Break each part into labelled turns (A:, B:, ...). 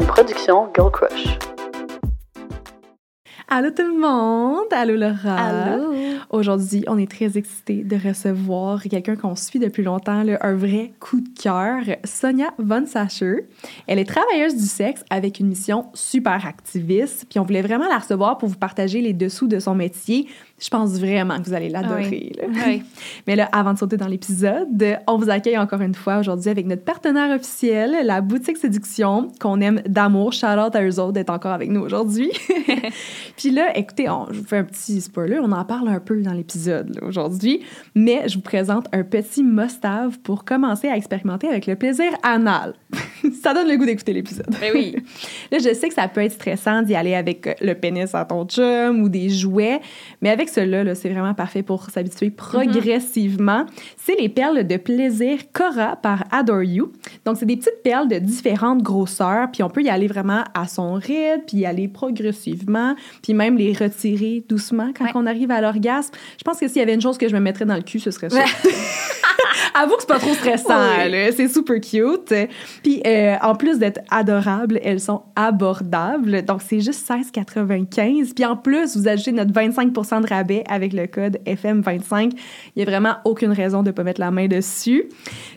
A: une production Girl Crush.
B: Allô tout le monde! Allô Laura!
C: Allô!
B: Aujourd'hui, on est très excités de recevoir quelqu'un qu'on suit depuis longtemps, là, un vrai coup de cœur, Sonia Von Sacher. Elle est travailleuse du sexe avec une mission super activiste, puis on voulait vraiment la recevoir pour vous partager les dessous de son métier. Je pense vraiment que vous allez l'adorer.
C: Oui.
B: Mais là, avant de sauter dans l'épisode, on vous accueille encore une fois aujourd'hui avec notre partenaire officiel, la boutique Séduction, qu'on aime d'amour. Shout out à eux autres d'être encore avec nous aujourd'hui. Puis là, écoutez, on, je vous fais un petit spoiler, on en parle un peu dans l'épisode aujourd'hui, mais je vous présente un petit must-have pour commencer à expérimenter avec le plaisir anal. ça donne le goût d'écouter l'épisode.
C: Ben oui.
B: Là, je sais que ça peut être stressant d'y aller avec euh, le pénis à ton chum ou des jouets, mais avec cela, là, c'est vraiment parfait pour s'habituer progressivement. C'est les perles de plaisir Cora par Adore You. Donc, c'est des petites perles de différentes grosseurs, puis on peut y aller vraiment à son rythme, puis y aller progressivement, puis même les retirer doucement quand
C: Ouais.
B: on arrive à l'orgasme. Je pense que s'il y avait une chose que je me mettrais dans le cul, ce serait ça. Avoue que c'est pas trop stressant,
C: Oui.
B: c'est super cute. Puis euh, en plus d'être adorables, elles sont abordables. Donc c'est juste 16,95. Puis en plus, vous ajoutez notre 25 de rabais avec le code FM25. Il y a vraiment aucune raison de pas mettre la main dessus.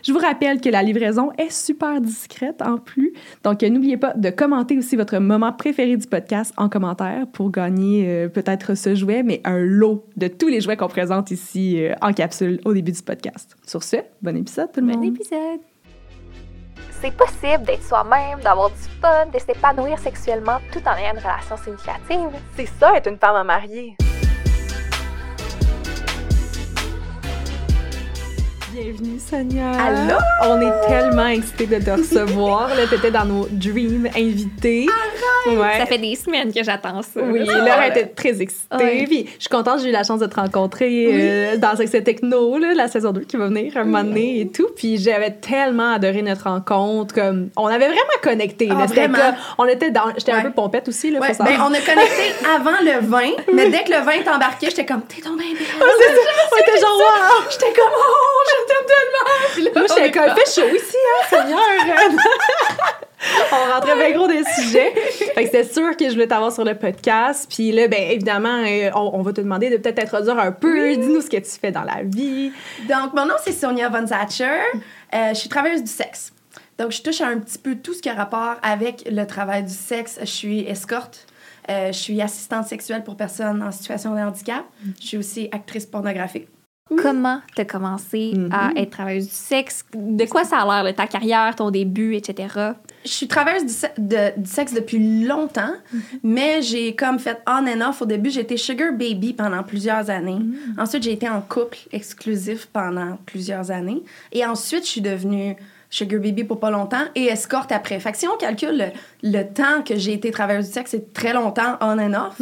B: Je vous rappelle que la livraison est super discrète en plus. Donc n'oubliez pas de commenter aussi votre moment préféré du podcast en commentaire pour gagner euh, peut-être ce jouet, mais un lot de tous les jouets qu'on présente ici euh, en capsule au début du podcast. Sur ce, bon épisode tout le
C: Bon
B: monde.
C: épisode.
D: C'est possible d'être soi-même, d'avoir du fun, de s'épanouir sexuellement tout en ayant une relation significative.
E: C'est ça, être une femme à marier.
B: Bienvenue Sonia.
E: Allô?
B: On est tellement excités de te recevoir. Là, t'étais dans nos dream invités. Ouais.
C: Ça fait des semaines que j'attends ça.
B: Oui,
C: là.
B: Était très excitée.
C: Ouais.
B: Puis je suis contente, j'ai eu la chance de te rencontrer euh, dans et Techno, là, la saison 2 qui va venir un moment donné et tout. Puis j'avais tellement adoré notre rencontre. Comme, on avait vraiment connecté.
F: Ah,
B: C'était
F: vraiment?
B: comme- on était dans. J'étais un peu pompette aussi, là,
F: ben, on a connecté avant le vin, mais dès que le vin est embarqué, j'étais comme, t'es tombé belle.
B: On était genre, wow!
F: J'étais comme, oh, je t'aime tellement. Là,
B: Moi, j'étais comme, fait chaud ici, hein, Seigneur! On rentrait bien gros des sujets. Fait que c'était sûr que je voulais t'avoir sur le podcast. Puis là, ben évidemment, euh, on, on va te demander de peut-être t'introduire un peu. Dis-nous ce que tu fais dans la vie.
F: Donc, mon nom, c'est Sonia Von Zatcher. Euh, je suis travailleuse du sexe. Donc, je touche à un petit peu tout ce qui a rapport avec le travail du sexe. Je suis escorte. Euh, je suis assistante sexuelle pour personnes en situation de handicap. Je suis aussi actrice pornographique.
C: Comment t'as commencé à
B: Mhm.
C: être travailleuse du sexe? De quoi ça a l'air, ta carrière, ton début, etc.?
F: Je suis travailleuse du, se- de- du sexe depuis longtemps, mais j'ai comme fait on and off. Au début, été sugar baby pendant plusieurs années. Ensuite, j'ai été en couple exclusif pendant plusieurs années. Et ensuite, je suis devenue sugar baby pour pas longtemps et escorte après. Fait que si on calcule le, le temps que j'ai été travailleuse du sexe, c'est très longtemps on and off.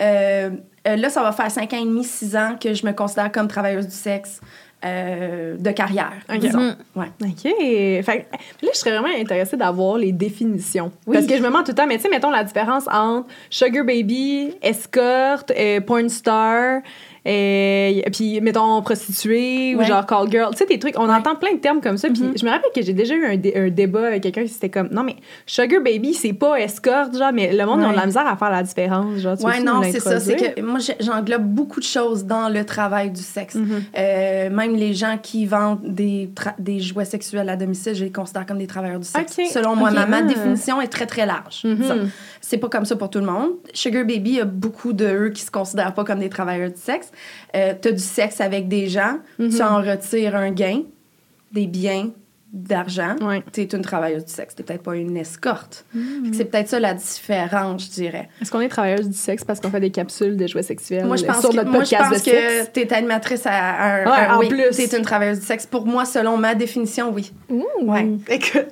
F: Euh, euh, là, ça va faire 5 ans et demi, 6 ans que je me considère comme travailleuse du sexe euh, de carrière,
B: Ok.
F: disons.
C: Mhm.
F: Ouais.
B: OK. Fait que là, je serais vraiment intéressée d'avoir les définitions. Parce que je me demande tout le temps, mais tu sais, mettons la différence entre sugar baby, escorte, euh, porn star, euh, puis mettons prostituée ou genre call girl. Tu sais, des trucs, on entend plein de termes comme ça. Puis
F: Mhm.
B: je me rappelle que j'ai déjà eu un, dé- un débat avec quelqu'un qui c'était comme, non, mais sugar baby, c'est pas escorte, genre, mais le monde a
F: Ouais.
B: de la misère à faire la différence. Genre, tu
F: Ouais, non, c'est ça. C'est que moi, j'englobe beaucoup de choses dans le travail du sexe.
B: Mhm.
F: Euh, même les gens qui vendent des, des jouets sexuels à domicile, je les considère comme des travailleurs du sexe. Selon moi, ma, ma
B: Ah.
F: définition est très, très large.
B: Mhm.
F: disons. C'est pas comme ça pour tout le monde. Sugar Baby, il y a beaucoup de eux qui se considèrent pas comme des travailleurs du sexe. Euh, tu as du sexe avec des gens,
B: Mhm.
F: tu en retires un gain, des biens, d'argent.
B: Ouais.
F: Tu es une travailleuse du sexe, tu peut-être pas une escorte.
B: Mhm.
F: C'est peut-être ça la différence, je dirais.
B: Est-ce qu'on est travailleuse du sexe parce qu'on fait des capsules de jouets sexuels
F: Moi, je pense
B: sur
F: que,
B: notre
F: moi, je
B: podcast
F: pense
B: de sexe?
F: que t'es animatrice à un.
B: Ouais,
F: un-
B: en
F: oui,
B: plus.
F: T'es une travailleuse du sexe. Pour moi, selon ma définition, oui. Ouais.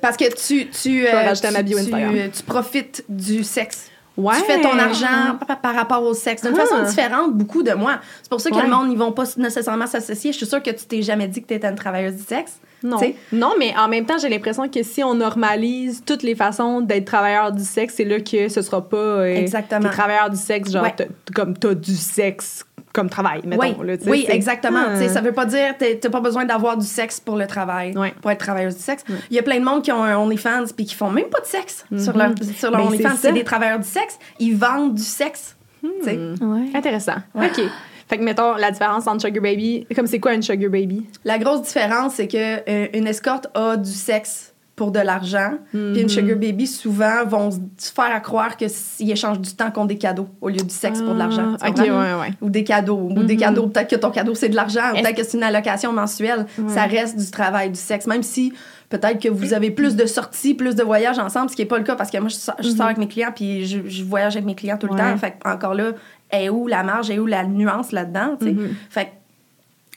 F: Parce que tu. tu, euh,
B: rajouter à ma
F: tu,
B: bio
F: tu,
B: Instagram.
F: euh, tu profites du sexe.
B: Ouais.
F: Tu fais ton argent par, par rapport au sexe d'une
B: Ah.
F: façon différente, beaucoup de moi. C'est pour ça que
B: Ouais.
F: le monde, ils vont pas nécessairement s'associer. Je suis sûre que tu t'es jamais dit que tu étais une travailleuse du sexe.
B: Non. Non, mais en même temps, j'ai l'impression que si on normalise toutes les façons d'être travailleur du sexe, c'est là que ce sera pas euh,
F: Exactement.
B: travailleur du sexe, genre
F: Ouais.
B: t'as- comme t'as du sexe comme travail, mettons.
F: oui,
B: là,
F: oui exactement.
B: Ah.
F: Ça veut pas dire que t'as pas besoin d'avoir du sexe pour le travail,
B: Ouais.
F: pour être travailleuse du sexe. Il y a plein de monde qui ont un OnlyFans puis qui font même pas de sexe sur leur, sur leur
B: Ben,
F: OnlyFans.
B: c'est
F: des travailleurs du sexe. Ils vendent du sexe.
C: Ouais.
B: Intéressant. OK. Fait que, mettons, la différence entre Sugar Baby, comme c'est quoi une Sugar Baby?
F: La grosse différence, c'est que euh, une escorte a du sexe pour de l'argent, puis une sugar baby souvent vont se faire à croire que s'ils échangent du temps contre des cadeaux au lieu du sexe pour de l'argent.
B: Ah, OK, ouais,
F: comprends?
B: ouais.
F: Ou des cadeaux, ou des cadeaux. Peut-être que ton cadeau c'est de l'argent, ou peut-être que c'est une allocation mensuelle. Ça reste du travail, du sexe, même si peut-être que vous avez plus de sorties, plus de voyages ensemble, ce qui est pas le cas parce que moi je sors, je sors avec mes clients puis je, je voyage avec mes clients tout le temps. Fait que encore là, est où la marge, est où la nuance là-dedans, tu sais. Fait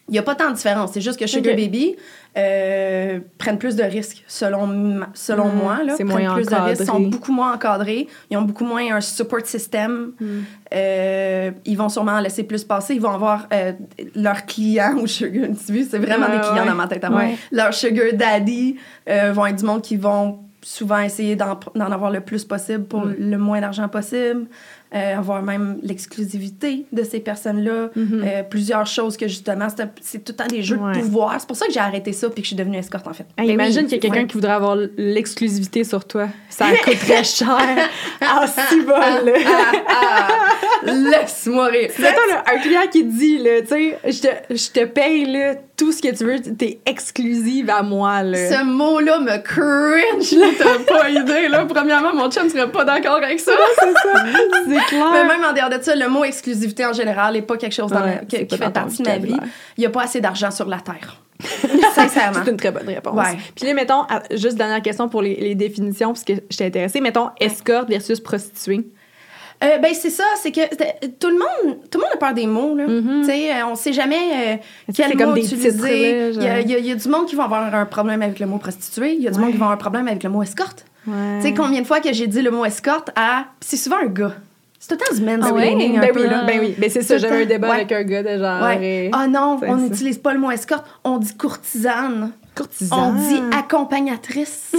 F: il n'y a pas tant de différence. C'est juste que Sugar. Baby euh, prennent plus de risques, selon, selon
B: Mm,
F: moi. Là, prennent
B: moins
F: plus de risques, sont beaucoup moins encadrés. Ils ont beaucoup moins un support system.
B: Mm.
F: Euh, ils vont sûrement en laisser plus passer. Ils vont avoir euh, leurs clients ou Sugar... Tu vois, c'est vraiment des clients
B: ouais.
F: dans ma tête à moi.
B: Ouais.
F: Leurs Sugar Daddy euh, vont être du monde qui vont souvent essayer d'en d'en avoir le plus possible pour
B: Mm.
F: le moins d'argent possible. Euh, avoir même l'exclusivité de ces personnes-là.
B: Mm-hmm.
F: Euh, plusieurs choses que justement, c'est un- c'est tout le temps des jeux
B: Ouais.
F: de pouvoir. C'est pour ça que j'ai arrêté ça puis que je suis devenue escorte en fait.
B: Hey,
C: Ben
B: imagine
C: oui,
B: qu'il y a quelqu'un
F: ouais.
B: qui voudrait avoir l'exclusivité sur toi. Ça coûterait cher. Ah, si bon, là.
F: Laisse-moi rire.
B: Là, un client qui dit, là, tu sais, je te, je te paye, là, tout ce que tu veux, t'es exclusive à moi, là.
F: Ce mot-là me cringe, là, t'as pas idée, là. Premièrement, mon chum serait pas d'accord avec ça.
B: C'est clair.
F: Mais même en dehors de ça, le mot exclusivité en général n'est pas quelque chose dans
B: Ouais,
F: qui fait partie de ma vie. Il n'y a pas assez d'argent sur la Terre. Sincèrement.
B: C'est une très bonne réponse.
F: Ouais.
B: Puis là, mettons, juste dernière question pour les, les définitions, parce que j'étais intéressée. Mettons, escorte versus prostituée.
F: Euh, ben c'est ça, c'est que tout le monde, tout le monde a peur des mots là. Euh, on sait jamais euh, quel
B: comme
F: mot
B: des
F: utiliser. Il y, a, y y du monde qui va avoir un problème avec le mot prostituée. Il y a du
B: Ouais.
F: monde qui va avoir un problème avec le mot escorte.
B: Ouais.
F: Tu sais combien de fois que j'ai dit le mot escorte à, c'est souvent un gars. C'est tout le temps du
C: Ah
F: un
B: Ben
F: peu
B: oui,
F: là.
B: ben oui. Ben c'est ça, j'avais un débat
F: Ouais.
B: avec un gars de genre.
F: Ouais. Ah non, on n'utilise pas le mot escorte, on dit courtisane.
B: Courtisane.
F: On dit accompagnatrice.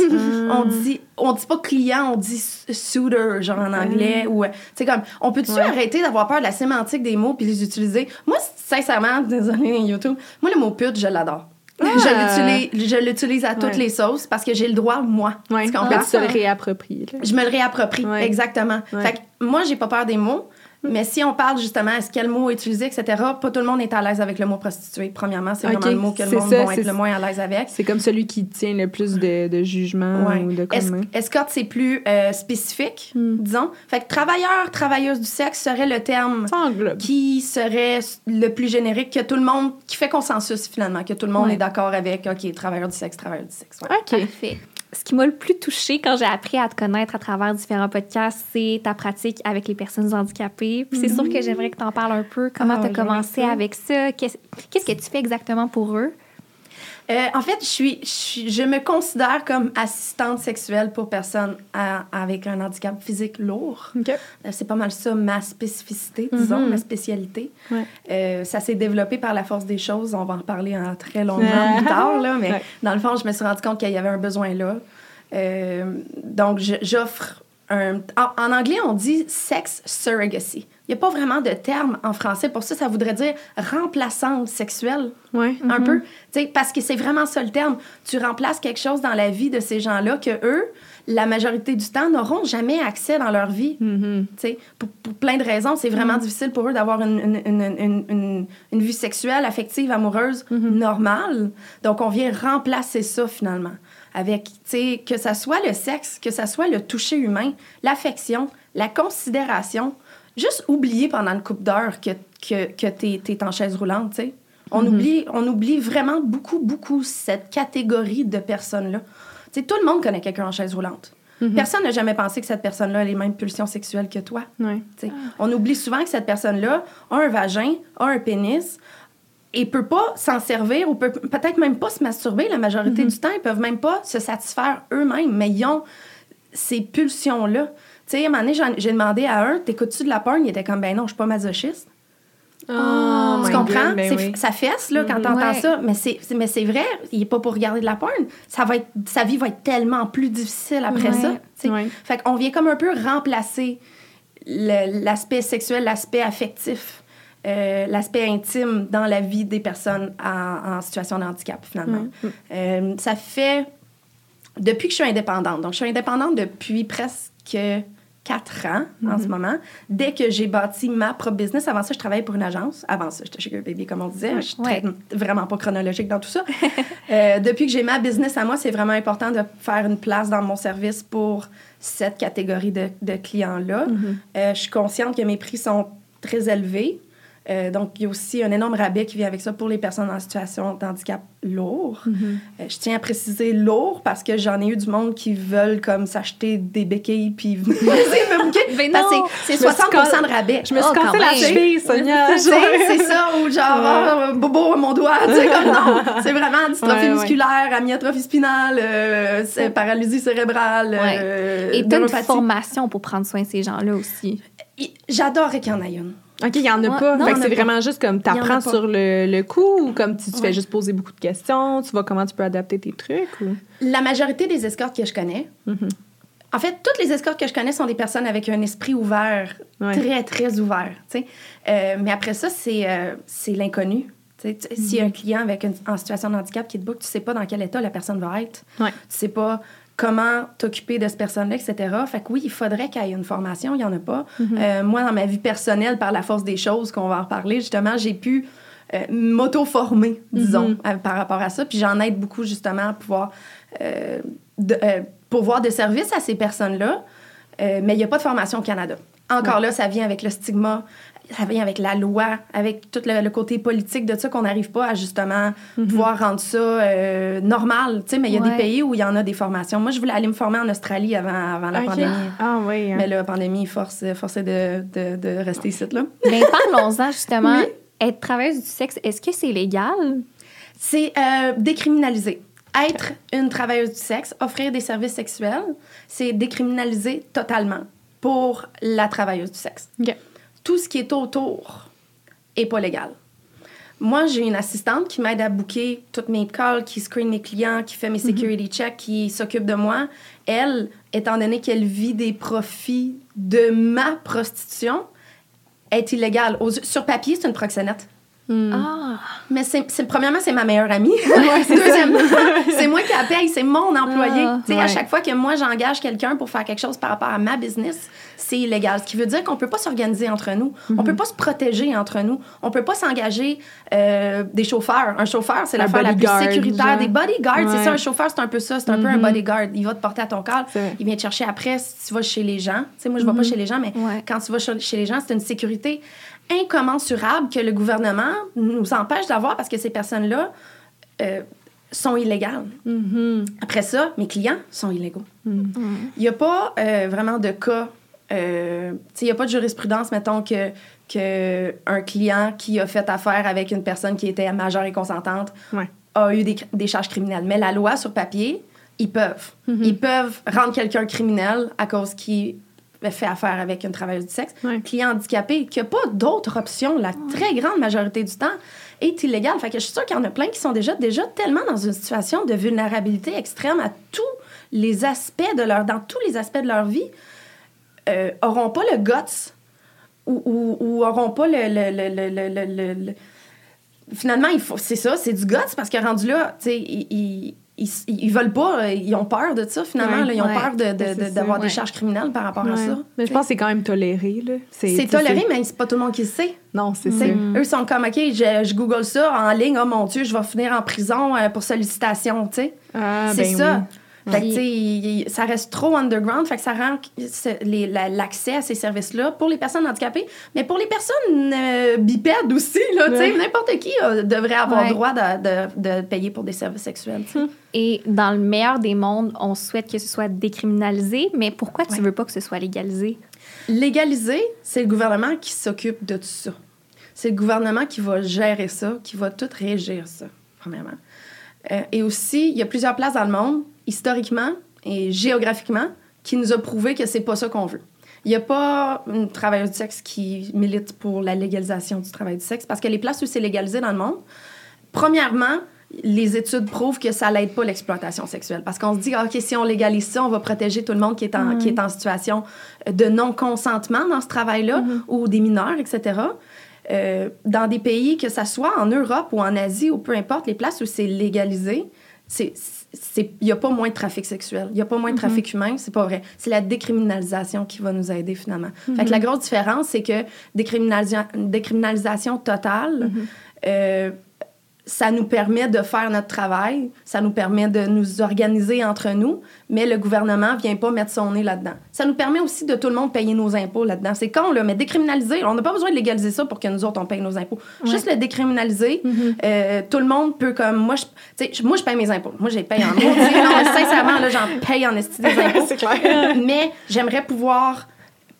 F: on dit on dit pas client, on dit suitor genre en anglais ou euh, tu comme on peut-tu
B: Ouais.
F: arrêter d'avoir peur de la sémantique des mots puis les utiliser? Moi sincèrement, désolé YouTube, moi le mot pute, je l'adore.
B: Ah.
F: Je l'utilise je l'utilise à toutes
B: Ouais.
F: les sauces parce que j'ai le droit moi.
B: Ouais,
F: Tu
B: quand
F: comprends?
B: tu te le réappropries. là.
F: Je me le réapproprie,
B: Ouais.
F: exactement.
B: Ouais.
F: Fait que moi, j'ai pas peur des mots, mais si on parle justement, est-ce quel mot utiliser, etc., pas tout le monde est à l'aise avec le mot prostituée. Premièrement, c'est vraiment le mot que le monde va être le moins à l'aise avec.
B: C'est comme celui qui tient le plus de, de jugement
F: Ouais.
B: ou de
F: Es- escorte, c'est plus euh, spécifique,
B: Hmm.
F: disons. Fait que travailleur, travailleuse du sexe serait le terme qui serait le plus générique, que tout le monde, qui fait consensus finalement, que tout le monde
C: Ouais.
F: est d'accord avec, OK, travailleur du sexe, travailleur du sexe. ouais.
B: OK.
C: Parfait. Ce qui m'a le plus touchée quand j'ai appris à te connaître à travers différents podcasts, c'est ta pratique avec les personnes handicapées. Puis c'est sûr que j'aimerais que tu en parles un peu. Comment
F: Ah,
C: tu as commencé avec ça? Qu'est-ce qu'est-ce que tu fais exactement pour eux?
F: Euh, en fait, je, suis, je, suis- je me considère comme assistante sexuelle pour personnes à- avec un handicap physique lourd.
B: OK.
F: Euh, C'est pas mal ça ma spécificité, disons,
B: Mhm.
F: ma spécialité.
B: Ouais.
F: Euh, ça s'est développé par la force des choses. On va en reparler en très longuement plus tard, là, mais
B: Ouais.
F: dans le fond, je me suis rendu compte qu'il y avait un besoin là. Euh, donc, j'offre un. En, anglais, on dit sex surrogacy. Il n'y a pas vraiment de terme en français pour ça. Ça voudrait dire remplaçante sexuelle
B: Ouais.
F: un peu. Tu sais, parce que c'est vraiment ça le terme. Tu remplaces quelque chose dans la vie de ces gens-là que eux, la majorité du temps, n'auront jamais accès dans leur vie. Tu sais, pour, pour plein de raisons, c'est vraiment difficile pour eux d'avoir une, une, une, une, une- une vie sexuelle, affective, amoureuse normale. Donc, on vient remplacer ça finalement avec, tu sais, que ça soit le sexe, que ça soit le toucher humain, l'affection, la considération. Juste oublier pendant une couple d'heures que, que, que t'es es en chaise roulante, tu sais. On, oublie, on oublie vraiment beaucoup, beaucoup cette catégorie de personnes-là. Tu sais, tout le monde connaît quelqu'un en chaise roulante. Personne n'a jamais pensé que cette personne-là a les mêmes pulsions sexuelles que toi. Tu sais, On oublie souvent que cette personne-là a un vagin, a un pénis et peut pas s'en servir ou peut peut-être même pas se masturber la majorité du temps. Ils peuvent même pas se satisfaire eux-mêmes, mais ils ont ces pulsions-là. Tu sais, à un moment donné, j'ai demandé à un, t'écoutes-tu de la porn? Il était comme, ben non, je suis pas masochiste.
B: Oh
F: tu comprends?
B: God, ben oui.
F: Ça fesse, là, quand t'entends
C: Ouais.
F: ça. Mais c'est, c'est- mais c'est vrai, il est pas pour regarder de la porn. Ça va être, sa vie va être tellement plus difficile après
C: Ouais.
F: ça.
B: Ouais.
F: Fait qu'on vient comme un peu remplacer l'aspect sexuel, l'aspect affectif euh, l'aspect intime dans la vie des personnes en, en situation de handicap, finalement. Euh, ça fait depuis que je suis indépendante. Donc, je suis indépendante depuis presque quatre ans en ce moment. Dès que j'ai bâti ma propre business, avant ça, je travaillais pour une agence. Avant ça, j'étais Sugar Baby, comme on disait. Je suis
C: Ouais.
F: vraiment pas chronologique dans tout ça. Euh, depuis que j'ai ma business à moi, c'est vraiment important de faire une place dans mon service pour cette catégorie de, de clients-là. Euh, je suis consciente que mes prix sont très élevés. Euh, donc, il y a aussi un énorme rabais qui vient avec ça pour les personnes en situation de handicap lourd. Euh, je tiens à préciser lourd parce que j'en ai eu du monde qui veulent comme s'acheter des béquilles puis venir me
C: non!
F: c'est c'est
B: Je me suis
F: 60
B: cassé-
F: de rabais.
B: Je me suis
C: Oh,
B: cassé la cheville, Sonia.
F: C'est ça, ou genre, oh, bobo, mon doigt, tu sais, comme non. C'est vraiment dystrophie
B: Ouais, ouais.
F: musculaire, amyotrophie spinale, euh, paralysie cérébrale.
C: Ouais. Et t'as une formation pour prendre soin de ces gens-là aussi.
F: J'adorerais qu'il y en ait une.
B: OK, il n'y en a
C: Ouais,
B: pas.
F: non,
B: Fait que c'est vraiment juste comme tu apprends sur le, le coup ou comme tu, tu
F: Ouais.
B: fais juste poser beaucoup de questions, tu vois comment tu peux adapter tes trucs ou...
F: La majorité des escortes que je connais,
B: Mhm.
F: en fait, toutes les escortes que je connais sont des personnes avec un esprit ouvert,
B: Ouais.
F: très, très ouvert. Euh, mais après ça, c'est euh, l'inconnu. S'il y a un client avec une, en situation de handicap qui te book, tu sais pas dans quel état la personne va être. Tu sais pas comment t'occuper de cette personne-là, etc. Fait que oui, il faudrait qu'il y ait une formation, il n'y en a pas. Euh, moi, dans ma vie personnelle, par la force des choses, qu'on va en reparler, justement, j'ai pu euh, m'auto-former, disons,
B: Mhm.
F: euh, par rapport à ça. Puis j'en aide beaucoup, justement, à pouvoir euh, de, pourvoir de services à ces personnes-là. Mais il n'y a pas de formation au Canada. Encore là, ça vient avec le stigma, ça vient avec la loi, avec tout le, le côté politique de ça qu'on n'arrive pas à justement pouvoir rendre ça euh, normal. Tu sais, mais il y a
C: Ouais.
F: des pays où il y en a des formations. Moi, je voulais aller me former en Australie avant, avant la pandémie.
B: Ah oui. hein.
F: Mais la pandémie force, forçait de, de, de rester ici. Là.
C: Mais parlons-en justement.
F: Oui.
C: Être travailleuse du sexe, est-ce que c'est légal?
F: C'est euh, décriminaliser. Être une travailleuse du sexe, offrir des services sexuels, c'est décriminaliser totalement pour la travailleuse du sexe.
B: OK.
F: Tout ce qui est autour est pas légal. Moi, j'ai une assistante qui m'aide à booker toutes mes calls, qui screen mes clients, qui fait mes security checks, qui s'occupe de moi. Elle, étant donné qu'elle vit des profits de ma prostitution, est illégale. Aux- sur papier, c'est une proxénète.
C: Ah!
F: Mais c'est, c'est- premièrement, c'est ma meilleure amie. Deuxièmement, c'est moi qui la paye, c'est mon employé.
C: Ah,
F: Tu sais, À chaque fois que moi, j'engage quelqu'un pour faire quelque chose par rapport à ma business, c'est illégal. Ce qui veut dire qu'on peut pas s'organiser entre nous. On peut pas se protéger entre nous. On peut pas s'engager euh, des chauffeurs. Un chauffeur, c'est l'affaire la plus sécuritaire.
B: genre.
F: Des bodyguards, c'est ça. Un chauffeur, c'est un peu ça. C'est un peu un
B: Mhm.
F: bodyguard. Il va te porter à ton corps. Il vient te chercher après si tu vas chez les gens. Moi, je vais pas chez les gens, mais quand tu vas chez les gens, c'est une sécurité incommensurable que le gouvernement nous empêche d'avoir parce que ces personnes-là euh, sont illégales.
B: Mhm.
F: Après ça, mes clients sont illégaux.
B: Mhm.
F: Il n'y a pas euh, vraiment de cas. euh, il n'y a pas de jurisprudence, mettons, que, que un client qui a fait affaire avec une personne qui était majeure et consentante
B: Ouais.
F: a eu des, des charges criminelles. Mais la loi, sur papier, ils peuvent. Ils peuvent rendre quelqu'un criminel à cause qu'il fait affaire avec une travailleuse du sexe.
B: Ouais.
F: Client handicapé, qui n'a pas d'autre option, la très grande majorité du temps, est illégal. Fait que je suis sûre qu'il y en a plein qui sont déjà, déjà tellement dans une situation de vulnérabilité extrême à tous les aspects de leur... dans tous les aspects de leur vie, euh, auront pas le guts ou, ou, ou auront pas le... le, le, le, le- le- le- le- Finalement, il faut, c'est ça, c'est du guts parce que rendu là, tu sais, ils, ils, ils, ils veulent pas, euh, ils ont peur de ça finalement,
B: Ouais.
F: là, ils ont
C: Ouais.
F: peur de, de-
B: C'est
F: de-
B: ça,
F: d'avoir
C: ouais.
F: des charges criminelles par rapport à ça.
B: Mais je pense que c'est quand même toléré. là.
F: C'est toléré, mais c'est pas tout le monde qui le sait.
B: Non, c'est ça.
F: sais, Eux sont comme, OK, je, je google ça en ligne, oh mon Dieu, je vais finir en prison euh, pour sollicitation, tu sais.
B: Ah,
F: c'est
B: ben
F: ça.
B: oui.
F: Fait que, il- ça reste trop underground, fait que ça rend la- l'accès à ces services-là pour les personnes handicapées, mais pour les personnes euh, bipèdes aussi, là,
B: Ouais.
F: n'importe qui euh, devrait avoir
C: Ouais.
F: droit de, de- de payer pour des services sexuels. sais.
C: Et dans le meilleur des mondes, on souhaite que ce soit décriminalisé, mais pourquoi tu
F: Ouais.
C: veux pas que ce soit légalisé?
F: Légaliser, c'est le gouvernement qui s'occupe de tout ça. C'est le gouvernement qui va gérer ça, qui va tout régir ça, premièrement. Euh, et aussi, il y a plusieurs places dans le monde, historiquement et géographiquement, qui nous a prouvé que c'est pas ça qu'on veut. Il n'y a pas une travailleuse du sexe qui milite pour la légalisation du travail du sexe, parce que les places où c'est légalisé dans le monde, premièrement, les études prouvent que ça l'aide pas l'exploitation sexuelle. Parce qu'on se dit, OK, si on légalise ça, on va protéger tout le monde qui est en, qui est en situation de non-consentement dans ce travail-là, ou des mineurs, etc. euh, dans des pays, que ça soit en Europe ou en Asie ou peu importe, les places où c'est légalisé, c'est il n'y a pas moins de trafic sexuel, il n'y a pas moins de trafic humain, c'est pas vrai. C'est la décriminalisation qui va nous aider finalement. Fait que la grosse différence, c'est que décriminalisation, décriminalisation totale, euh, ça nous permet de faire notre travail, ça nous permet de nous organiser entre nous, mais le gouvernement vient pas mettre son nez là-dedans. Ça nous permet aussi de tout le monde payer nos impôts là-dedans. C'est con, là, mais décriminaliser, on n'a pas besoin de légaliser ça pour que nous autres, on paye nos impôts. Juste le décriminaliser, euh, tout le monde peut comme... Moi, je, tu sais, moi, je paye mes impôts. Moi, j'ai payé en mais sincèrement, là, j'en paye en esti des impôts.
A: C'est clair.
F: mais j'aimerais pouvoir...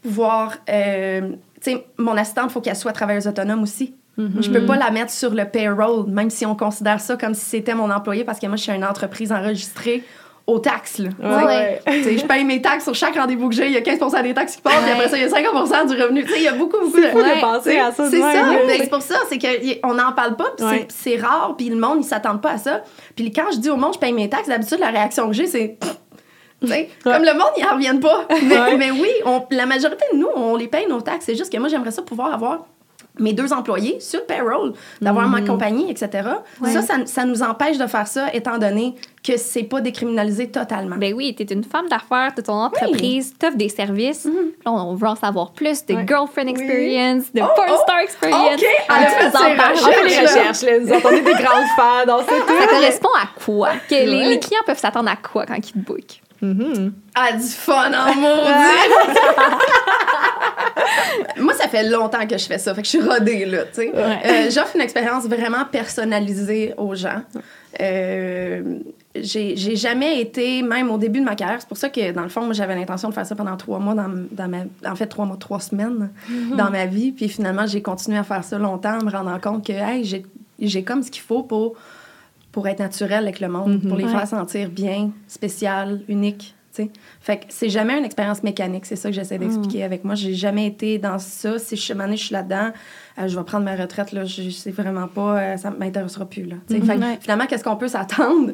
F: pouvoir euh, tu sais, mon assistante, il faut qu'elle soit travailleuse autonome aussi. Je peux pas la mettre sur le payroll, même si on considère ça comme si c'était mon employé, parce que moi, je suis une entreprise enregistrée aux taxes. Là.
C: Ouais.
F: Tu sais, je paye mes taxes sur chaque rendez-vous que j'ai. Il y a 15 des taxes qui passent, puis après ça, il y a 50% du revenu. Tu sais, il y a beaucoup, beaucoup de...
A: Faut
C: Ouais.
A: de penser à ça.
F: C'est ça. Ben, c'est pour ça, c'est qu'on n'en parle pas, puis c'est-
A: Ouais.
F: c'est rare, puis le monde, ils s'attendent pas à ça. Puis quand je dis au monde, je paye mes taxes, d'habitude, la réaction que j'ai, c'est. Comme le monde, ils en reviennent pas. Mais,
A: Ouais.
F: mais oui, on- la majorité de nous, on les paye nos taxes. C'est juste que moi, j'aimerais ça pouvoir avoir mes deux employés sur le payroll, d'avoir ma compagnie, etc. Ça, ça, ça nous empêche de faire ça, étant donné que c'est pas décriminalisé totalement.
C: Ben oui, t'es une femme d'affaires, t'as ton entreprise, t'offres des services. Là, on veut en savoir plus de
A: Ouais.
C: girlfriend experience, de
F: Oh,
C: porn
F: oh,
C: star experience.
F: OK,
C: Ah,
F: elle a
C: tu
F: fait
C: nous en.
A: On les recherches, là. On est des grandes fans, on sait tout.
C: Ça correspond à quoi? Que les, les clients peuvent s'attendre à quoi quand ils te bookent?
F: Ah, du fun en maudit! Moi, ça fait longtemps que je fais ça, fait que je suis rodée, là, tu sais. Euh, J'offre une expérience vraiment personnalisée aux gens. Euh, j'ai jamais été, même au début de ma carrière, c'est pour ça que, dans le fond, moi, j'avais l'intention de faire ça pendant trois mois, dans, dans ma, en fait, trois mois, trois semaines dans ma vie. Puis finalement, j'ai continué à faire ça longtemps en me rendant compte que, hey, j'ai- j'ai comme ce qu'il faut pour, pour être naturel avec le monde, pour les
C: Ouais.
F: faire sentir bien, spécial, unique. tu sais. Fait que c'est jamais une expérience mécanique, c'est ça que j'essaie d'expliquer avec moi. J'ai jamais été dans ça. Si je suis je suis là-dedans, euh, je vais prendre ma retraite, là, je sais vraiment pas, euh, ça m'intéressera plus. Là. Fait que
C: Ouais.
F: finalement, qu'est-ce qu'on peut s'attendre?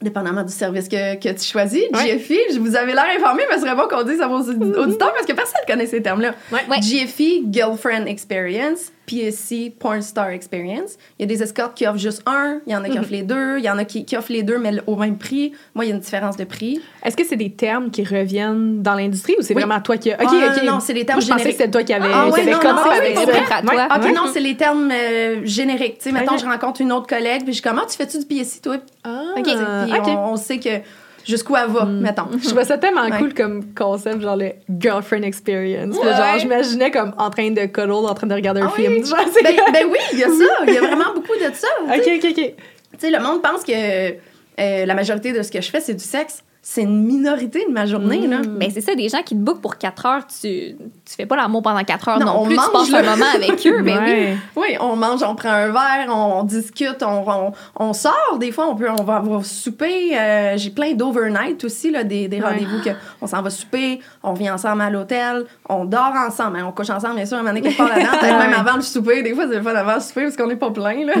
F: Dépendamment du service que, que tu choisis.
A: Ouais.
F: GFI, je vous avais l'air informé, mais ce serait bon qu'on dise à vos audi- auditeurs parce que personne ne connaît ces termes-là.
A: Ouais.
C: Ouais.
F: GFI, Girlfriend Experience, PSC, Porn Star Experience. Il y a des escortes qui offrent juste un, il y en a qui offrent les deux, il y en a qui, qui offrent les deux, mais au même prix. Moi, il y a une différence de prix.
A: Est-ce que c'est des termes qui reviennent dans l'industrie ou c'est
F: Oui.
A: vraiment toi qui. Ok,
F: Ah,
A: ok.
F: non, c'est des termes
A: Moi, je pensais que c'était toi qui avais,
F: Ah, ouais, non, non,
A: avec
C: à toi.
F: OK,
A: Ouais.
F: non, c'est les termes euh, génériques. Tu sais, mettons,
A: Ok.
F: je rencontre une autre collègue, puis je suis comme, ah, tu fais-tu du PSC, toi?
A: Ah,
F: OK. Puis
A: ok.
F: on, on sait que jusqu'où elle va, mettons.
A: Je trouvais ça tellement
F: Ouais.
A: cool comme concept, genre le girlfriend experience. Puis genre,
F: Ouais.
A: j'imaginais comme en train de cuddle, en train de regarder un
F: Ah
A: film.
F: oui.
A: Genre, c'est
F: Ben, ben oui, il y a ça. Il y a vraiment beaucoup de ça.
A: Ok, ok, ok.
F: Tu sais, le monde pense que euh, la majorité de ce que je fais, c'est du sexe. C'est une minorité de ma journée, là.
C: Ben c'est ça, des gens qui te bookent pour 4 heures, tu, tu fais pas l'amour pendant 4 heures
F: Non,
C: non,
F: on
C: plus,
F: mange,
C: tu passes
F: là.
C: un moment avec eux. Ben oui.
A: Ouais.
F: Oui, on mange, on prend un verre, on, on discute, on, on, on sort. Des fois, on, peut, on va, souper. Euh, J'ai plein d'overnight aussi, là, des, des
A: Ouais.
F: rendez-vous que on s'en va souper, on vient ensemble à l'hôtel, on dort ensemble. hein, on couche ensemble, bien sûr, à un moment donné, quelque part là-dedans. Peut-être même avant le souper. Des fois, c'est le fun avant le souper parce qu'on n'est pas plein. Là.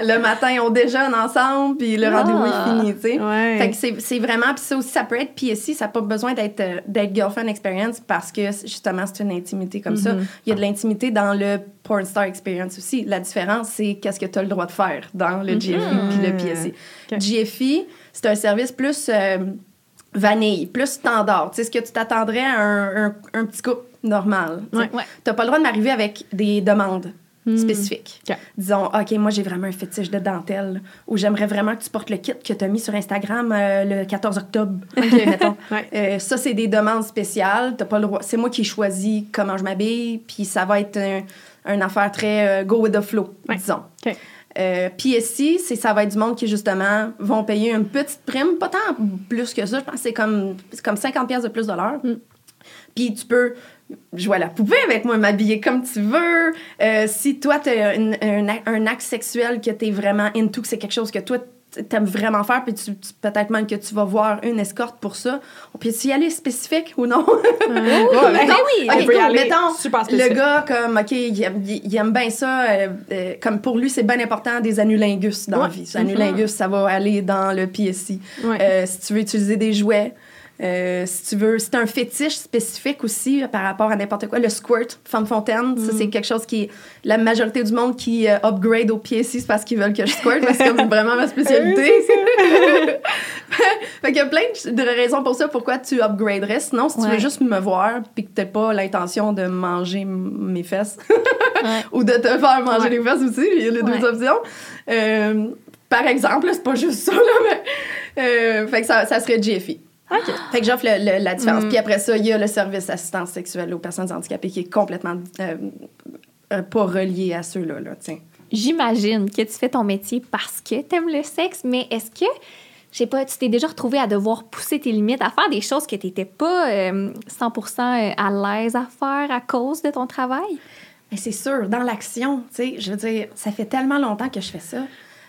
F: le matin, on déjeune ensemble, puis le rendez-vous
C: Ah.
F: est fini, tu sais.
A: Ouais.
F: Fait que c'est c'est vraiment, puis ça aussi, ça peut être PSI, ça n'a pas besoin d'être euh, d'être girlfriend experience parce que justement, c'est une intimité comme ça. Il y a de l'intimité dans le porn star experience aussi. La différence, c'est qu'est-ce que tu as le droit de faire dans le GFI puis le PSI.
A: Ok.
F: GFI, c'est un service plus euh, vanille, plus standard. Tu sais, ce que tu t'attendrais à un, un- un petit couple normal. tu sais.
A: Ouais.
F: Pas le droit de m'arriver avec des demandes spécifiques.
A: Ok.
F: Disons, OK, moi, j'ai vraiment un fétiche de dentelle ou j'aimerais vraiment que tu portes le kit que tu as mis sur Instagram euh, le 14 octobre. mettons.
A: Ouais.
F: Euh, ça, c'est des demandes spéciales. T'as pas le droit. C'est moi qui choisis comment je m'habille, puis ça va être un, une affaire très euh, go with the flow,
A: Ouais.
F: disons.
A: Ok.
F: Euh, PSI, c'est ça va être du monde qui justement vont payer une petite prime, pas tant plus que ça, je pense que c'est comme c'est comme 50 pièces de plus de l'heure. Puis tu peux jouer à la poupée avec moi, m'habiller comme tu veux. Euh, si toi tu as un, un acte sexuel que tu es vraiment into, que c'est quelque chose que toi t'aimes vraiment faire, puis tu, tu- peut-être même que tu vas voir une escorte pour ça. On peut y aller spécifique ou non?
A: Ouais,
C: Ben oui.
F: Ok,
A: on peut y
F: cool. Mettons,
A: super
F: le gars, comme, OK, il aime, il aime bien ça. euh, euh, comme pour lui, c'est bien important des anulingus dans la
A: Ouais.
F: vie. Les anulingus, ça va aller dans le PSI.
A: Ouais.
F: Euh, si tu veux utiliser des jouets, Euh, si tu veux, c'est un fétiche spécifique aussi euh, par rapport à n'importe quoi. Le squirt, femme fontaine, ça, c'est quelque chose qui. La majorité du monde qui euh, upgrade au pied ici, c'est parce qu'ils veulent que je squirt, parce que c'est vraiment ma spécialité. fait qu'il y a plein de raisons pour ça, pourquoi tu upgraderais. Sinon, si tu veux juste me voir, puis que t'as pas l'intention de manger mes fesses,
C: Ouais.
F: ou de te faire manger
C: Ouais.
F: les fesses aussi, il y a les deux options. Par exemple, c'est pas juste ça, là, mais. fait que ça, ça serait GFI. Fait que j'offre la différence.
C: Mm.
F: Puis après ça, il y a le service assistance sexuelle aux personnes handicapées qui est complètement euh, euh, pas relié à ceux-là. Là.
C: J'imagine que tu fais ton métier parce que t'aimes le sexe, mais est-ce que, je sais pas, tu t'es déjà retrouvé à devoir pousser tes limites, à faire des choses que t'étais pas euh, 100% à l'aise à faire à cause de ton travail?
F: Mais c'est sûr, dans l'action, tu sais, je veux dire, ça fait tellement longtemps que je fais ça.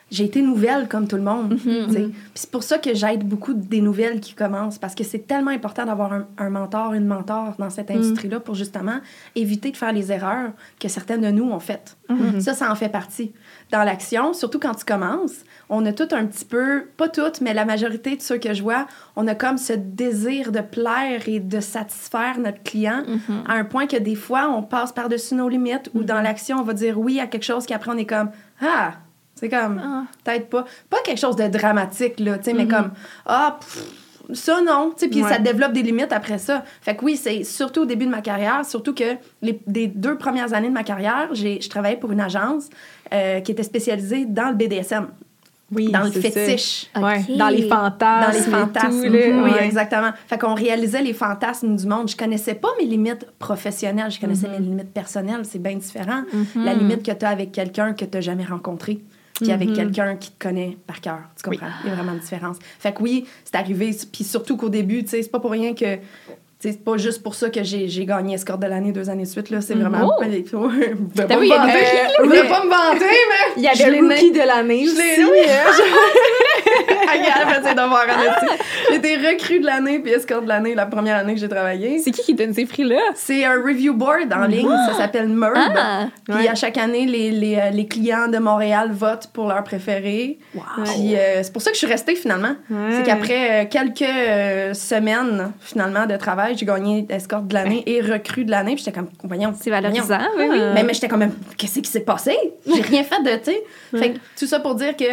F: J'ai été nouvelle comme tout le monde. Puis c'est pour ça que j'aide beaucoup des nouvelles qui commencent, parce que c'est tellement important d'avoir un, un mentor, une mentor dans cette industrie-là pour justement éviter de faire les erreurs que certaines de nous ont faites. Ça, ça en fait partie. Dans l'action, surtout quand tu commences, on a tout un petit peu, pas toutes, mais la majorité de ceux que je vois, on a comme ce désir de plaire et de satisfaire notre client à un point que des fois, on passe par-dessus nos limites ou dans l'action, on va dire oui à quelque chose qu'après, on est comme Ah! C'est comme,
C: Ah.
F: peut-être pas. Pas quelque chose de dramatique, là, tu sais, mais comme Ah! pff, ça, non. Tu sais, puis
B: Ouais.
F: ça développe des limites après ça. Fait que oui, c'est surtout au début de ma carrière, surtout que les des deux premières années de ma carrière, j'ai, je travaillais pour une agence euh, qui était spécialisée dans le BDSM,
B: Oui,
F: dans le fétiche.
B: Ouais,
C: Ok.
B: dans les fantasmes.
F: Dans les fantasmes.
B: tout, là,
F: Oui,
B: ouais.
F: exactement. Fait qu'on réalisait les fantasmes du monde. Je connaissais pas mes limites professionnelles, je connaissais mes limites personnelles. C'est bien différent. La limite que tu as avec quelqu'un que tu n'as jamais rencontré, puis avec quelqu'un qui te connaît par cœur. Tu comprends? Il y a vraiment une différence. Fait que oui, c'est arrivé. Puis surtout qu'au début, tu sais, c'est pas pour rien que. tu sais, C'est pas juste pour ça que j'ai gagné escorte de l'année deux années de suite. là. C'est vraiment.
C: Oh!
F: Je voulais pas me
C: vu, il y a des
F: vanter.
B: mais-. Il y avait
F: l'ai
B: le rookie de l'année
F: je l'ai- fait ses devoirs, honnêtement. J'ai été recrue de l'année puis escorte de l'année la première année que j'ai travaillé.
B: C'est qui qui donne ces prix-là?
F: C'est un review board en ligne, ça s'appelle MERB.
C: Ah!
F: Puis
B: Ouais.
F: à chaque année, les, les, euh, les clients de Montréal votent pour leur préféré. Puis euh, c'est pour ça que je suis restée finalement.
B: Ouais.
F: C'est qu'après euh, quelques euh, semaines finalement de travail, j'ai gagné escorte de l'année et recrue de l'année. Puis j'étais comme, voyons,
C: C'est valorisant,
F: voyons.
C: oui, oui.
F: Mais, mais j'étais quand même, qu'est-ce qui s'est passé? J'ai rien fait de, tu sais. Fait que tout ça pour dire que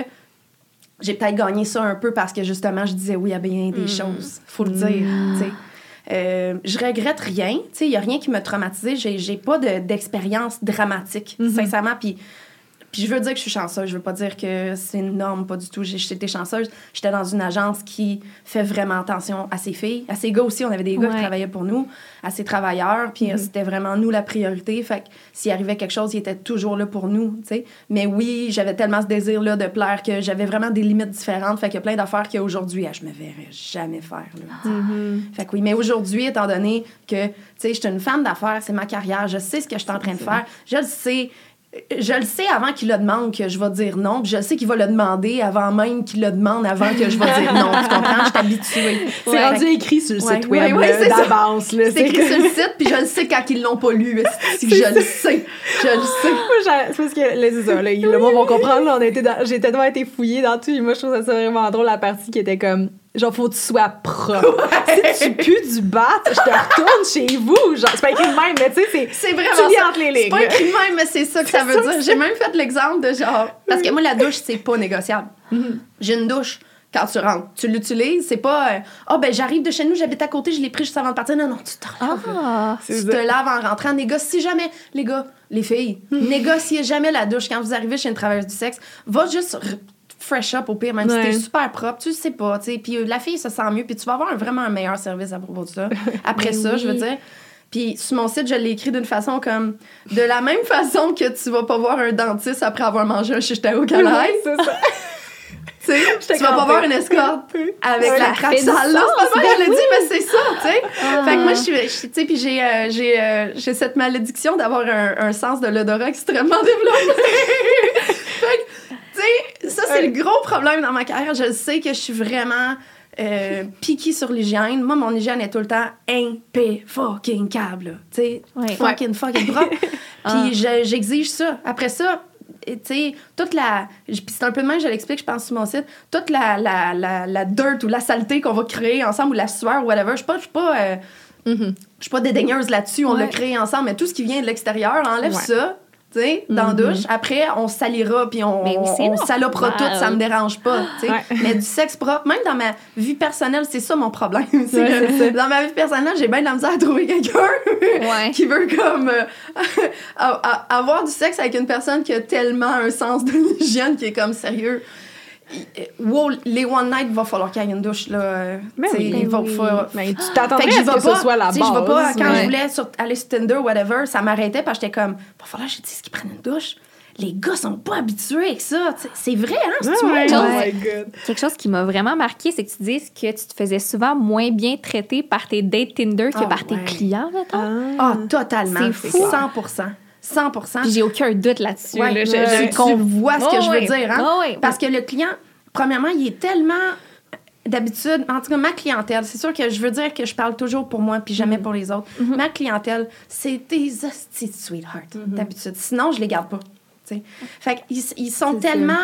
F: j'ai peut-être gagné ça un peu parce que justement, je disais oui à bien des choses. Faut le dire. Euh, je regrette rien. Il n'y a rien qui m'a traumatisée. J'ai, pas de- d'expérience dramatique, sincèrement. Puis, puis je veux dire que je suis chanceuse. Je veux pas dire que c'est une norme, pas du tout. J'étais chanceuse. J'étais dans une agence qui fait vraiment attention à ses filles. À ses gars aussi. On avait des gars qui travaillaient pour nous. À ses travailleurs. Puis euh, c'était vraiment nous la priorité. Fait que s'il arrivait quelque chose, il était toujours là pour nous, tu sais. Mais oui, j'avais tellement ce désir-là de plaire que j'avais vraiment des limites différentes. Fait qu'il y a plein d'affaires qu'aujourd'hui, ah, je me verrais jamais faire, là, sais. Fait que oui, mais aujourd'hui, étant donné que, tu sais, je suis une femme d'affaires, c'est ma carrière, je sais ce que je suis en train de faire, je le sais. Je le sais avant qu'il le demande que je vais dire non, puis je le sais qu'il va le demander avant même qu'il le demande avant que je vais dire non. Tu comprends? Je suis habituée.
B: C'est
F: Ouais.
B: rendu écrit sur le
F: Ouais,
B: site web
F: ouais, ça.
B: d'avance.
F: C'est écrit sur le site, puis je le sais quand ils l'ont pas lu. Si je le sais. Je le sais.
B: C'est parce que là, c'est ça. Là, ils- le monde vont comprendre. J'ai tellement été fouillée dans tout. Et moi, je trouve ça vraiment drôle, la partie qui était comme. Genre, faut que tu sois propre. Si tu pues du bat, je te retourne chez vous. Genre, c'est pas écrit de même, mais tu sais, c'est.
F: C'est vraiment
B: Tu
F: ça.
B: entre les
F: C'est
B: lignes.
F: pas écrit de même, mais c'est ça que ça veut dire. J'ai même fait l'exemple de genre. Parce que moi, la douche, c'est pas négociable. J'ai une douche. Quand tu rentres, tu l'utilises, c'est pas euh, ah ben j'arrive de chez nous, j'habite à côté, je l'ai pris juste avant de partir. Non non, tu te laves.
C: Ah!
B: C'est
F: Tu
B: ça.
F: te laves en rentrant. Négocie jamais, les gars, les filles, négociez jamais la douche quand vous arrivez chez une travailleuse du sexe. Va juste fresh up au pire, même
B: Ouais.
F: si t'es super propre, tu sais pas, tu sais. Puis euh, la fille se sent mieux, puis tu vas avoir un- vraiment un meilleur service à propos de ça. Après
C: Ben
F: ça, je veux
C: oui.
F: dire. Puis sur mon site, je l'ai écrit d'une façon comme de la même façon que tu vas pas voir un dentiste après avoir mangé un chichtao au calaï,
B: c'est ça.
F: tu sais, tu vas pas voir une escorte avec
C: Ouais,
F: la craque sale là. C'est pas dis, mais c'est ça, tu sais.
C: Ah.
F: Fait que moi, je suis, tu sais, puis j'ai, euh, j'ai, euh, j'ai cette malédiction d'avoir un, un sens de l'odorat extrêmement développé. fait que, tu sais, ça, c'est le gros problème dans ma carrière. Je sais que je suis vraiment euh, piquée sur l'hygiène. Moi, mon hygiène est tout le temps tu sais.
C: Ouais.
F: Fucking, fucking propre.
C: Ah.
F: Puis je- j'exige ça. Après ça, tu sais, toute la. Puis c'est un peu de même, je l'explique, je pense, sur mon site. Toute la, la, la, la dirt ou la saleté qu'on va créer ensemble ou la sueur ou whatever. Je suis pas. Je suis pas, euh, je suis pas dédaigneuse là-dessus, on l'a
B: Ouais.
F: créé ensemble, mais tout ce qui vient de l'extérieur, enlève
B: Ouais.
F: ça, tu sais, dans la douche. Après, on salira, puis on,
C: Mais oui,
F: on salopera tout, ça me dérange pas, tu sais.
B: Ouais.
F: Mais du sexe propre, même dans ma vie personnelle, c'est ça mon problème.
B: Ouais,
F: que dans ma vie personnelle, j'ai bien de la misère à trouver quelqu'un
C: Ouais.
F: qui veut comme euh, avoir du sexe avec une personne qui a tellement un sens de l'hygiène qui est comme sérieux. Il- Wow, les one night, il va falloir qu'il y ait une douche là. euh,
B: Mais
F: tu sais,
B: oui.
F: il va-
C: oui.
F: faut-
B: Mais tu
F: fait
B: t'attendrais
F: que
B: à ce
F: vais
B: que ce
F: pas.
B: soit la base.
F: je vais pas, quand
C: ouais.
F: je voulais sur- aller sur Tinder, whatever, ça m'arrêtait parce que j'étais comme, va falloir que je dise qu'ils prennent une douche. Les gars sont pas habitués avec ça. C'est vrai, hein? C'est
B: Ouais, ouais.
C: chose?
B: Oh my God.
C: Quelque chose qui m'a vraiment marqué, c'est que tu dises que tu te faisais souvent moins bien traiter par tes dates Tinder que
F: Ah,
C: par tes clients, mettons.
F: Ah, totalement.
C: C'est fou.
F: 100 100
C: Puis j'ai aucun doute là-dessus.
F: Ouais,
C: là. Je- je
F: tu
C: com-
F: vois ce que
C: Oh,
F: je veux dire, hein?
C: Oh, ouais.
F: Parce que le client, premièrement, il est tellement d'habitude, en tout cas ma clientèle, c'est sûr que je veux dire que je parle toujours pour moi puis
C: Mm-hmm.
F: jamais pour les autres. Ma clientèle, c'est des hosties de sweetheart
C: Mm-hmm.
F: d'habitude. Sinon, je les garde pas. tu sais. Fait qu'ils ils sont tellement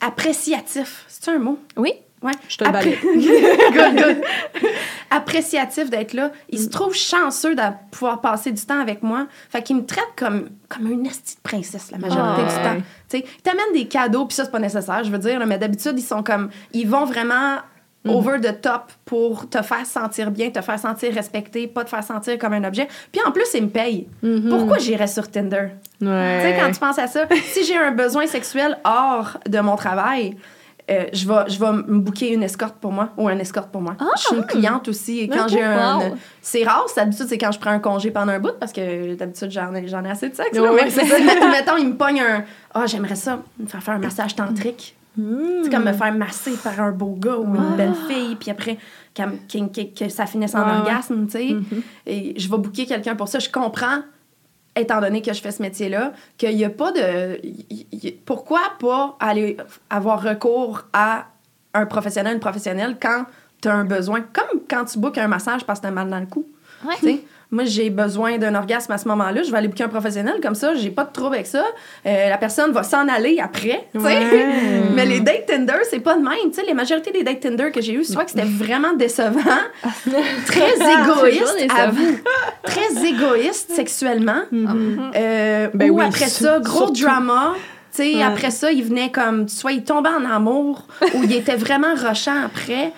F: appréciatifs. C'est un mot?
C: Oui.
F: Ouais.
B: Je te
F: Appré- good, good. Appréciatif d'être là. Ils se
B: Mm.
F: trouvent chanceux de pouvoir passer du temps avec moi. Fait qu'ils me traitent comme, comme une estie de princesse la majorité
C: Ah,
F: du
B: ouais.
F: temps. Tu sais, ils t'amènent des cadeaux, puis ça, c'est pas nécessaire, je veux dire, là, mais d'habitude, ils sont comme. Ils vont vraiment
B: Mm.
F: over the top pour te faire sentir bien, te faire sentir respecté, pas te faire sentir comme un objet. Puis en plus, ils me payent. Pourquoi j'irais sur Tinder? Tu sais,
B: Mm-hmm.
F: Quand tu penses à ça, si j'ai un besoin sexuel hors de mon travail, euh, je vais, je vais me booker une escorte pour moi ou un escorte pour moi. Je suis une cliente aussi. Et quand j'ai un.
C: wow.
F: C'est rare, c'est d'habitude, c'est quand je prends un congé pendant un bout parce que d'habitude, j'en ai, j'en ai assez de sexe. là.
B: Ouais, ouais,
F: mais mettons, il me pogne un. Ah, j'aimerais ça, me faire faire un massage tantrique.
B: Hmm.
F: C'est comme me faire masser par un beau gars ou une belle fille, puis après, que, que- que ça finisse en orgasme, tu sais. Et je vais booker quelqu'un pour ça. Je comprends, étant donné que je fais ce métier-là, qu'il n'y a pas de. y- y- Pourquoi pas aller avoir recours à un professionnel, une professionnelle quand tu as un besoin? Comme quand tu bookes un massage parce que tu as mal dans le cou.
C: Ouais.
F: Moi, j'ai besoin d'un orgasme à ce moment-là. Je vais aller booker un professionnel comme ça. J'ai pas de trouble avec ça. Euh, la personne va s'en aller après. tu sais.
B: Ouais.
F: Mais les dates Tinder, c'est pas de même. Tu sais, les majorités des dates Tinder que j'ai eues, soit que c'était vraiment décevant, très égoïste,
C: décevant.
F: avoue. Très égoïste sexuellement. Euh,
B: Ben
F: ou
B: oui,
F: après ça, gros
B: surtout.
F: drama.
B: Ouais.
F: après ça, il venait comme, soit il tombait en amour, ou il était vraiment rushant après.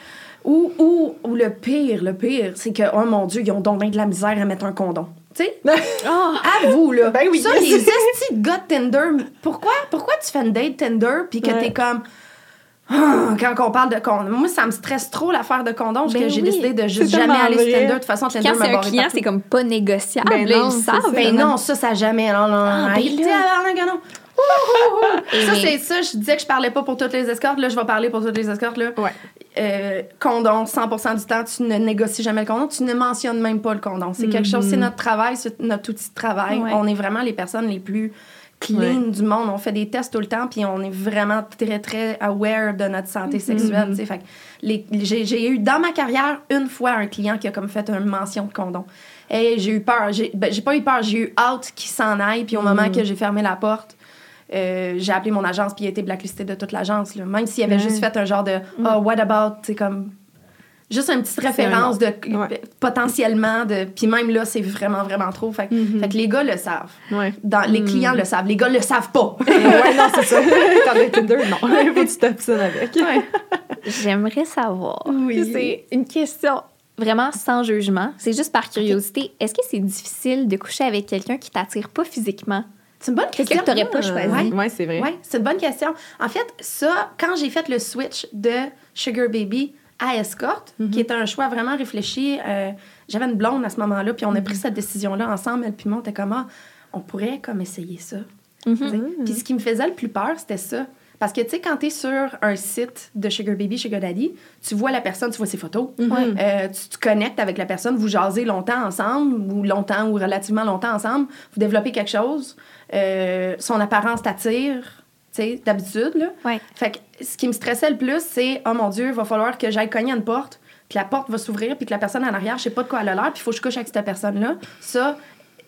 F: Ou, ou, ou le pire, le pire, c'est que, oh mon Dieu, ils ont donc bien de la misère à mettre un condom. Tu sais?
C: Oh,
F: Avoue, là.
B: Ben oui.
F: Ça, les estis de gars de Tinder, pourquoi, pourquoi tu fais une date Tinder puis que
B: Ouais.
F: t'es comme. Ah, quand on parle de condom. Moi, ça me stresse trop l'affaire de condom parce
C: Ben
F: que j'ai
C: oui.
F: décidé de juste jamais aller sur. Tinder. De toute façon, Tinder
C: quand
F: m'a
C: c'est un
F: barré
C: client, c'est comme pas négociable.
B: Ben non,
C: ils
B: c'est
C: savent.
B: ça.
F: Ben non, ça, ça jamais. Non, non,
C: Ah, ben là.
F: Ça, c'est ça. Je disais que je parlais pas pour toutes les escortes. Là, je vais parler pour toutes les escortes. Là.
B: Ouais.
F: Euh, condom, 100 du temps, tu ne négocies jamais le condom. Tu ne mentionnes même pas le condom. C'est quelque chose, c'est notre travail, c'est notre outil de travail.
C: Ouais.
F: On est vraiment les personnes les plus clean du monde. On fait des tests tout le temps, puis on est vraiment très, très aware de notre santé sexuelle. tu sais. Fait J'ai eu dans ma carrière une fois un client qui a comme fait une mention de condom. Et j'ai eu peur. J'ai ben, pas eu peur, j'ai eu hâte qu'il s'en aille. Puis au moment que j'ai fermé la porte, euh, j'ai appelé mon agence, puis il a été blacklisté de toute l'agence. là. Même s'il avait juste fait un genre de Oh, what about, c'est comme. Juste une petite référence de
B: Ouais.
F: potentiellement de puis même là c'est vraiment vraiment trop fait, que- fait que les gars le savent
B: Ouais.
F: dans, les clients le savent les gars le savent pas
B: ouais, non, c'est ça. Quand t'as Tinder, non. Faut que tu avec.
C: J'aimerais savoir.
F: Oui.
C: C'est une question vraiment sans jugement. C'est juste par curiosité. Est-ce que c'est difficile de coucher avec quelqu'un qui t'attire pas physiquement?
F: C'est une bonne question
C: que t'aurais pas choisi.
F: Ouais.
B: Ouais, c'est vrai.
F: Oui, c'est une bonne question. En fait, ça, quand j'ai fait le switch de Sugar Baby à Escort,
B: Mhm.
F: qui était un choix vraiment réfléchi, euh, j'avais une blonde à ce moment-là, puis on a
B: Mhm.
F: pris cette décision-là ensemble, elle puis moi, on était comme, Ah, on pourrait comme essayer ça.
C: Mhm.
F: Puis ce qui me faisait le plus peur, c'était ça. Parce que, tu sais, quand tu es sur un site de Sugar Baby, Sugar Daddy, tu vois la personne, tu vois ses photos, euh, tu te connectes avec la personne, vous jasez longtemps ensemble, ou longtemps, ou relativement longtemps ensemble, vous développez quelque chose, euh, son apparence t'attire, tu sais, d'habitude, là.
C: Ouais.
F: Fait que ce qui me stressait le plus, c'est, oh mon Dieu, il va falloir que j'aille cogner à une porte, puis la porte va s'ouvrir, puis que la personne en arrière, je sais pas de quoi elle a l'air, puis il faut que je couche avec cette personne-là. Ça,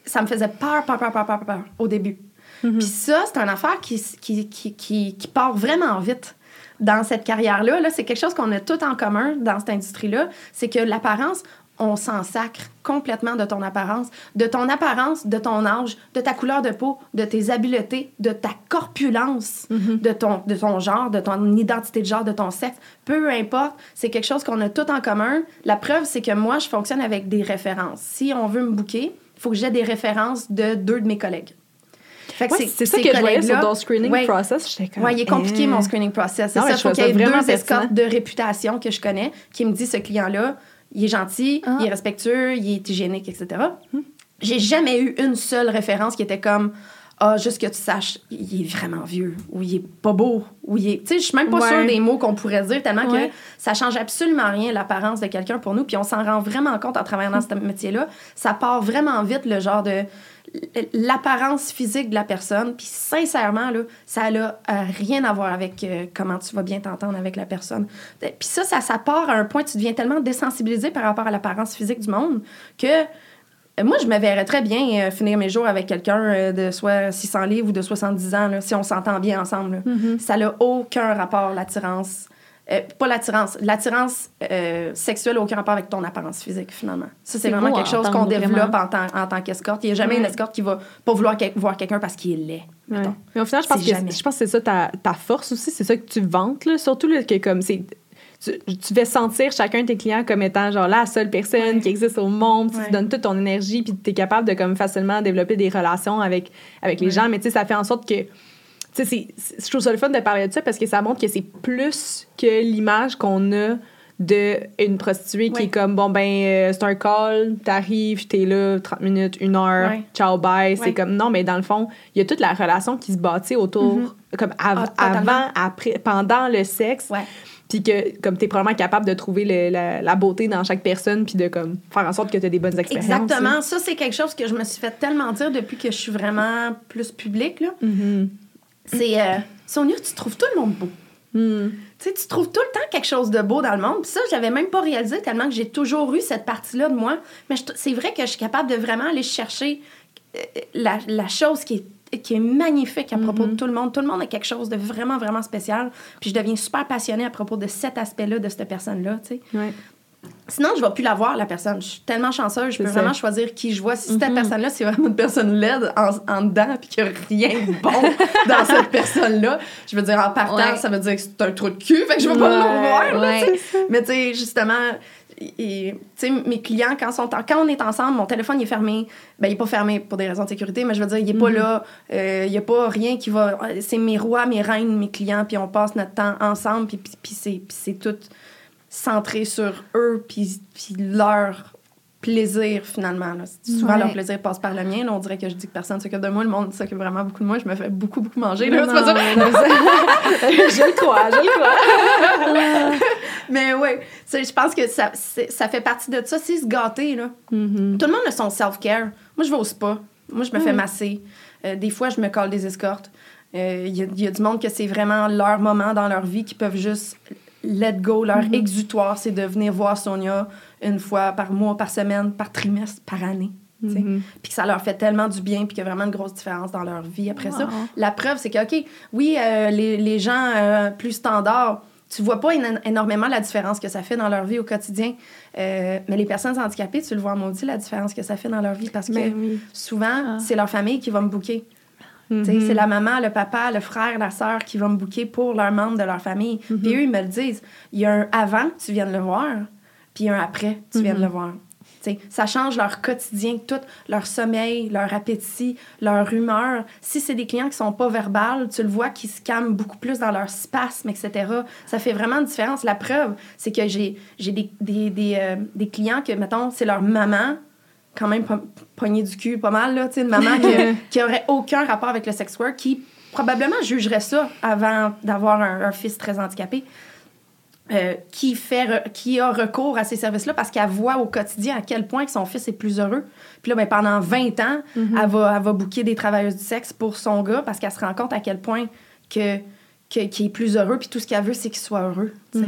F: ça me faisait peur, peur, peur, peur, peur, peur, au début. Puis ça, c'est une affaire qui, qui, qui, qui, qui part vraiment vite dans cette carrière-là. Là, c'est quelque chose qu'on a tout en commun dans cette industrie-là. C'est que l'apparence, on s'en sacre complètement de ton apparence, de ton apparence, de ton âge, de ta couleur de peau, de tes habiletés, de ta corpulence, de, ton, de ton genre, de ton identité de genre, de ton sexe. Peu importe, c'est quelque chose qu'on a tout en commun. La preuve, c'est que moi, je fonctionne avec des références. Si on veut me booker, il faut que j'ai des références de deux de mes collègues.
B: Ouais, c'est ça que je voyais sur ton screening
F: Ouais.
B: process. J'étais comme.
F: Oui, il est compliqué,
B: hein.
F: mon screening process. C'est
B: Non,
F: ça,
B: je
F: il faut qu'il y ait deux escortes de réputation que je connais qui me disent ce client-là, il est gentil,
C: Ah.
F: il est respectueux, il est hygiénique, etc.
B: Hmm.
F: J'ai jamais eu une seule référence qui était comme Ah, juste que tu saches, il est vraiment vieux, ou il est pas beau, ou il est. Tu sais, je suis même pas
B: Ouais.
F: sûre des mots qu'on pourrait dire, tellement
C: Ouais.
F: que ça change absolument rien l'apparence de quelqu'un pour nous, puis on s'en rend vraiment compte en travaillant dans ce métier-là. Ça part vraiment vite, le genre de l'apparence physique de la personne. Puis sincèrement, là, ça n'a rien à voir avec euh, comment tu vas bien t'entendre avec la personne. Euh, Puis ça, ça, ça part à un point, tu deviens tellement désensibilisé par rapport à l'apparence physique du monde que euh, moi, je me verrais très bien euh, finir mes jours avec quelqu'un euh, de soit 600 livres ou de 70 ans, là, si on s'entend bien ensemble. là. Ça n'a aucun rapport, l'attirance. Euh, pas l'attirance. L'attirance euh, sexuelle n'a aucun rapport avec ton apparence physique, finalement. Ça, c'est vraiment
C: beau
F: quelque chose qu'on développe en tant, en tant qu'escorte. Il n'y a jamais une escorte qui va pas vouloir que- voir quelqu'un parce qu'il est laid.
B: Ouais. Mais au final, je pense, que, je pense que c'est ça ta, ta force aussi, c'est ça que tu vantes, là. surtout là, que comme c'est. Tu, tu fais sentir chacun de tes clients comme étant genre la seule personne
F: Ouais.
B: qui existe au monde,
F: Ouais.
B: tu donnes toute ton énergie, puis tu es capable de comme facilement développer des relations avec, avec les gens, mais tu sais, ça fait en sorte que. Tu sais, c'est- c'est- je trouve ça le fun de parler de ça parce que ça montre que c'est plus que l'image qu'on a de une prostituée qui est comme bon ben euh, c'est un call t'arrives t'es là 30 minutes une heure
F: Ouais.
B: ciao bye c'est
F: Ouais.
B: comme non mais dans le fond il y a toute la relation qui se bâtit autour comme av-
F: Ah,
B: avant après pendant le sexe puis que comme t'es probablement capable de trouver le- la, la beauté dans chaque personne puis de comme faire en sorte que t'as des bonnes expériences
F: Exactement. Ça, c'est quelque chose que je me suis fait tellement dire depuis que je suis vraiment plus publique. Là.
B: Mhm.
F: C'est euh, Sonia, tu trouves tout le monde beau.
B: Mhm.
F: Tu sais, tu trouves tout le temps quelque chose de beau dans le monde. Puis ça, j'avais même pas réalisé tellement que j'ai toujours eu cette partie-là de moi. Mais c'est vrai que je suis capable de vraiment aller chercher euh, la, la chose qui est, qui est magnifique à propos de tout le monde. Tout le monde a quelque chose de vraiment, vraiment spécial. Puis je deviens super passionnée à propos de cet aspect-là, de cette personne-là, tu sais.
B: Ouais.
F: Sinon, je ne vais plus la voir, la personne. Je suis tellement chanceuse, je peux vraiment choisir qui je vois. Si cette personne-là, c'est vraiment une personne laide en, en dedans, puis qu'il n'y a rien de bon dans cette personne-là, je veux dire, en partant,
C: Ouais.
F: ça veut dire que c'est un trou de cul, fait que je ne vais pas le revoir. là,
C: ouais.
F: Mais tu sais, justement, et- mes clients, quand, sont en- quand on est ensemble, mon téléphone il est fermé. Ben, il n'est pas fermé pour des raisons de sécurité, mais je veux dire, il n'est pas là. Euh, Il n'y a pas rien qui va. C'est mes rois, mes reines, mes clients, puis on passe notre temps ensemble, puis c'est tout centré sur eux, puis, puis leur plaisir, finalement. là. Souvent,
B: Ouais.
F: leur plaisir passe par le mien. Là, on dirait que je dis que personne s'occupe de moi. Le monde s'occupe vraiment beaucoup de moi. Je me fais beaucoup, beaucoup manger. Là,
B: Non, non, je le crois je le crois
F: Mais oui, je pense que ça, ça fait partie de ça. C'est se gâter, là.
B: Mhm.
F: Tout le monde a son self-care. Moi, je vais au spa. Moi, je me fais masser. Euh, des fois, je me colle des escortes. Euh, Il y, y a du monde que c'est vraiment leur moment dans leur vie qui peuvent juste let go. Leur exutoire, c'est de venir voir Sonia une fois par mois, par semaine, par trimestre, par année.
B: Mhm.
F: Puis que ça leur fait tellement du bien, puis qu'il y a vraiment une grosse différence dans leur vie après ça. La preuve, c'est que, OK, oui, euh, les, les gens euh, plus standards, tu vois pas éno- énormément la différence que ça fait dans leur vie au quotidien. Euh, mais les personnes handicapées, tu le vois maudit, la différence que ça fait dans leur vie, parce que
B: Ben oui.
F: souvent,
C: Ah.
F: c'est leur famille qui va me booker. Sais,
B: Mhm.
F: C'est la maman, le papa, le frère, la sœur qui va me booker pour leurs membres de leur famille. Puis eux, ils me le disent. Il y a un avant, tu viens de le voir, puis un après, tu viens de le voir. Tu sais, ça change leur quotidien, tout leur sommeil, leur appétit, leur humeur. Si c'est des clients qui sont pas verbales, tu le vois qui se calment beaucoup plus dans leur spasme, etc. Ça fait vraiment une différence. La preuve, c'est que j'ai j'ai des, des, des, euh, des clients que, mettons, c'est leur maman, quand même po- poignée du cul pas mal, là, tu sais, une maman qui, qui aurait aucun rapport avec le sex work, qui probablement jugerait ça avant d'avoir un, un fils très handicapé. euh, qui, fait qui a recours à ces services-là parce qu'elle voit au quotidien à quel point que son fils est plus heureux. Puis là, ben, pendant 20 ans, elle, va, elle va booker des travailleuses du sexe pour son gars parce qu'elle se rend compte à quel point que, que, qu'il est plus heureux puis tout ce qu'elle veut, c'est qu'il soit heureux. sais.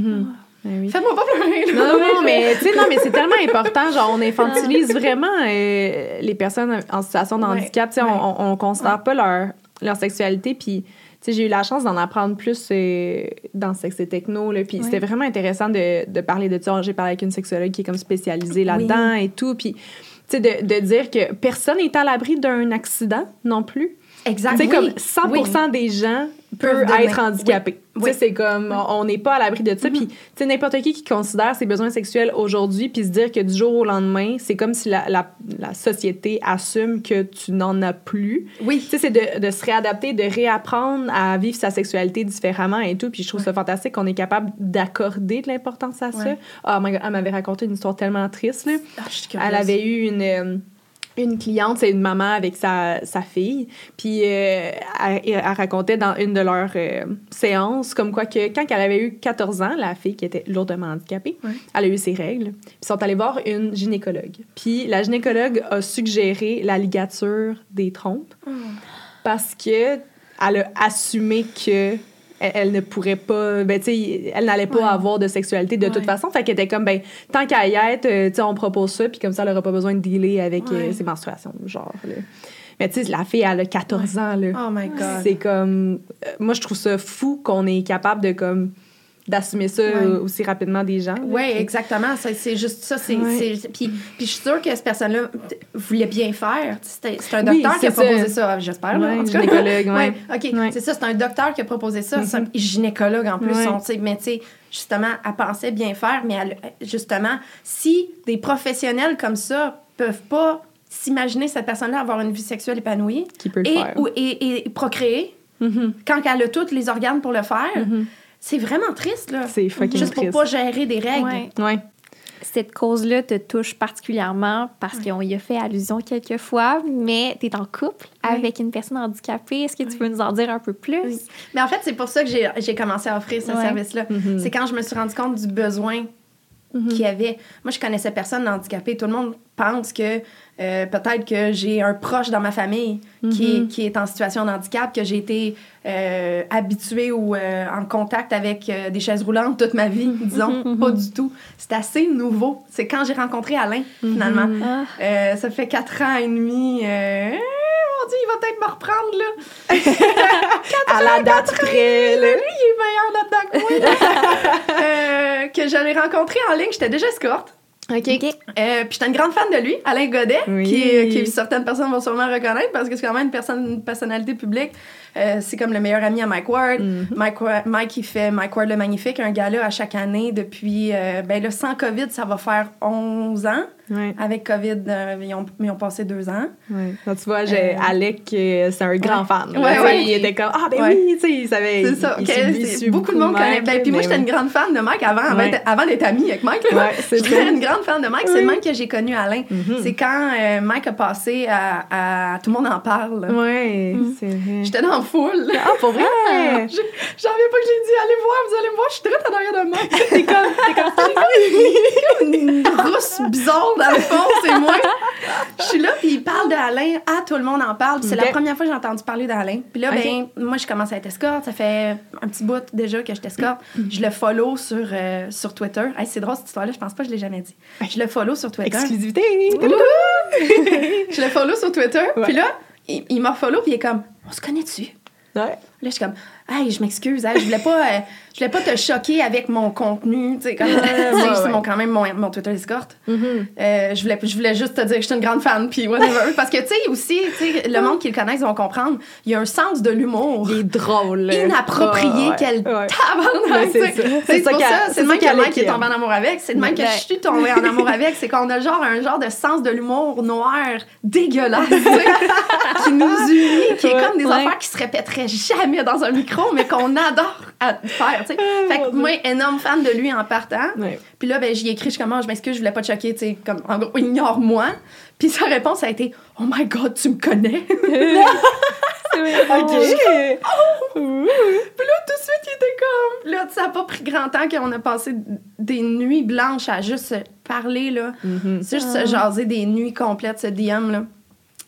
B: Ben oui.
F: Faites-moi pas pleurer, là.
B: Non, non, mais tu sais, non, mais c'est tellement important. Genre, on infantilise vraiment euh, les personnes en situation de
F: Ouais,
B: handicap. Tu sais,
F: ouais.
B: on, on, on considère pas leur, leur sexualité. Puis, tu sais, j'ai eu la chance d'en apprendre plus euh, dans Sexe et Techno. Là, puis, c'était vraiment intéressant de, de parler de ça. J'ai parlé avec une sexologue qui est comme spécialisée là-dedans et tout. Puis, tu sais, de, de dire que personne n'est à l'abri d'un accident non plus.
F: Exact.
B: Tu sais,
F: Oui.
B: comme 100 des gens
F: Peuvent
B: être handicapés.
F: Oui.
B: C'est comme, on- n'est pas à l'abri de ça. Puis, tu sais, n'importe qui qui considère ses besoins sexuels aujourd'hui, puis se dire que du jour au lendemain, c'est comme si la, la, la société assume que tu n'en as plus.
F: Oui.
B: Tu sais, c'est de, de se réadapter, de réapprendre à vivre sa sexualité différemment et tout. Puis je trouve ça fantastique qu'on est capable d'accorder de l'importance à ça. Ah, my God, elle m'avait raconté une histoire tellement triste, là.
F: Ah, je suis.
B: Elle avait eu une, euh, une cliente, c'est une maman avec sa, sa fille. Puis euh, elle, elle racontait dans une de leurs euh, séances comme quoi que quand elle avait eu 14 ans, la fille qui était lourdement handicapée,
F: Ouais.
B: elle a eu ses règles. Puis ils sont allés voir une gynécologue. Puis la gynécologue a suggéré la ligature des trompes parce que elle a assumé que elle, elle ne pourrait pas, ben, tu sais, elle n'allait pas
F: Ouais.
B: avoir de sexualité de toute
F: Ouais.
B: façon. Fait qu'elle était comme, ben, tant qu'à y être, euh, tu sais, on propose ça, puis comme ça, elle n'aura pas besoin de dealer avec euh,
F: Ouais.
B: ses menstruations, genre. là. Mais tu sais, la fille, elle a 14 ans, là.
F: Oh my God.
B: C'est comme. euh, moi, je trouve ça fou qu'on est capable de, comme, d'assumer ça
F: Ouais.
B: euh, aussi rapidement des gens.
F: Oui,
B: Puis-
F: exactement. C'est juste ça. c'est
B: Ouais.
F: Puis, puis je suis sûre que cette personne-là voulait bien faire. C'est un
B: Oui,
F: docteur qui a
B: ça.
F: proposé ça, j'espère. là,
B: Ouais,
F: en tout cas.
B: gynécologue, ouais.
F: OK, c'est ça. C'est un docteur qui a proposé ça. C'est un
B: Mhm.
F: gynécologue en plus. On mais tu sais, justement, elle pensait bien faire, mais elle- justement, si des professionnels comme ça peuvent pas s'imaginer cette personne-là avoir une vie sexuelle épanouie
B: Qui peut le
F: et,
B: faire.
F: ou- et, et procréer
B: Mhm.
F: quand elle a tous les organes pour le faire,
B: Mhm.
F: C'est vraiment triste, là.
B: C'est fucking
F: Juste pour
B: triste.
F: pas gérer des règles.
C: Ouais.
B: Ouais.
C: Cette cause-là te touche particulièrement parce qu'on y a fait allusion quelques fois, mais tu es en couple avec une personne handicapée. Est-ce que tu peux nous en dire un peu plus?
F: Oui. Mais en fait, c'est pour ça que j'ai commencé à offrir ce
C: Ouais.
F: service-là.
B: Mhm.
F: C'est quand je me suis rendu compte du besoin qu'il y avait. Moi, je connaissais personne handicapé. Tout le monde pense que euh, peut-être que j'ai un proche dans ma famille qui, est, qui est en situation de handicap, que j'ai été euh, habituée ou euh, en contact avec euh, des chaises roulantes toute ma vie, disons. Pas du tout. C'est assez nouveau. C'est quand j'ai rencontré Alain, finalement.
C: Ah.
F: Ça fait quatre ans et demi. Euh, mon Dieu, il va peut-être me reprendre, là.
B: À la date près, là.
F: Lui, il est meilleur là-dedans que moi. là. Euh, que je l'ai rencontré en ligne. J'étais déjà escorte.
B: OK.
C: OK.
F: Euh, puis j'étais une grande fan de lui, Alain Godet,
B: Oui.
F: qui, qui certaines personnes vont sûrement reconnaître parce que c'est quand même une, personne, une personnalité publique. Euh, c'est comme le meilleur ami à Mike Ward.
B: Mhm.
F: Mike, Mike, il fait Mike Ward le Magnifique, un gala à chaque année depuis, euh, ben là, sans COVID, ça va faire 11 ans.
B: Ouais.
F: Avec COVID, euh, ils, ont, ils ont passé deux ans.
B: Ouais. Tu vois, j'ai Alec, c'est un grand
F: ouais.
B: fan. là. Il était comme, ah, ben oui, tu sais, il savait.
F: C'est ça.
B: il
F: ok,
B: suit- il
F: c'est-
B: suit
F: beaucoup de monde connaît. Ben, puis moi, j'étais une grande fan de Mike avant, avant d'être- amie avec Mike. J'étais une grande fan de Mike. C'est
B: Oui.
F: le même que j'ai connu Alain.
B: Mhm.
F: C'est quand Mike a passé à, à Tout le monde en parle. là.
B: Ouais, c'est vrai.
F: J'étais dans foule.
B: Ah, pour vrai?
F: Je- J'en reviens pas que j'ai dit, allez voir, vous allez me voir, je suis très en arrière de Mike.
B: T'es comme, t'es comme,
F: Une rousse bizarre dans le fond, c'est moi. Je suis là, puis il parle d'Alain. Ah, tout le monde en parle. C'est la première fois que j'ai entendu parler d'Alain. Puis là, ben, moi, je commence à être escorte. Ça fait un petit bout déjà que je t'escorte. Je le follow sur, euh, sur Twitter. C'est drôle cette histoire-là, je pense pas que je l'ai jamais dit. Je le follow sur Twitter.
B: exclusivité.
F: Je le follow sur Twitter. Puis là, il, il follow, puis il est comme, on se connaît-tu?
B: Ouais.
F: Là, je suis comme, hey, je m'excuse, hey, je voulais pas, euh, je voulais pas te choquer avec mon contenu, tu sais, comme, c'est mon, quand même mon, mon Twitter escorte.
B: Mhm.
F: Euh, je, voulais, je voulais juste te dire que je suis une grande fan, puis whatever. Parce que, tu sais, aussi, tu sais, le monde qui le connaisse vont comprendre, il y a un sens de l'humour
B: Il est drôle.
F: inapproprié
B: ouais.
F: qu'elle
B: Ouais. Ouais, c'est.
F: C'est
B: ça
F: pour
B: qu'elle-
F: ça,
B: c'est
F: le même que Mike qui est tombé en amour avec, c'est le même que je suis tombée en amour avec, c'est qu'on a genre un genre de sens de l'humour noir dégueulasse, qui nous unit, qui est comme des affaires qui se répéteraient jamais dans un micro, mais qu'on adore à faire, tu sais. Fait que moi, énorme fan de lui en partant.
B: Ouais.
F: Puis là, ben, j'y ai écrit, je suis comme, Ah, je m'excuse, je voulais pas te choquer, tu sais, comme, en gros, ignore-moi. Puis sa réponse a été, oh my god, tu me connais.
B: OK.
F: Puis là, tout de suite, il était comme. Là, ça a pas pris grand temps qu'on a passé des nuits blanches à juste parler, là.
B: Mhm.
F: C'est juste se jaser des nuits complètes, ce DM, là.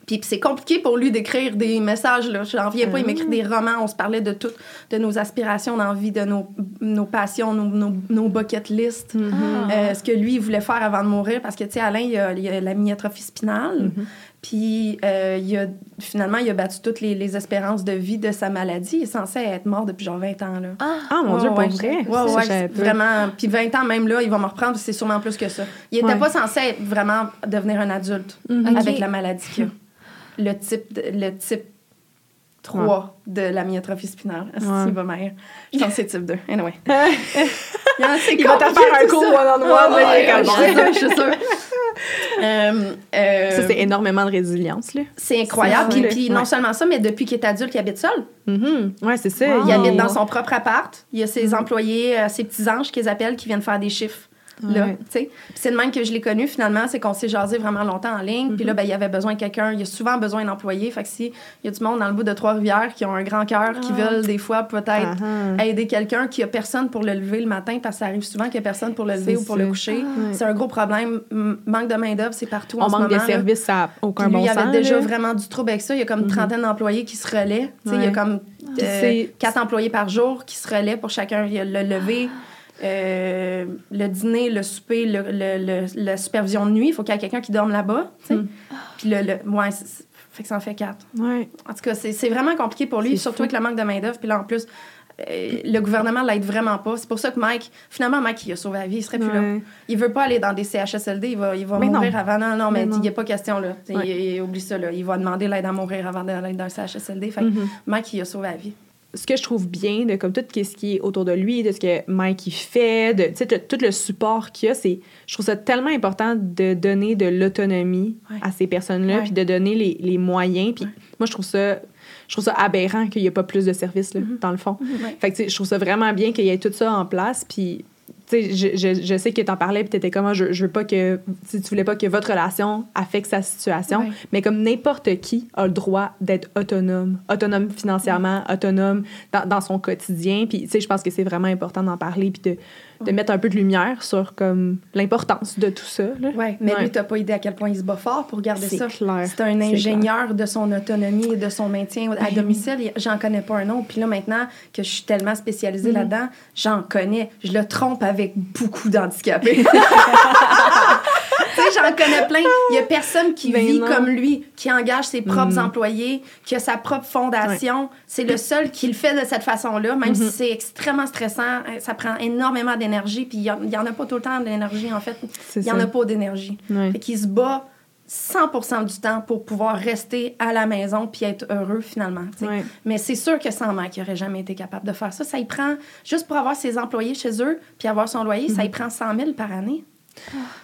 F: Puis, c'est compliqué pour lui d'écrire des messages, là. Je n'en reviens pas, il m'écrit des romans, on se parlait de toutes, de nos aspirations dans la vie, de nos, nos passions, nos, nos, nos bucket lists.
B: Mhm.
F: Euh, ce que lui, il voulait faire avant de mourir, parce que, tu sais, Alain, il a, il a la myétrophie spinale. Puis euh, il a, finalement, il a battu toutes les, les espérances de vie de sa maladie. Il est censé être mort depuis genre 20 ans. Là.
B: Ah, mon
F: Ouais,
B: Dieu, pour
F: ouais.
B: vrai? Ça, pas.
F: vraiment. Puis 20 ans, même là, il va me reprendre, c'est sûrement plus que ça. Il était
B: Ouais.
F: pas censé être vraiment devenir un adulte
C: Ok.
F: avec la maladie qu'il a. Le type, de- le type 3 de la myotrophie spinaire. Est-ce
B: Ouais.
F: qu'il va meilleur? Je pense que c'est type 2. Anyway. Il, y en a- c'est
B: Il va te
F: compliqué,
B: faire un cours one-on-one,
F: je suis sûre, je suis sûre. Euh, euh,
B: Ça, c'est énormément de résilience, là.
F: c'est incroyable. Puis, puis
B: Ouais.
F: non seulement ça, mais depuis qu'il est adulte, il habite seul.
B: Mhm. Ouais, c'est ça.
C: Wow.
F: Il habite dans son propre appart. Il y a ses employés, euh, ses petits anges qu'ils appellent, qui viennent faire des chiffres. Là,
B: Ouais.
F: tu sais. Puis c'est de même que je l'ai connu finalement, c'est qu'on s'est jasé vraiment longtemps en ligne. Puis là, ben, il y avait besoin de quelqu'un. Il y a souvent besoin d'employés. Fait que si il y a du monde dans le bout de Trois-Rivières qui ont un grand cœur, qui veulent des fois peut-être
B: Ah,
F: aider quelqu'un qui a personne pour le lever le matin, parce que ça arrive souvent qu'il n'y a personne pour le lever ou pour le coucher.
B: Ouais.
F: C'est un gros problème. Manque de main-d'œuvre, c'est partout en
B: On
F: ce
B: manque
F: moment.
B: de services, ça n'a aucun
F: Puis lui,
B: bon
F: il
B: sens.
F: avait déjà
B: là.
F: vraiment du trouble avec ça. Il y a comme une
B: Mhm.
F: trentaine d'employés qui se relaient. Tu sais, Il y a comme euh, quatre employés par jour qui se relaient pour chacun. Y le lever, euh, le dîner, le souper, le, le- le- la supervision de nuit. Il faut qu'il y ait quelqu'un qui dorme là-bas.
B: Mm.
F: Puis le, le- ouais, fait que ça en fait quatre.
B: Ouais.
F: En tout cas, c'est vraiment compliqué pour lui, surtout
B: fou.
F: avec le manque de main-d'œuvre. Puis là, en plus, euh, le gouvernement l'aide vraiment pas. C'est pour ça que Mike, finalement, Mike, il a sauvé la vie. Il serait plus là. Il veut pas aller dans des CHSLD, il va, il va
B: Mais
F: mourir
B: non.
F: avant. Non, non, mais
B: Mais
F: il n'y a pas question, là. Il-
B: Ouais.
F: il- oublie ça, là. Il va demander l'aide à mourir avant d'aller dans le CHSLD. Fait que
B: Mhm.
F: Mike, il a sauvé la vie.
B: Ce que je trouve bien de comme tout ce qui est autour de lui, de ce que Mike il fait, de tout le support qu'il y a, c'est je trouve ça tellement important de donner de l'autonomie
F: Ouais.
B: à ces personnes-là, puis de donner les, les moyens. Puis moi je trouve ça je trouve ça aberrant qu'il n'y ait pas plus de services là, dans le fond.
F: Ouais.
B: Fait que je trouve ça vraiment bien qu'il y ait tout ça en place. Puis je, je, je sais que t'en parlais puis t'étais comme Ah, je, je veux pas que tu voulais pas que votre relation affecte sa situation. Mais comme n'importe qui a le droit d'être autonome autonome financièrement autonome dans, dans son quotidien. Puis tu sais je pense que c'est vraiment important d'en parler puis de, de mettre un peu de lumière sur comme l'importance de tout ça.
F: Ouais, mais
B: Ouais.
F: lui, t'as pas idée à quel point il se bat fort pour garder
B: C'est
F: ça. C'est un ingénieur de son autonomie et de son maintien à domicile. Il- J'en connais pas un autre. Puis là, maintenant que je suis tellement spécialisée
B: Mhm.
F: là-dedans, j'en connais. Je le trompe avec beaucoup d'handicapés. J'en connais plein. Il y a personne qui
B: Ben
F: vit
B: non.
F: comme lui, qui engage ses propres
B: Mhm.
F: employés, qui a sa propre fondation. C'est le seul qui le fait de cette façon-là, même si c'est extrêmement stressant. euh, Ça prend énormément d'énergie. Puis il y en- a pas tout le temps d'énergie, en fait. Il y en a pas d'énergie.
B: Ouais.
F: Fait qu'il se bat 100% du temps pour pouvoir rester à la maison puis être heureux finalement.
B: Ouais.
F: Mais c'est sûr que sans Mike, il n'aurait jamais été capable de faire ça. Ça y prend, juste pour avoir ses employés chez eux puis avoir son loyer, ça y prend 100 000 par année.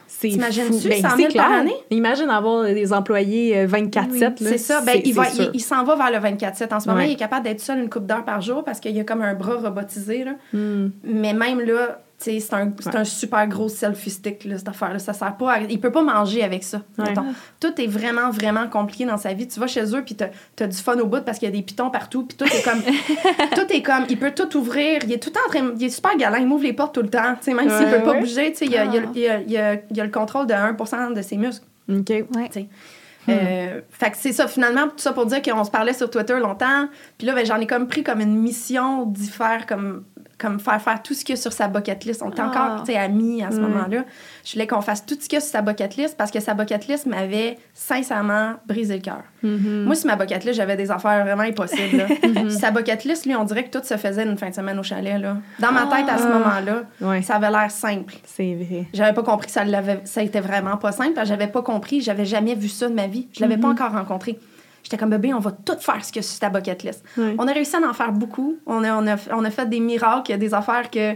B: C'est
F: T'imagines-tu
B: fou. Ben,
F: 100 000
B: c'est
F: par année?
B: Imagine avoir des employés euh, 24-7. là.
F: C'est ça. Ben, il, va-
B: c'est sûr.
F: il, il s'en va vers le 24-7. En ce moment,
B: Ouais.
F: il est capable d'être seul une coupe d'heures par jour parce qu'il y a comme un bras robotisé. Là.
B: Hmm.
F: Mais même là, c'est un, c'est
B: Ouais.
F: un super gros selfie stick, là, cette affaire-là. Ça sert pas à- Il peut pas manger avec ça.
B: Ouais.
F: Tout est vraiment, vraiment compliqué dans sa vie. Tu vas chez eux, puis t'as as du fun au bout parce qu'il y a des pitons partout, puis tout est comme... tout est comme... Il peut tout ouvrir. Il est tout le temps en train... Il est super galant. Il m'ouvre les portes tout le temps. Même s'il
B: Ouais,
F: peut pas bouger, tu sais, il y a, il
C: Ah.
F: il a- il a- il a le contrôle de 1 de ses muscles.
B: OK.
F: Sais. Euh, fait que c'est ça, finalement, tout ça pour dire qu'on se parlait sur Twitter longtemps. Puis là, ben, j'en ai comme pris comme une mission d'y faire comme, comme faire faire tout ce qu'il y a sur sa bucket list. On était
C: Ah.
F: encore, amis à ce
B: Mm.
F: moment-là. Je voulais qu'on fasse tout ce qu'il y a sur sa bucket list parce que sa bucket list m'avait sincèrement brisé le cœur.
B: Mhm.
F: Moi, sur ma bucket list, j'avais des affaires vraiment impossibles. là. Sur sa bucket list, lui, on dirait que tout se faisait une fin de semaine au chalet. Là. Dans ma tête, à ce
B: Ah.
F: moment-là,
B: Ouais.
F: ça avait l'air simple.
B: C'est vrai.
F: J'avais pas compris que ça ça était vraiment pas simple j'avais pas compris, j'avais jamais vu ça de ma vie. Je l'avais pas encore rencontré. J'étais comme bébé, on va tout faire ce que sur ta bucket list. On a réussi à en faire beaucoup. On a, on a, on a fait des miracles, des affaires que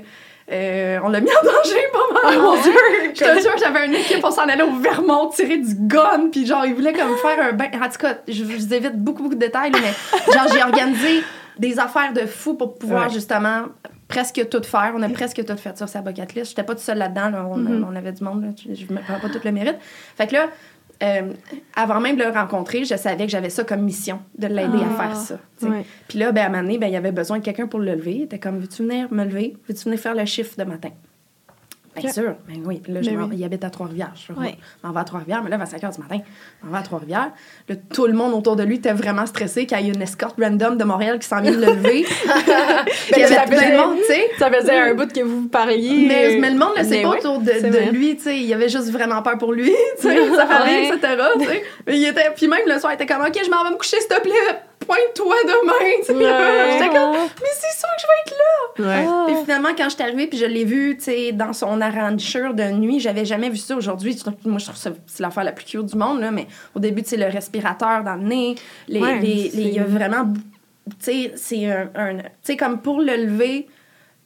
F: euh, on l'a mis en danger pas mal.
B: Oh mon
F: Dieu! Je te jure, j'avais une équipe, on s'en allait au Vermont tirer du gun, puis genre, ils voulaient comme faire un bain. En tout cas, je vous évite beaucoup, beaucoup de détails, mais genre, j'ai organisé des affaires de fou pour pouvoir
B: Ouais.
F: justement presque tout faire. On a presque tout fait sur sa bucket list. J'étais pas toute seule là-dedans. là. On, on avait du monde. Là. Je je me prends pas tout le mérite. Fait que là, euh, avant même de le rencontrer, je savais que j'avais ça comme mission, de l'aider à
C: Ah.
F: faire ça.
B: Ouais.
F: Puis là, ben, à un moment donné, ben, il y avait besoin de quelqu'un pour le lever. Il était comme, veux-tu venir me lever? Veux-tu venir faire le chiffre de matin? Bien sûr, ben oui. Là, je
B: Ben oui.
F: il habite à Trois-Rivières. Je
C: Ouais.
F: m'en vais à Trois-Rivières, mais là, à 5 h du matin, je m'en vais à Trois-Rivières. Tout le monde autour de lui était vraiment stressé qu'il y ait une escorte random de Montréal qui s'en vient de le lever. Puis il y
B: ça
F: avait plein
B: faisait-
F: de monde, tu sais.
B: Ça faisait un bout que vous parliez.
F: Mais, mais le monde ne sait
B: Mais
F: pas autour de, lui, tu sais. Il avait juste vraiment peur pour lui, tu sais, sa famille, etc. il était, puis même le soir, il était comme, OK, je m'en vais me coucher, s'il te plaît, pointe-toi demain, tu sais.
B: Ouais.
F: J'étais comme, mais c'est sûr que je vais être là.
B: Ouais.
F: Puis finalement, quand je suis arrivée, puis je l'ai vu, dans son arrangeur de nuit, j'avais jamais vu ça aujourd'hui. Moi, je trouve ça c'est l'affaire la plus cute du monde, là, mais au début, le respirateur dans le nez, les,
B: Ouais,
F: il y a vraiment, tu sais, c'est un, un- comme pour le lever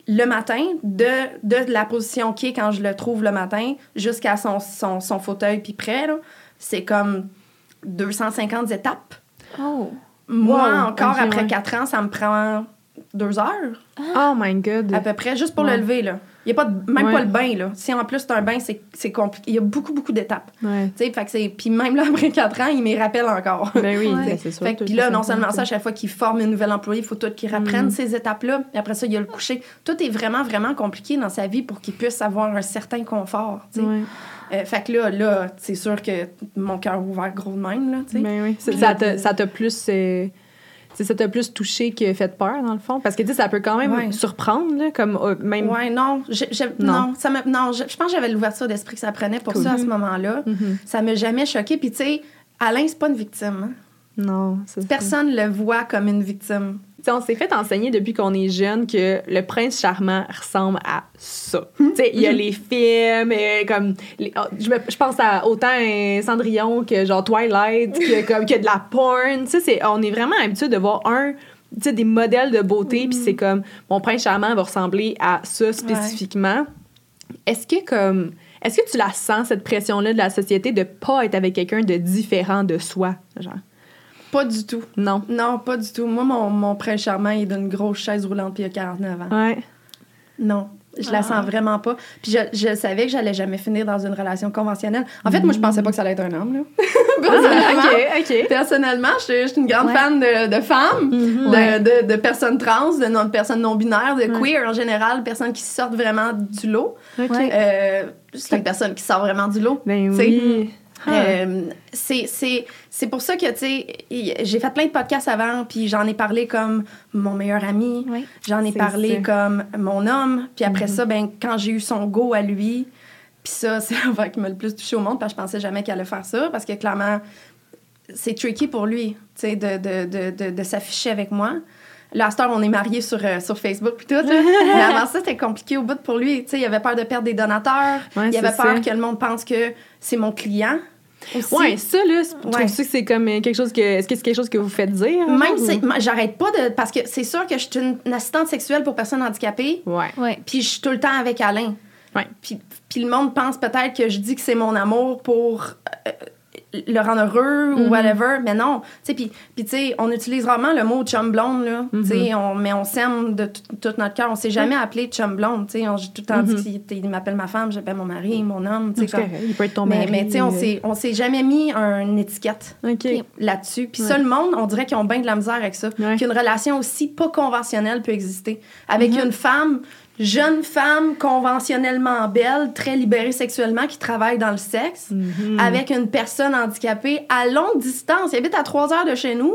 F: le matin, de, de la position qui est quand je le trouve le matin, jusqu'à son, son, son fauteuil, puis près, c'est comme 250 étapes.
C: Oh.
F: Moi,
B: Wow,
F: encore après
B: ouais.
F: 4 ans, ça me prend deux heures
B: Oh my god.
F: à peu près, juste pour
B: Ouais.
F: le lever, là. Il n'y a pas de- même
B: Ouais.
F: pas le bain, là. Si en plus c'est un bain, c'est, compliqué. Il y a beaucoup, beaucoup d'étapes. Puis même là, après 4 ans, il m'y rappelle encore.
B: Ben oui,
C: Ouais.
B: ben c'est sûr.
F: Puis là, non seulement ça. à chaque fois qu'il forme une nouvelle employée, il faut tout qu'il reprenne
B: Mhm.
F: ces étapes-là. Et après ça, il y a le coucher. Tout est vraiment, vraiment compliqué dans sa vie pour qu'il puisse avoir un certain confort. Euh, fait que là, là c'est sûr que mon cœur ouvert gros de même. Là.
B: Ben oui. Ça- t'a ça plus. euh, ça t'a plus touché que fait peur, dans le fond? Parce que, tu sais, ça peut quand même
F: Ouais.
B: surprendre, là, comme euh, même...
F: Ouais, non. j'ai-
B: Non.
F: non. ça me, non, je, je pense que j'avais l'ouverture d'esprit que ça prenait pour
B: Cool.
F: ça à ce moment-là.
B: Mhm.
F: Ça m'a jamais choqué. Puis, tu sais, Alain, c'est pas une victime. hein.
B: Non.
F: Personne le voit comme une victime.
B: On s'est fait enseigner depuis qu'on est jeune que le prince charmant ressemble à ça. Il y a les films, euh, comme. les- oh, je, pense à autant euh, Cendrillon que genre Twilight, que, comme, que de la porn. C'est- on est vraiment habitué de voir un. Des modèles de beauté, puis c'est comme mon prince charmant va ressembler à ça spécifiquement. Est-ce que, comme. Est-ce que tu la sens, cette pression-là de la société, de pas être avec quelqu'un de différent de soi? Genre,
F: Pas du tout.
B: non.
F: Non, pas du tout. Moi, mon, mon prince charmant, il est d'une grosse chaise roulante puis il a 49 ans.
B: Ouais.
F: Non, je la sens vraiment pas. Puis je, je savais que j'allais jamais finir dans une relation conventionnelle. En fait, moi, je pensais pas que ça allait être un homme. Là. Personnellement,
B: Ah, ok, ok.
F: Personnellement, je suis- je suis une grande
C: Ouais.
F: fan de, de femmes,
B: Mhm.
F: de, de, de personnes trans, de, non- de personnes non-binaires, de
B: Ouais.
F: queer en général, de personnes qui sortent vraiment du lot. Euh, c'est une personne qui sort vraiment du lot.
B: Ben oui. Ah.
F: Euh, c'est- pour ça que, tu sais, j'ai fait plein de podcasts avant, puis j'en ai parlé comme mon meilleur ami,
C: Oui.
F: j'en ai parlé
B: ça.
F: comme mon homme, puis après
B: Mhm.
F: ça, ben, quand j'ai eu son go à lui, puis ça, c'est l'affaire qui m'a le plus touché au monde, parce que je pensais jamais qu'elle allait faire ça, parce que clairement, c'est tricky pour lui, tu sais, de, de, de, de, de s'afficher avec moi. Là, à cette heure, on est mariés sur, euh, sur Facebook puis tout. là. Mais avant ça, c'était compliqué au bout pour lui. Tu sais, il avait peur de perdre des donateurs.
B: Ouais,
F: il avait peur
B: ça.
F: que le monde pense que c'est mon client.
B: Ouais, ça, là,
F: Ouais.
B: trouves-tu que c'est comme euh, quelque chose que. Est-ce que c'est quelque chose que vous faites dire?
F: Même
B: genre,
F: si
B: ou-
F: j'arrête pas de. Parce que c'est sûr que je suis une, une assistante sexuelle pour personnes handicapées,
B: Ouais.
C: Ouais.
F: puis je suis tout le temps avec Alain.
B: Ouais.
F: Puis, puis le monde pense peut-être que je dis que c'est mon amour pour euh, le rendre heureux ou whatever, mais non. Tu sais, puis, tu sais, on utilise rarement le mot chum blonde, là. Tu sais, on- mais on s'aime de tout, notre cœur. On s'est jamais appelé chum blonde, tu sais. on- J'ai tout le temps dit qu'il il m'appelle ma femme, j'appelle mon mari, mon homme, tu
B: C'est
F: sais.
B: il peut être ton
F: Mais,
B: mari.
F: mais tu sais, on
B: euh,
F: s'est- on s'est jamais mis une étiquette là-dessus. Puis
B: Ouais.
F: ça, le monde, on dirait qu'ils ont bien de la misère avec ça.
B: Ouais.
F: Qu'une relation aussi pas conventionnelle peut exister. Avec une femme, jeune femme, conventionnellement belle, très libérée sexuellement, qui travaille dans le sexe,
B: Mhm.
F: avec une personne handicapée à longue distance. Il habite à trois heures de chez nous.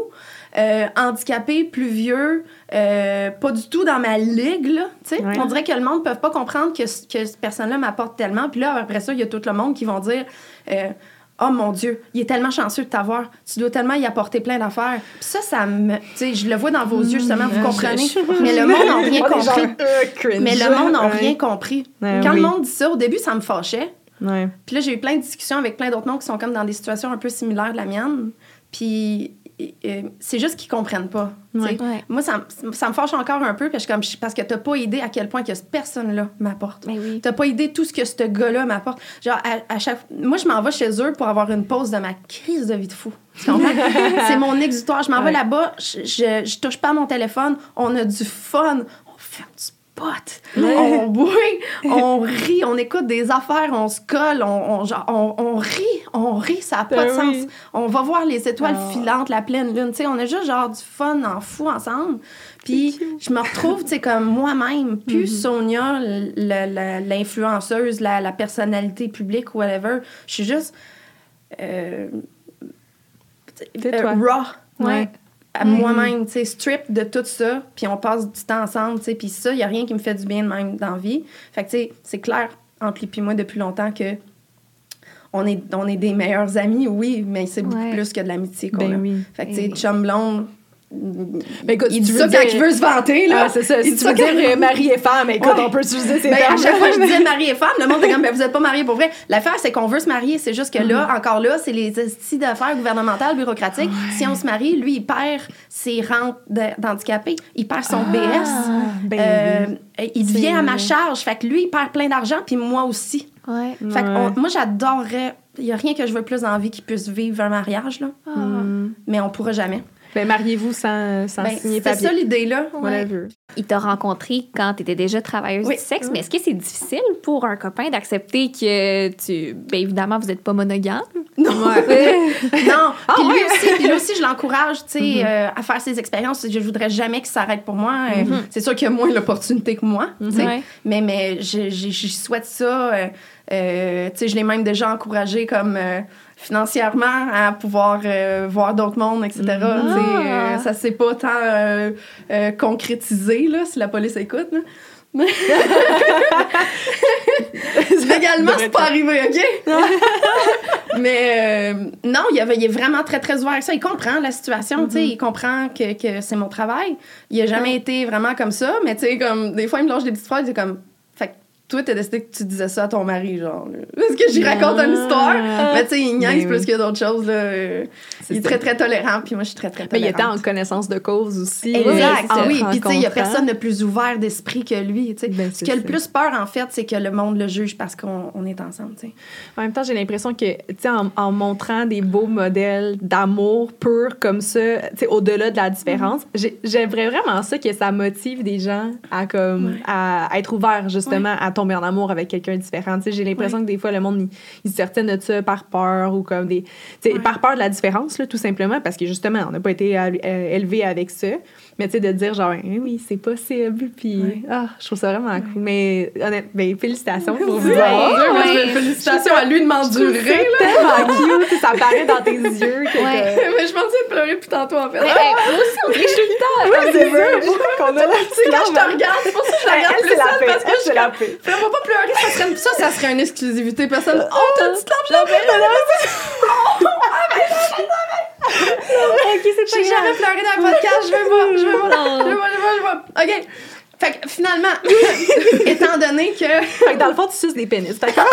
F: euh, handicapé, plus vieux, euh, pas du tout dans ma ligue, là.
B: Ouais.
F: On dirait que le monde ne peut pas comprendre que cette personne-là m'apporte tellement. Puis là, après ça, il y a tout le monde qui vont dire... euh, Oh mon Dieu, il est tellement chanceux de t'avoir. Tu dois tellement y apporter plein d'affaires. Puis ça, ça me. Tu sais, je le vois dans vos yeux, justement, vous
B: je-
F: comprenez.
B: je-
F: Mais le monde n'a rien
B: gens,
F: compris.
B: euh.
F: Mais le monde n'a
B: Ouais.
F: rien compris.
B: Ouais,
F: Quand
B: oui.
F: le monde dit ça, au début, ça me fâchait.
B: Ouais.
F: Puis là, j'ai eu plein de discussions avec plein d'autres mondes qui sont comme dans des situations un peu similaires de la mienne. Puis c'est juste qu'ils comprennent pas.
B: Ouais.
C: Ouais.
F: Moi, ça, me- ça me fâche encore un peu parce que, comme, parce que t'as pas idée à quel point que cette personne-là m'apporte.
C: Mais oui.
F: T'as pas idée tout ce que ce gars-là m'apporte. Genre, à, à chaque... Moi, je m'en vais chez eux pour avoir une pause de ma crise de vie de fou. C'est mon exutoire. Je m'en vais là-bas, je, je, je touche pas à mon téléphone, on a du fun, on fait du capote. On boit, on rit, on écoute des affaires, on se colle, on, on, genre, on, on rit, on rit, ça n'a pas
B: Ben
F: de sens.
B: oui.
F: On va voir les étoiles
B: Ah.
F: filantes, la pleine lune, tu sais, on a juste genre du fun en fou ensemble. Puis je me retrouve, tu sais, comme moi-même, plus
B: Mhm.
F: Sonia, l'influenceuse, la, la personnalité publique, whatever. Je suis juste... Euh, euh, raw
B: Ouais.
F: À moi-même, tu sais, strip de tout ça, puis on passe du temps ensemble, tu sais, puis ça, il y a rien qui me fait du bien de même dans la vie. Fait que, tu sais, c'est clair, entre lui et moi, depuis longtemps, que on est, on est des meilleurs amis, oui, mais c'est beaucoup
C: Ouais.
F: plus que de l'amitié qu'on a.
B: Ben oui.
F: Fait que, tu sais,
C: Ben
F: chum blonde,
B: Ben écoute,
F: il dit
B: tu
F: ça
B: veux
F: quand
B: dire-
F: il veut se vanter, là.
B: Ah, c'est ça. Si tu veux dire
F: quand-
B: mari et femme, écoute,
F: Ouais.
B: on peut utiliser ces
F: Ben,
B: termes.
F: à chaque fois que je disais mari et femme, le monde était comme, ben, vous n'êtes pas mariés pour vrai. L'affaire, c'est qu'on veut se marier. C'est juste que là,
B: Mm.
F: encore là, c'est les styles d'affaires gouvernementales, bureaucratiques. Si on se marie, lui, il perd ses rentes de- d'handicapé. Il perd son BS.
B: ben
F: Euh, il devient à ma charge. Fait que lui, il perd plein d'argent, puis moi aussi.
C: Ouais.
F: Fait que on- moi, j'adorerais. Il n'y a rien que je veux plus dans la vie qui puisse vivre un mariage, là.
C: Ah.
B: Mm.
F: Mais on pourra jamais.
B: Ben, mariez-vous sans, sans
F: Ben,
B: signer
F: c'est ça l'idée, là.
B: Whatever.
C: Il t'a rencontré quand tu étais déjà travailleuse
F: Oui.
C: du sexe, mais est-ce que c'est difficile pour un copain d'accepter que tu. Bien évidemment, vous n'êtes pas monogame?
F: Non. non.
B: Ah,
F: puis lui
B: ouais.
F: aussi, puis lui aussi, je l'encourage, tu sais, euh, à faire ses expériences. Je voudrais jamais qu'il s'arrête pour moi. Euh, C'est sûr qu'il y a moins l'opportunité que moi, tu sais.
C: Ouais.
F: Mais, mais je, je- je souhaite ça. euh, euh, tu sais, je l'ai même déjà encouragé comme euh, financièrement à pouvoir euh, voir d'autres mondes, etc. Tu sais, euh, ça s'est pas tant euh, concrétisé, là, si la police écoute. là. Légalement, c'est pas arrivé, OK? Mais euh, non, il, avait, il est vraiment très, très ouvert à ça. Il comprend la situation, tu sais. Il comprend que, que c'est mon travail. Il a jamais été vraiment comme ça, mais tu sais, comme, des fois, il me lâche des petites phrases, il est comme, toi, t'as décidé que tu disais ça à ton mari, genre. Parce que j'y raconte une histoire. Mais tu sais, il niaise
B: Ben
F: plus
B: oui.
F: que d'autres choses, là. Il est
B: ça.
F: très, très tolérant, puis moi, je suis très, très
B: Mais il
F: tolérante.
B: était en connaissance de cause aussi.
F: Exact. Ah oui, puis tu sais, il y a personne de plus ouvert d'esprit que lui. tu sais.
B: Ben,
F: Ce qui a le plus peur, en fait, c'est que le monde le juge parce qu'on on est ensemble. tu sais.
B: En même temps, j'ai l'impression que, tu sais, en, en montrant des beaux modèles d'amour pur comme ça, tu sais, au-delà de la différence, j'ai- j'aimerais vraiment ça que ça motive des gens à, comme, à, être ouverts, justement, à tomber en amour avec quelqu'un différent. J'ai l'impression que des fois, le monde, se retient de ça par peur ou comme des... Par peur de la différence, là, tout simplement, parce que, justement, on n'a pas été euh, élevé avec ça. Mais, tu sais, de dire, genre, Eh oui, c'est possible, puis...
F: Ouais.
B: Ah, je trouve ça vraiment cool. Mais, honnêtement, ben, félicitations pour vous.
C: Ouais,
B: avoir.
F: Moi, je
C: ouais.
F: veux- Félicitations à lui de m'endurer.
B: C'est tellement cute, ça paraît dans tes yeux. Que
C: Ouais.
F: Mais je pensais de pleurer depuis tantôt, en fait.
C: Mais, hey, moi aussi, on suis tout le temps.
B: Ouais, c'est vrai. qu'on a la
F: C'est quand je te regarde, c'est pour ça que je la regarde
B: Elle,
F: plus
B: c'est la
F: parce que
B: Elle,
F: je suis
B: la paix.
F: Fais-moi pas pleurer, ça serait, ça, ça serait une exclusivité. Personne. Oh, t'as dit de la
B: Ok, c'est
F: J'ai jamais pleuré dans un podcast, je veux pas, je veux pas, je veux pas, je veux pas, je veux pas. OK. Fait que finalement, étant donné que.
B: Fait que dans le fond, tu suces des pénis. Fait que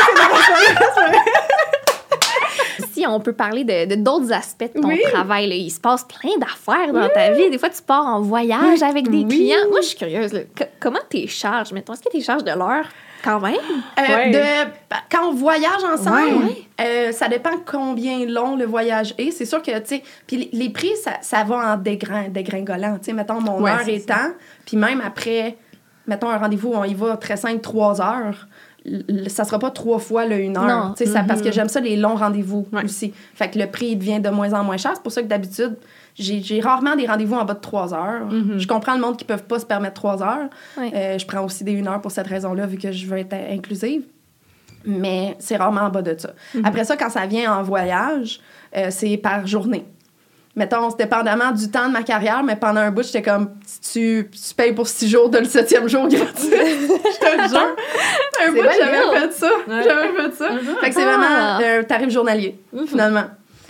C: Si on peut parler de de d'autres aspects de ton
F: Oui.
C: travail, là, il se passe plein d'affaires dans ta vie. Des fois, tu pars en voyage avec des
B: Oui.
C: clients. Moi, je suis curieuse. là. Comment tu charges? Mettons, est-ce que tu charges de l'heure? Quand même?
F: Euh,
B: Ouais.
F: de, quand on voyage ensemble,
C: Ouais.
F: euh, ça dépend combien long le voyage est. C'est sûr que, tu sais, puis les, prix, ça, ça va en dégrin, dégringolant. Tu sais, mettons, mon
B: Ouais,
F: heure étant, puis même après, mettons un rendez-vous, on y va très simple, trois heures. Ça sera pas trois fois le une heure.
C: Non.
F: Ça, Parce que j'aime ça, les longs rendez-vous
B: Ouais.
F: aussi. Fait que le prix devient de moins en moins cher. C'est pour ça que d'habitude, j'ai rarement des rendez-vous en bas de trois heures. Je comprends le monde qui peuvent pas se permettre trois heures.
C: Ouais.
F: Euh, je prends aussi des une heure pour cette raison-là, vu que je veux être inclusive. Mais c'est rarement en bas de ça. Après ça, quand ça vient en voyage, euh, c'est par journée. Mettons, c'est dépendamment du temps de ma carrière, mais pendant un bout, j'étais comme, tu, tu payes pour six jours de le septième jour gratuit. je te jure. Un bout, j'avais fait ça. J'avais fait ça. Fait que c'est
C: Ah.
F: vraiment un tarif journalier, finalement,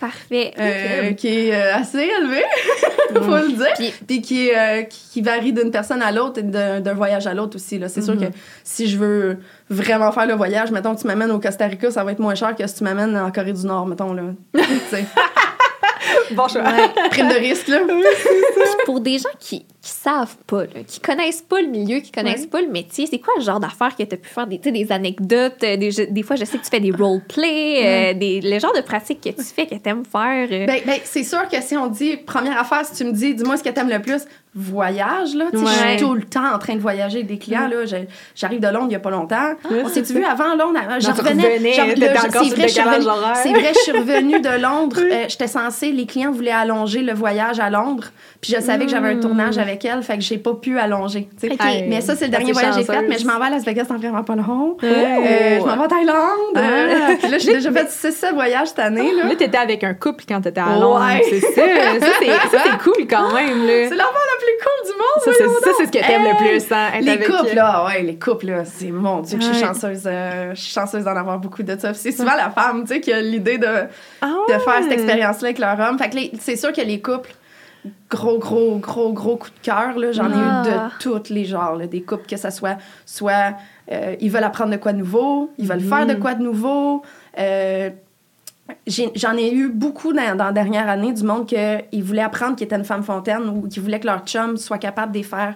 C: Parfait.
F: euh, qui est euh, assez élevé, faut le dire.
C: Puis-
F: Puis qui, est, euh, qui, qui varie d'une personne à l'autre et d'un voyage à l'autre aussi. là. C'est sûr que si je veux vraiment faire le voyage, mettons que tu m'amènes au Costa Rica, ça va être moins cher que si tu m'amènes en Corée du Nord, mettons. Là.
B: Bon choix.
F: prime de risque, là.
C: Pour des gens qui, qui savent pas, là, qui connaissent pas le milieu, qui connaissent
F: Ouais.
C: pas le métier, c'est quoi le genre d'affaires que tu as pu faire? Des, tu sais, des anecdotes, euh, des, jeux- des fois, je sais que tu fais des roleplay, euh, des, le genre de pratiques que tu fais, que tu aimes faire. euh.
F: Ben, ben, c'est sûr que si on dit première affaire, si tu me dis, dis-moi ce que t'aimes le plus, voyage, là. Tu sais, Je
C: Ouais.
F: suis tout le temps en train de voyager avec des clients, là. Je- J'arrive de Londres il y a pas longtemps. On s'est-tu vu avant Londres? Je
B: Non, tu
F: revenais. là, c'est vrai,
B: le
F: je suis revenue-
B: horaire.
F: C'est vrai, je suis revenue de Londres. Euh, J'étais censée, les clients voulaient allonger le voyage à Londres. Puis je savais que j'avais un tournage avec elle, fait que j'ai pas pu allonger. tu. Mais ça, c'est le
B: Ah,
F: dernier voyage que j'ai fait, mais je m'en vais à Las Vegas dans vraiment pas long.
B: Ouais.
F: Euh, je m'en vais en Thaïlande. Euh,
B: Ah.
F: puis là, j'ai déjà fait 6 voyages cette année. Là.
B: Là, t'étais avec un couple quand t'étais à Londres.
F: Ouais.
B: C'est ça. Ça, c'est, ça, c'est cool quand même, là.
F: C'est l'enfant le plus cool du monde.
B: Ça, c'est, ça, c'est ce que t'aimes le plus, hein, être
F: Les
B: avec
F: couples, là, ouais, les couples, là, c'est mon Dieu, que je suis chanceuse. euh, je suis chanceuse d'en avoir beaucoup de ça. C'est souvent la femme, tu sais, qui a l'idée de,
B: Ah
F: de faire cette expérience-là avec leur homme. Fait que c'est sûr que les couples, gros, gros, gros, gros coup de cœur, là, j'en ai
C: Ah.
F: eu de tous les genres, là, des couples que ça soit, soit euh, ils veulent apprendre de quoi de nouveau, ils veulent faire de quoi de nouveau. euh, J'en ai, eu beaucoup dans, dans la dernière année du monde qui voulaient apprendre qu'ils étaient une femme fontaine ou qui voulaient que leur chum soit capable de les faire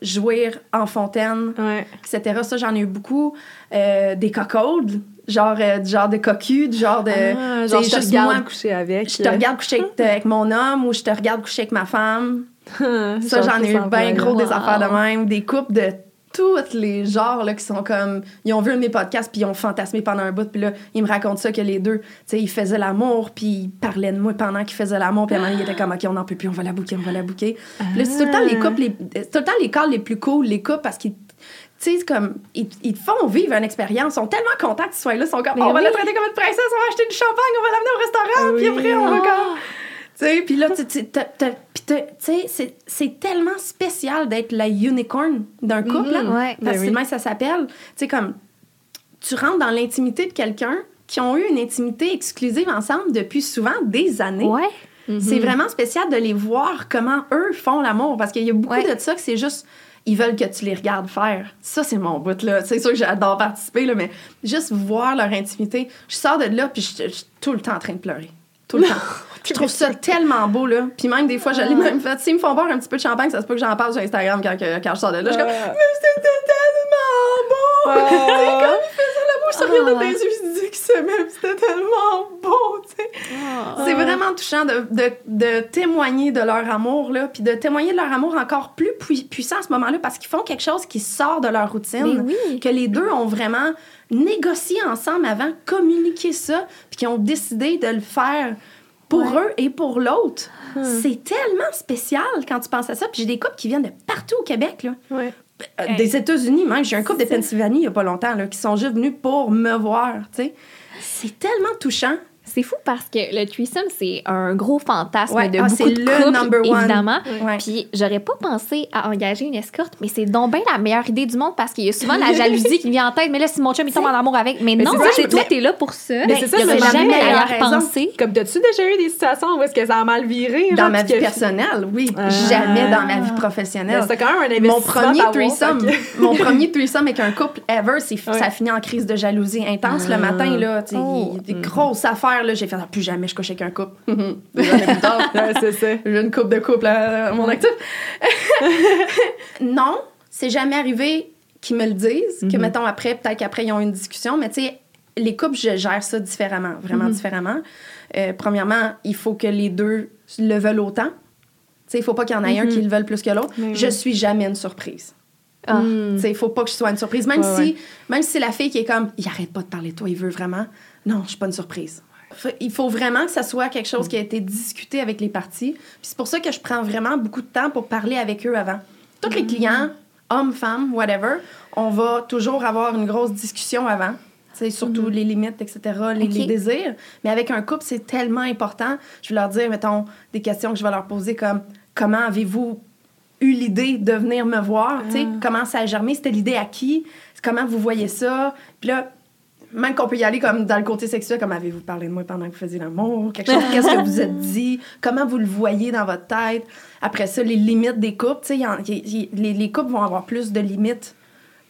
F: jouir en fontaine,
B: Ouais.
F: etc. Ça, j'en ai eu beaucoup. Euh, des cocolds, genre, euh, du genre de cocu, du genre de...
B: Ah, genre, je te regarde
F: moi,
B: coucher avec.
F: je te regarde coucher avec, avec mon homme ou je te regarde coucher avec ma femme.
B: euh,
F: Ça, j'en ai eu bien gros des affaires de même. Des couples de tous les genres là, qui sont comme. Ils ont vu un de mes podcasts puis ils ont fantasmé pendant un bout. Puis là, ils me racontent ça que les deux, tu sais, ils faisaient l'amour puis ils parlaient de moi pendant qu'ils faisaient l'amour. Puis à un moment ils étaient comme, OK, on n'en peut plus, on va la bouquer, on va la bouquer. Puis là, c'est tout le temps les couples, les- c'est tout le temps les calls les plus cool, les couples, parce qu'ils. Tu sais, comme, ils, ils font vivre une expérience. Ils sont tellement contents que tu sois là. Ils sont comme, on va la traiter comme une princesse, on va acheter du champagne, on va l'amener au restaurant, puis
B: Oui.
F: après, on va
C: Ah.
F: comme. Sais, puis là, tu sais, c'est- tellement spécial d'être la unicorn d'un couple, là.
C: Ouais.
F: Parce
B: Ben
F: que
B: oui.
F: c'est même ça s'appelle. Tu sais, comme, tu rentres dans l'intimité de quelqu'un qui ont eu une intimité exclusive ensemble depuis souvent des années.
C: Ouais.
F: C'est vraiment spécial de les voir comment eux font l'amour. Parce qu'il y a beaucoup
C: Ouais.
F: de ça que c'est juste. Ils veulent que tu les regardes faire. Ça, c'est mon bout, là. C'est sûr que j'adore participer, là, mais juste voir leur intimité. Je sors de là, puis je je suis tout le temps en train de pleurer. Tout le temps. Je trouve ça tellement beau, là. Puis même des fois, je l'ai même fait. S'ils me font boire un petit peu de champagne, ça se peut que j'en parle sur Instagram quand, que- quand je sors de là. Je suis comme,
B: Ah.
F: mais c'était tellement beau!
B: Ah.
F: C'est comme l'amour, je te regardais dans les yeux, je disais qu'ils s'aimaient, puis c'était tellement beau, tu sais. C'est vraiment touchant de, de, de témoigner de leur amour, là, puis de témoigner de leur amour encore plus pui- puissant à ce moment-là, parce qu'ils font quelque chose qui sort de leur routine.
C: Mais oui.
F: Que les deux ont vraiment négocié ensemble avant, communiqué ça, puis qui ont décidé de le faire pour
C: Ouais.
F: eux et pour l'autre. C'est tellement spécial quand tu penses à ça. Puis j'ai des couples qui viennent de partout au Québec, là.
B: Ouais.
F: Euh, des États-Unis même. J'ai un couple de Pennsylvanie il n'y a pas longtemps, là, qui sont juste venus pour me voir, tu sais. C'est tellement touchant.
C: C'est fou parce que le threesome, c'est un gros fantasme
F: Ouais,
C: de
F: ah,
C: beaucoup
F: c'est
C: de
F: le
C: couples,
F: number one.
C: évidemment.
F: Ouais.
C: Puis j'aurais pas pensé à engager une escorte, mais c'est donc bien la meilleure idée du monde parce qu'il y a souvent la jalousie qui vient en tête. Mais là, si mon chum il tombe en amour avec, mais,
B: Mais
C: non,
B: c'est
C: c'est toi, t'es là pour ça.
B: Mais c'est ça, c'est la
C: jamais
F: meilleure
C: à penser.
B: Comme, t'as-tu déjà eu des situations où est-ce que ça a mal viré?
F: Dans
B: genre,
F: ma vie
B: que-
F: personnelle, oui.
B: Ah.
F: Jamais dans ma vie professionnelle.
B: C'était quand même un investissement.
F: Mon premier threesome, mon premier threesome avec un couple ever, c'est ça a fini en crise de jalousie intense le matin là,
C: Oh.
F: grosses affaires là, j'ai fait ah, plus jamais je couche avec un couple. Années plus tard,
B: Ouais, c'est ça.
F: j'ai une couple de couple à, mon actif. non, c'est jamais arrivé qu'ils me le disent, que mettons après peut-être qu'après ils ont une discussion, mais tu sais les couples je gère ça différemment, vraiment différemment. Euh, premièrement, il faut que les deux le veulent autant. Tu sais, il faut pas qu'il y en ait un qui le veulent plus que l'autre. Je suis jamais une surprise.
C: Ah.
F: Tu sais, il faut pas que je sois une surprise. Même,
B: Ouais,
F: si,
B: ouais.
F: même si la fille qui est comme, il arrête pas de parler de toi, il veut vraiment. Non, je suis pas une surprise. Il faut vraiment que ça soit quelque chose qui a été discuté avec les parties. Puis c'est pour ça que je prends vraiment beaucoup de temps pour parler avec eux avant. Tous
B: Mm.
F: les clients, hommes, femmes, whatever, on va toujours avoir une grosse discussion avant. Sais, surtout les limites, etc., les, désirs. Mais avec un couple, c'est tellement important. Je vais leur dire, mettons, des questions que je vais leur poser comme comment avez-vous eu l'idée de venir me voir? Sais, Comment ça a germé? C'était l'idée à qui? Comment vous voyez ça? Puis là, même qu'on peut y aller comme dans le côté sexuel, comme avez-vous parlé de moi pendant que vous faisiez l'amour? Quelque chose, qu'est-ce que vous êtes dit? Comment vous le voyez dans votre tête? Après ça, les limites des couples. Tu sais, les, les couples vont avoir plus de limites.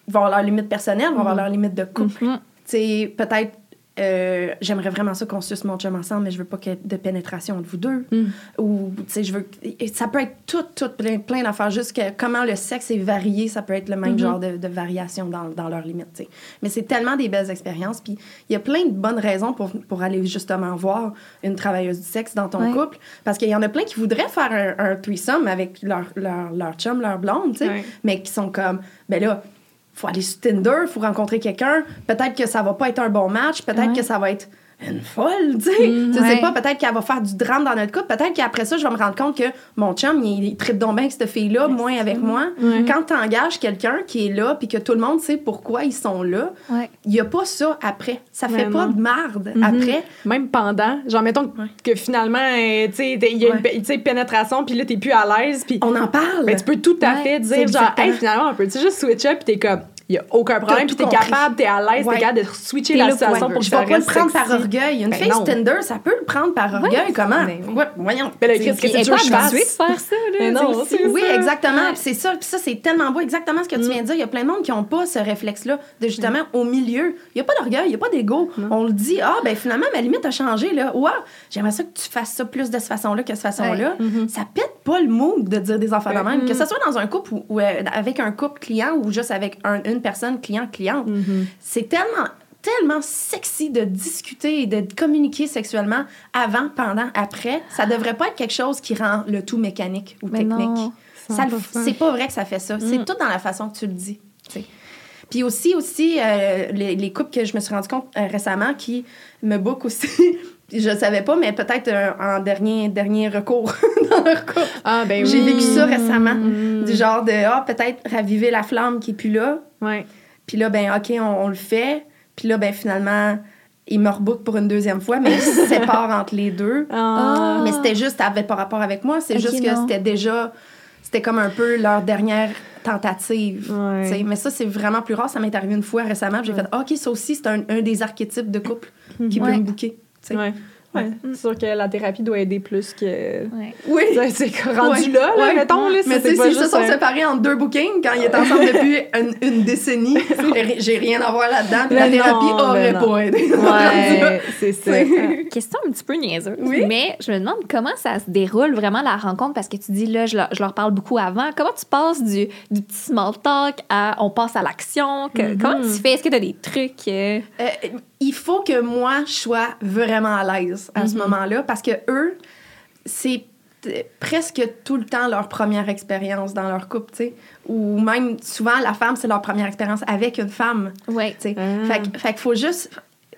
F: Vont avoir leurs limites personnelles, vont avoir leurs limites de couple.
C: Mhm.
F: Tu sais, peut-être euh, j'aimerais vraiment ça qu'on suce mon chum ensemble, mais je veux pas qu'il y ait de pénétration entre vous deux.
B: Mm.
F: Ou, tu sais, je veux. Ça peut être tout, tout, plein, plein d'affaires. Juste que comment le sexe est varié, ça peut être le même
B: Mm-hmm.
F: genre de, de variation dans, dans leurs limites, tu sais. Mais c'est tellement des belles expériences. Puis il y a plein de bonnes raisons pour, pour aller justement voir une travailleuse du sexe dans ton
C: Ouais.
F: couple. Parce qu'il y en a plein qui voudraient faire un, un threesome avec leur, leur, leur chum, leur blonde, tu sais.
B: Ouais.
F: Mais qui sont comme, ben là, faut aller sur Tinder, faut rencontrer quelqu'un. Peut-être que ça va pas être un bon match, peut-être
C: Ouais.
F: que ça va être une folle, tu sais. tu sais
C: ouais.
F: pas, peut-être qu'elle va faire du drame dans notre couple. Peut-être qu'après ça, je vais me rendre compte que mon chum, il, il traite donc bien avec cette fille-là, moins avec moi. Quand tu engages quelqu'un qui est là, puis que tout le monde sait pourquoi ils sont là,
C: Ouais.
F: il y a pas ça après. Ça fait
B: Ouais,
F: pas de marde
B: Mhm.
F: après.
B: Même pendant, genre, mettons que- finalement, euh, tu sais, il y a une pénétration, puis là, t'es plus à l'aise, puis
F: On en parle.
B: ben, tu peux tout à fait dire, genre, hey, finalement, on peut tu juste switch up, puis t'es comme, il y a aucun problème, puis t'es capable, t'es à l'aise,
F: Ouais.
B: t'es capable de switcher la situation pour que
F: vais pas le prendre par orgueil. Une
B: Ben non.
F: Tinder, ça peut le prendre par orgueil. Comment?
B: ben oui.
F: Ouais, voyons.
B: Ben là, qu'est-ce que tu veux que
C: pas
B: je fasse?
C: habituée de faire ça, là.
B: Mais non,
C: tu
F: Oui, exactement. C'est ça. Puis ça, c'est tellement beau. Exactement ce que tu viens de dire. Il y a plein de monde qui n'ont pas ce réflexe-là de justement au milieu. Il n'y a pas d'orgueil, il n'y a pas d'ego. On le dit, ah, ben finalement, ma limite a changé. Là. Ouais, j'aimerais ça que tu fasses ça plus de cette façon-là que de cette façon-là. Ça pète pas le mood de dire des enfants de même. Que ce soit dans un couple ou, euh, avec un couple client ou juste avec un- une personne client-cliente. C'est tellement tellement sexy de discuter et de communiquer sexuellement avant, pendant, après. Ça devrait pas être quelque chose qui rend le tout mécanique ou
C: Mais
F: technique.
C: non,
F: Ça le-
B: 100%.
F: C'est pas vrai que ça fait ça. C'est tout dans la façon que tu le dis. Puis aussi, aussi euh, les, les couples que je me suis rendu compte euh, récemment qui me bookent aussi, je savais pas, mais peut-être euh, en dernier, dernier recours dans leur couple.
B: Ah, ben
F: J'ai vécu ça récemment.
B: Mm.
F: Du genre de, ah, peut-être raviver la flamme qui est plus là.
B: Ouais.
F: Puis là, ben, OK, on, on le fait. Puis là, ben, finalement, ils me rebookent pour une deuxième fois, mais ils se séparent entre les deux.
B: Ah.
F: Mais c'était juste, ça avait pas rapport avec moi. C'est juste que c'était déjà, c'était comme un peu leur dernière tentative.
B: Ouais.
F: Mais ça, c'est vraiment plus rare. Ça m'est arrivé une fois récemment. J'ai fait, Ah, OK, ça aussi, c'est un, un des archétypes de couple qui peut
C: Ouais.
F: me booker. Tu sais.
B: Ouais. Ouais. C'est sûr que la thérapie doit aider plus que.
C: Ouais.
F: Oui.
B: C'est rendu
F: Ouais.
B: là, là,
F: Ouais.
B: mettons. Là,
F: Mais
B: c'est
F: tu sais, s'ils se sont
B: un-
F: séparés en deux bookings quand ils étaient ensemble depuis une, une décennie, j'ai rien à voir là-dedans. Puis la thérapie
B: non,
F: aurait
B: non.
F: pas aidé.
B: Ouais, c'est ça.
F: C'est-
C: Question un petit peu niaiseuse,
F: Oui.
C: mais je me demande comment ça se déroule vraiment la rencontre parce que tu dis là, je leur, je leur parle beaucoup avant. Comment tu passes du, du petit small talk à on passe à l'action?
B: Mm-hmm.
C: Comment tu fais? Est-ce que tu as des trucs? euh,
F: Euh, il faut que moi, je sois vraiment à l'aise à ce moment-là parce que eux, c'est presque tout le temps leur première expérience dans leur couple, tu sais. Ou même, souvent, la femme, c'est leur première expérience avec une femme,
C: Ouais.
F: tu sais.
B: Ah.
F: Fait, qu'il faut juste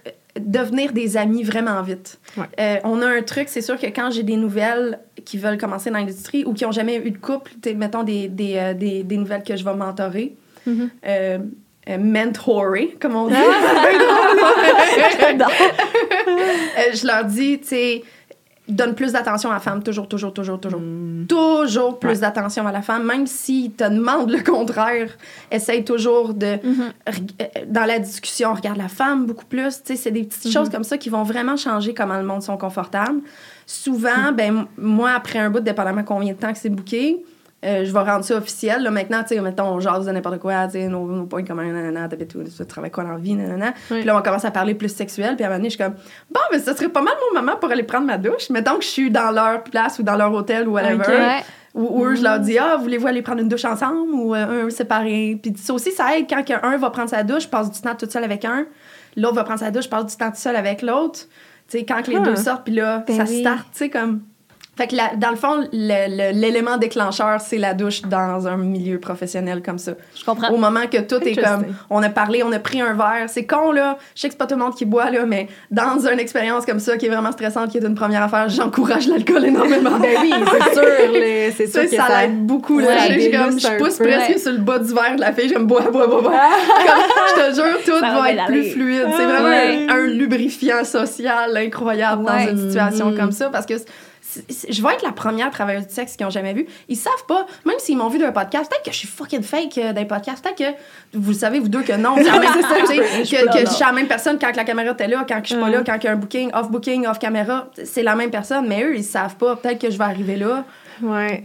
F: euh, devenir des amis vraiment vite.
B: Ouais.
F: Euh, on a un truc, c'est sûr que quand j'ai des nouvelles qui veulent commencer dans l'industrie ou qui ont jamais eu de couple, tu sais, mettons des, des, euh, des, des nouvelles que je vais mentorer, euh, euh, mentorer, comme on dit. Euh, je leur dis, tu sais, donne plus d'attention à la femme, toujours, toujours, toujours, toujours. Toujours plus d'attention à la femme, même s'ils te demandent le contraire. Essaye toujours de, reg- euh, dans la discussion, regarde la femme beaucoup plus. Tu sais, c'est des petites choses comme ça qui vont vraiment changer comment le monde sont confortables. Souvent, ben, m- moi, après un bout, dépendamment combien de temps que c'est booké, euh, je vais rendre ça officiel. Là, maintenant, tu sais, mettons, on jase de n'importe quoi, tu sais, nos, nos points communs, nanana, t'habites où, tu travailles quoi dans la vie, nanana. Puis là, on commence à parler plus sexuel, puis à un moment donné, je suis comme, bon, mais ce serait pas mal mon moment pour aller prendre ma douche. Mettons que je suis dans leur place ou dans leur hôtel ou whatever. Ou, eux, je leur dis, ah, voulez-vous aller prendre une douche ensemble ou euh, un séparé? Puis ça aussi, ça aide quand un va prendre sa douche, je passe du temps toute seule avec un. L'autre va prendre sa douche, je passe du temps toute seule avec l'autre. Tu sais, quand que les
B: Ah.
F: deux sortent, puis là,
C: Ben
F: ça
C: oui.
F: start, tu sais, comme. Fait que la- dans le fond, l'élément déclencheur, c'est la douche dans un milieu professionnel comme ça.
C: Je comprends.
F: Au moment que tout est comme, on a parlé, on a pris un verre, c'est con là, je sais que c'est pas tout le monde qui boit là, mais dans une expérience comme ça qui est vraiment stressante, qui est une première affaire, j'encourage l'alcool énormément.
B: Ben oui, c'est sûr. C'est sûr que
F: ça,
B: ça.
F: l'aide beaucoup.
C: Ouais,
F: là. Je- comme, pousse
B: peu.
F: presque
C: Ouais.
F: sur le bas du verre de la fille, j'aime boire, boire, boire, boire. Comme, je te jure, tout
C: Ça
F: va, être plus fluide. C'est
B: Ah
F: vraiment
B: ouais.
F: un, un lubrifiant social incroyable dans une situation
B: Mhm.
F: comme ça parce que je vais être la première travailleuse du sexe qu'ils ont jamais vu. Ils savent pas, même s'ils m'ont vu d'un podcast, peut-être que je suis fucking fake euh, d'un podcast, peut-être que vous le savez, vous deux, que non. c'est même- tu sais, que, que je suis la même personne quand la caméra était là, quand je suis pas là, quand il y a un booking, off-booking, off-caméra. C'est la même personne, mais eux, ils savent pas. Peut-être que je vais arriver là.
B: Ouais.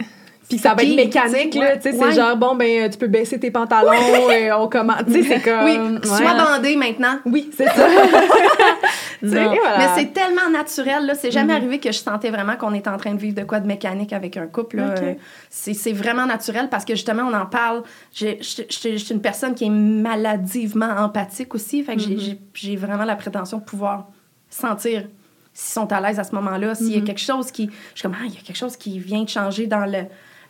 B: Puis ça va être mécanique, là. Tu sais, c'est genre, bon, ben, tu peux baisser tes pantalons et on commence. Tu sais, c'est comme.
F: Oui, sois bandé maintenant.
B: Oui, c'est ça.
F: Mais c'est tellement naturel, là. C'est jamais
B: Mhm.
F: arrivé que je sentais vraiment qu'on était en train de vivre de quoi de mécanique avec un couple. Euh, C'est vraiment naturel parce que justement, on en parle. Je suis une personne qui est maladivement empathique aussi. Fait que j'ai-
B: Mhm.
F: j'ai- vraiment la prétention de pouvoir sentir s'ils sont à l'aise à ce moment-là, s'il y a
B: Mhm.
F: quelque chose qui. Je suis comme, ah, il y a quelque chose qui vient de changer dans le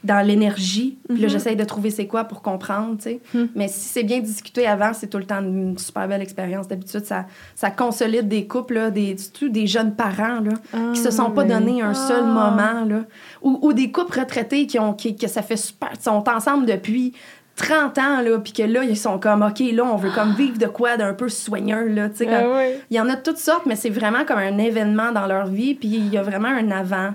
F: dans l'énergie. Puis là,
B: Mhm.
F: j'essaye de trouver c'est quoi pour comprendre, tu sais.
B: Mhm.
F: Mais si c'est bien discuté avant, c'est tout le temps une super belle expérience. D'habitude, ça, ça consolide des couples, là, des, surtout des jeunes parents, là, qui se sont pas
B: Ah,
F: donné un seul
C: Ah.
F: moment, là. Ou, ou des couples retraités qui ont, qui, que ça fait super... Sont ensemble depuis 30 ans, là, puis que là, ils sont comme, OK, là, on veut comme vivre de quoi d'un peu soigneux, là, tu sais.
B: Ah.
F: Il y en a de toutes sortes, mais c'est vraiment comme un événement dans leur vie, puis il y a vraiment un avant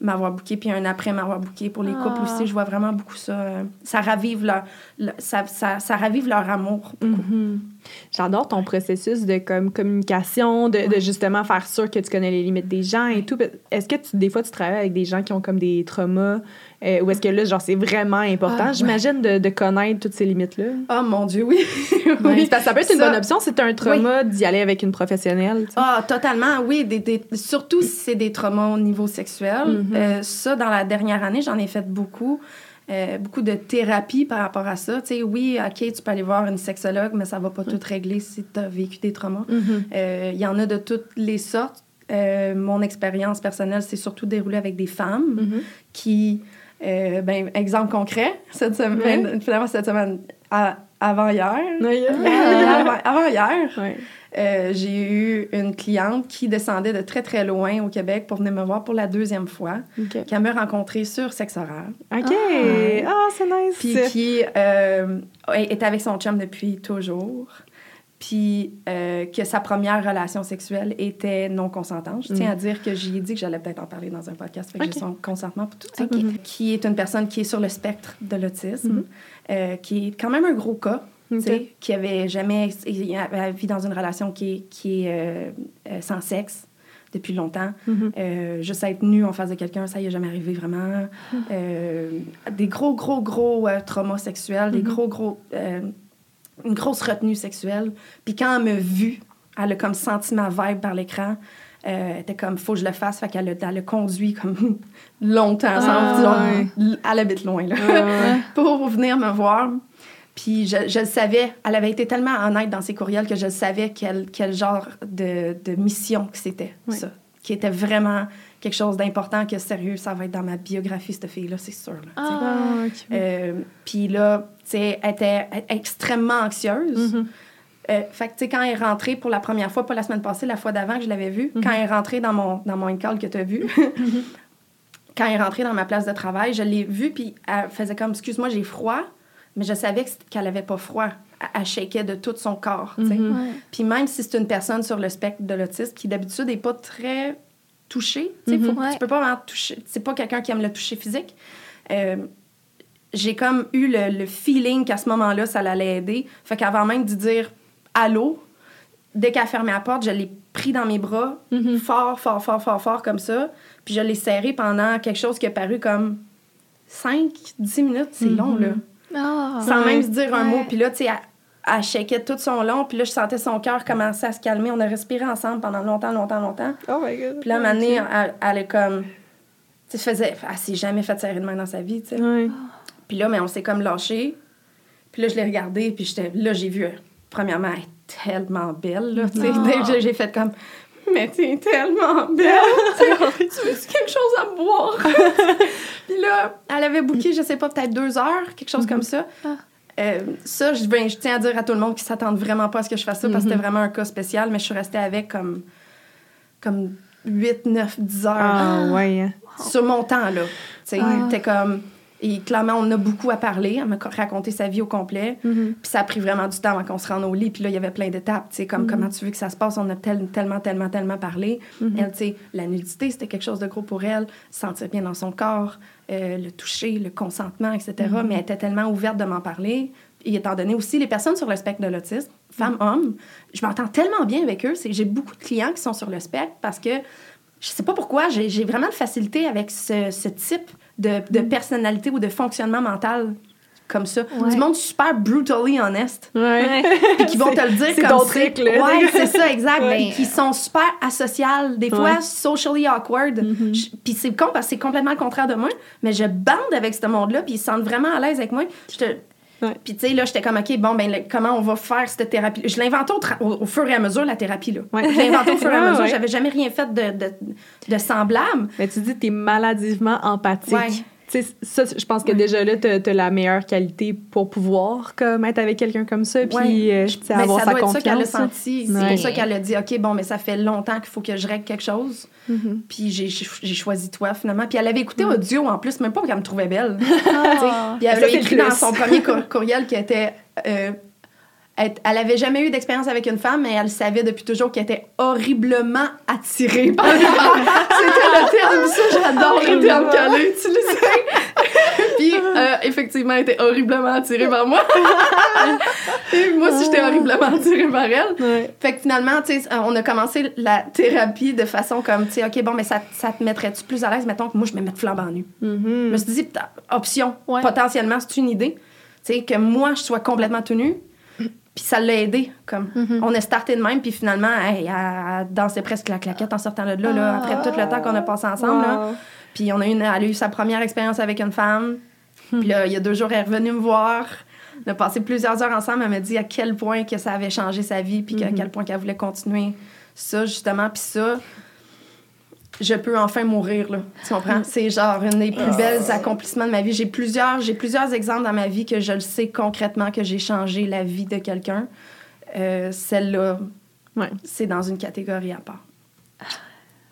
F: m'avoir bouqué puis un après m'avoir bouqué pour les couples
C: Ah.
F: aussi je vois vraiment beaucoup ça euh, ça ravive leur, le- ça, ça, ça ravive leur amour
B: Mhm. J'adore ton processus de comme communication, de, de justement faire sûr que tu connais les limites des gens et tout. Est-ce que tu, des fois tu travailles avec des gens qui ont comme des traumas euh, ou est-ce que là genre c'est vraiment important,
F: Ah, ouais.
B: j'imagine, de, de connaître toutes ces limites là.
F: oh mon dieu oui
B: Oui, que ça peut être une
F: Ça-
B: bonne option si t'as un trauma d'y aller avec une professionnelle. tu.
F: Ah, totalement, oui. Des, des- surtout si c'est des traumas au niveau sexuel.
B: Mhm.
F: Euh, ça, dans la dernière année, j'en ai fait beaucoup. Euh, beaucoup de thérapie par rapport à ça. Tu sais, oui, OK, tu peux aller voir une sexologue, mais ça va pas tout régler si tu as vécu des traumas.
B: Mhm.
F: Euh, Il y en a de toutes les sortes. Euh, mon expérience personnelle s'est surtout déroulée avec des femmes
B: Mhm.
F: qui, ben, exemple concret, cette semaine, finalement cette semaine, à- avant hier,
B: Ouais.
F: avant, avant hier,
B: Ouais.
F: Euh, j'ai eu une cliente qui descendait de très très loin au Québec pour venir me voir pour la deuxième fois, qui m'a rencontré sur sexe oral,
B: OK. Ah, c'est nice.
F: puis qui euh, est avec son chum depuis toujours, puis euh, que sa première relation sexuelle était non consentante. Je tiens
B: Mm.
F: à dire que j'y ai dit que j'allais peut-être en parler dans un podcast, fait que j'ai son consentement pour tout ça.
B: Ok.
F: Qui est une personne qui est sur le spectre de l'autisme,
B: Mhm.
F: euh, qui est quand même un gros cas. Tu
B: Ok.
F: sais, qui avait jamais vit dans une relation qui est, qui est euh, euh, sans sexe depuis longtemps.
B: Mhm.
F: Euh, juste être nu en face de quelqu'un, ça y est jamais arrivé vraiment. Euh, des gros, gros, gros traumas sexuels, des
B: Mhm.
F: gros, gros... une grosse retenue sexuelle. Puis quand elle m'a vue, elle a comme senti ma vibe par l'écran. Euh, elle était comme, faut que je le fasse. Fait qu'elle a, elle a conduit comme longtemps.
B: Ah,
F: sans-
B: ouais.
F: Elle habite loin, là.
B: Ouais.
F: pour venir me voir. Puis je, je le savais, elle avait été tellement honnête dans ses courriels que je savais quel, quel genre de, de mission que c'était, ça. Qui était vraiment quelque chose d'important, que sérieux, ça va être dans ma biographie, cette fille-là, c'est sûr. là.
C: Ah.
B: Ah, ok.
F: Euh, puis là, tu sais, elle était elle- extrêmement anxieuse.
B: Mhm.
F: Euh, fait que, tu sais, quand elle est rentrée pour la première fois, pas la semaine passée, la fois d'avant que je l'avais vue,
B: Mhm.
F: quand elle est rentrée dans mon, dans mon call que tu as vu, quand elle est rentrée dans ma place de travail, je l'ai vue, puis elle faisait comme, excuse-moi, j'ai froid, mais je savais qu'elle avait pas froid. Elle, shakeait de tout son corps.
B: Mhm.
C: Ouais.
F: Puis même si c'est une personne sur le spectre de l'autisme qui d'habitude n'est pas très touchée, faut-
C: Ouais.
F: tu peux pas vraiment toucher, c'est pas quelqu'un qui aime le toucher physique. Euh, j'ai comme eu le, le feeling qu'à ce moment-là, ça l'allait aider. Fait qu'avant même de dire allô, dès qu'elle a fermé la porte, je l'ai pris dans mes bras,
B: Mhm.
F: fort, fort, fort, fort, fort, comme ça. Puis je l'ai serré pendant quelque chose qui a paru comme 5, 10 minutes. C'est
B: Mhm.
F: long, là
C: Ah.
F: sans
B: Ouais.
F: même se dire un mot. Puis là, tu sais, elle, elle shakeait tout son long. Puis là, je sentais son cœur commencer à se calmer. On a respiré ensemble pendant longtemps, longtemps, longtemps.
B: Oh my god.
F: Puis là, à un moment donné, elle, elle est comme... Tu sais, faisait... Elle s'est jamais fait serrer de main dans sa vie, tu sais.
B: Ouais.
F: Puis là, mais on s'est comme lâché. Puis là, je l'ai regardée. Puis j'étais... Là, j'ai vu... Premièrement, elle est tellement belle, là, tu sais. J'ai- J'ai fait comme... Mais t'es tellement belle! tu veux quelque chose à boire? Puis là, elle avait booké, je sais pas, peut-être deux heures, quelque chose comme ça.
C: Ah.
F: Euh, ça, je, ben, je tiens à dire à tout le monde qui s'attendent vraiment pas à ce que je fasse ça parce que
B: Mhm.
F: c'était vraiment un cas spécial, mais je suis restée avec comme, comme 8, 9, 10 heures
B: Ah, ouais. hein.
F: sur mon temps, là. Tu sais,
C: Ah.
F: t'es comme... Et clairement, on a beaucoup à parler. Elle m'a raconté sa vie au complet.
B: Mhm.
F: Puis ça a pris vraiment du temps avant qu'on se rende au lit. Puis là, il y avait plein d'étapes. Tu sais, comme comment tu veux que ça se passe. On a tel- tellement, tellement, tellement parlé. Elle, tu sais, la nudité, c'était quelque chose de gros pour elle. Se sentir bien dans son corps, euh, le toucher, le consentement, etc. Mais elle était tellement ouverte de m'en parler. Et étant donné aussi les personnes sur le spectre de l'autisme, femmes, hommes, je m'entends tellement bien avec eux. J'ai beaucoup de clients qui sont sur le spectre parce que je sais pas pourquoi, j'ai j'ai vraiment de facilité avec ce, ce type de, de personnalité ou de fonctionnement mental comme ça.
C: Ouais.
F: Du monde super brutally honest.
B: Ouais.
F: Puis qui vont te le dire
B: C'est
F: comme c'est.
B: truc, là.
F: Ouais, c'est ça, exact.
C: Ouais.
F: Qui sont super asociales, des fois
B: Ouais. Mm-hmm.
F: socially awkward. Je- Puis c'est con parce que c'est complètement le contraire de moi, mais je bande avec ce monde-là, puis ils se sentent vraiment à l'aise avec moi. Je te-
B: Ouais.
F: Puis tu sais, là, j'étais comme, OK, bon, ben, le- comment on va faire cette thérapie? Je l'inventais au, tra- au, au fur et à mesure, la thérapie, là.
B: Ouais.
F: Je l'inventais au fur et à mesure. J'avais jamais rien fait de, de, de semblable.
B: Mais tu dis que t'es maladivement empathique. Tu ça, je pense que
F: Ouais.
B: déjà là, t'as as la meilleure qualité pour pouvoir comme, être avec quelqu'un comme ça, puis
F: Ouais.
B: euh, tu avoir
F: ça
B: sa
F: doit être ça qu'elle a
B: confiance. là.
F: senti. C'est pour ça qu'elle a dit, OK, bon, mais ça fait longtemps qu'il faut que je règle quelque chose.
B: Mhm.
F: Puis j'ai- choisi toi, finalement. Puis elle avait écouté audio en plus, même pas qu'elle me trouvait belle.
C: Ah.
F: Puis elle
B: Ça,
F: a
B: c'est
F: écrit dans son premier cour- courriel qu'elle était. euh, elle, elle avait jamais eu d'expérience avec une femme, mais elle savait depuis toujours qu'elle était horriblement attirée par les femmes. C'était le terme, ça, j'adore le terme qu'elle a utilisé. Puis, euh, effectivement, elle était horriblement attirée par moi. Et moi aussi, j'étais horriblement attirée par elle.
B: Ouais.
F: Fait que finalement, tu sais, on a commencé la thérapie de façon comme, tu sais, OK, bon, mais ça, ça te mettrait-tu plus à l'aise, mettons que moi, je me mette flambant nu. Je
B: Mhm.
F: me suis dit, option,
C: Ouais.
F: potentiellement, c'est une idée. Tu sais, que moi, je sois complètement tenue. Puis ça l'a aidé. Comme, On a starté de même, puis finalement, hey, elle, dansait presque la claquette en sortant de là, là après tout le temps qu'on a passé ensemble. là. Puis on a eu une- elle a eu sa première expérience avec une femme. Puis là, il y a deux jours, elle est revenue me voir. On a passé plusieurs heures ensemble. Elle m'a dit à quel point que ça avait changé sa vie, puis à quel point qu'elle voulait continuer ça, justement. Puis ça, je peux enfin mourir, là. Tu comprends? C'est genre un des plus belles accomplissements de ma vie. J'ai plusieurs, j'ai plusieurs exemples dans ma vie que je le sais concrètement que j'ai changé la vie de quelqu'un. Euh, Celle-là,
B: Ouais.
F: c'est dans une catégorie à part.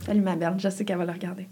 F: Salut ma belle, je sais qu'elle va le regarder.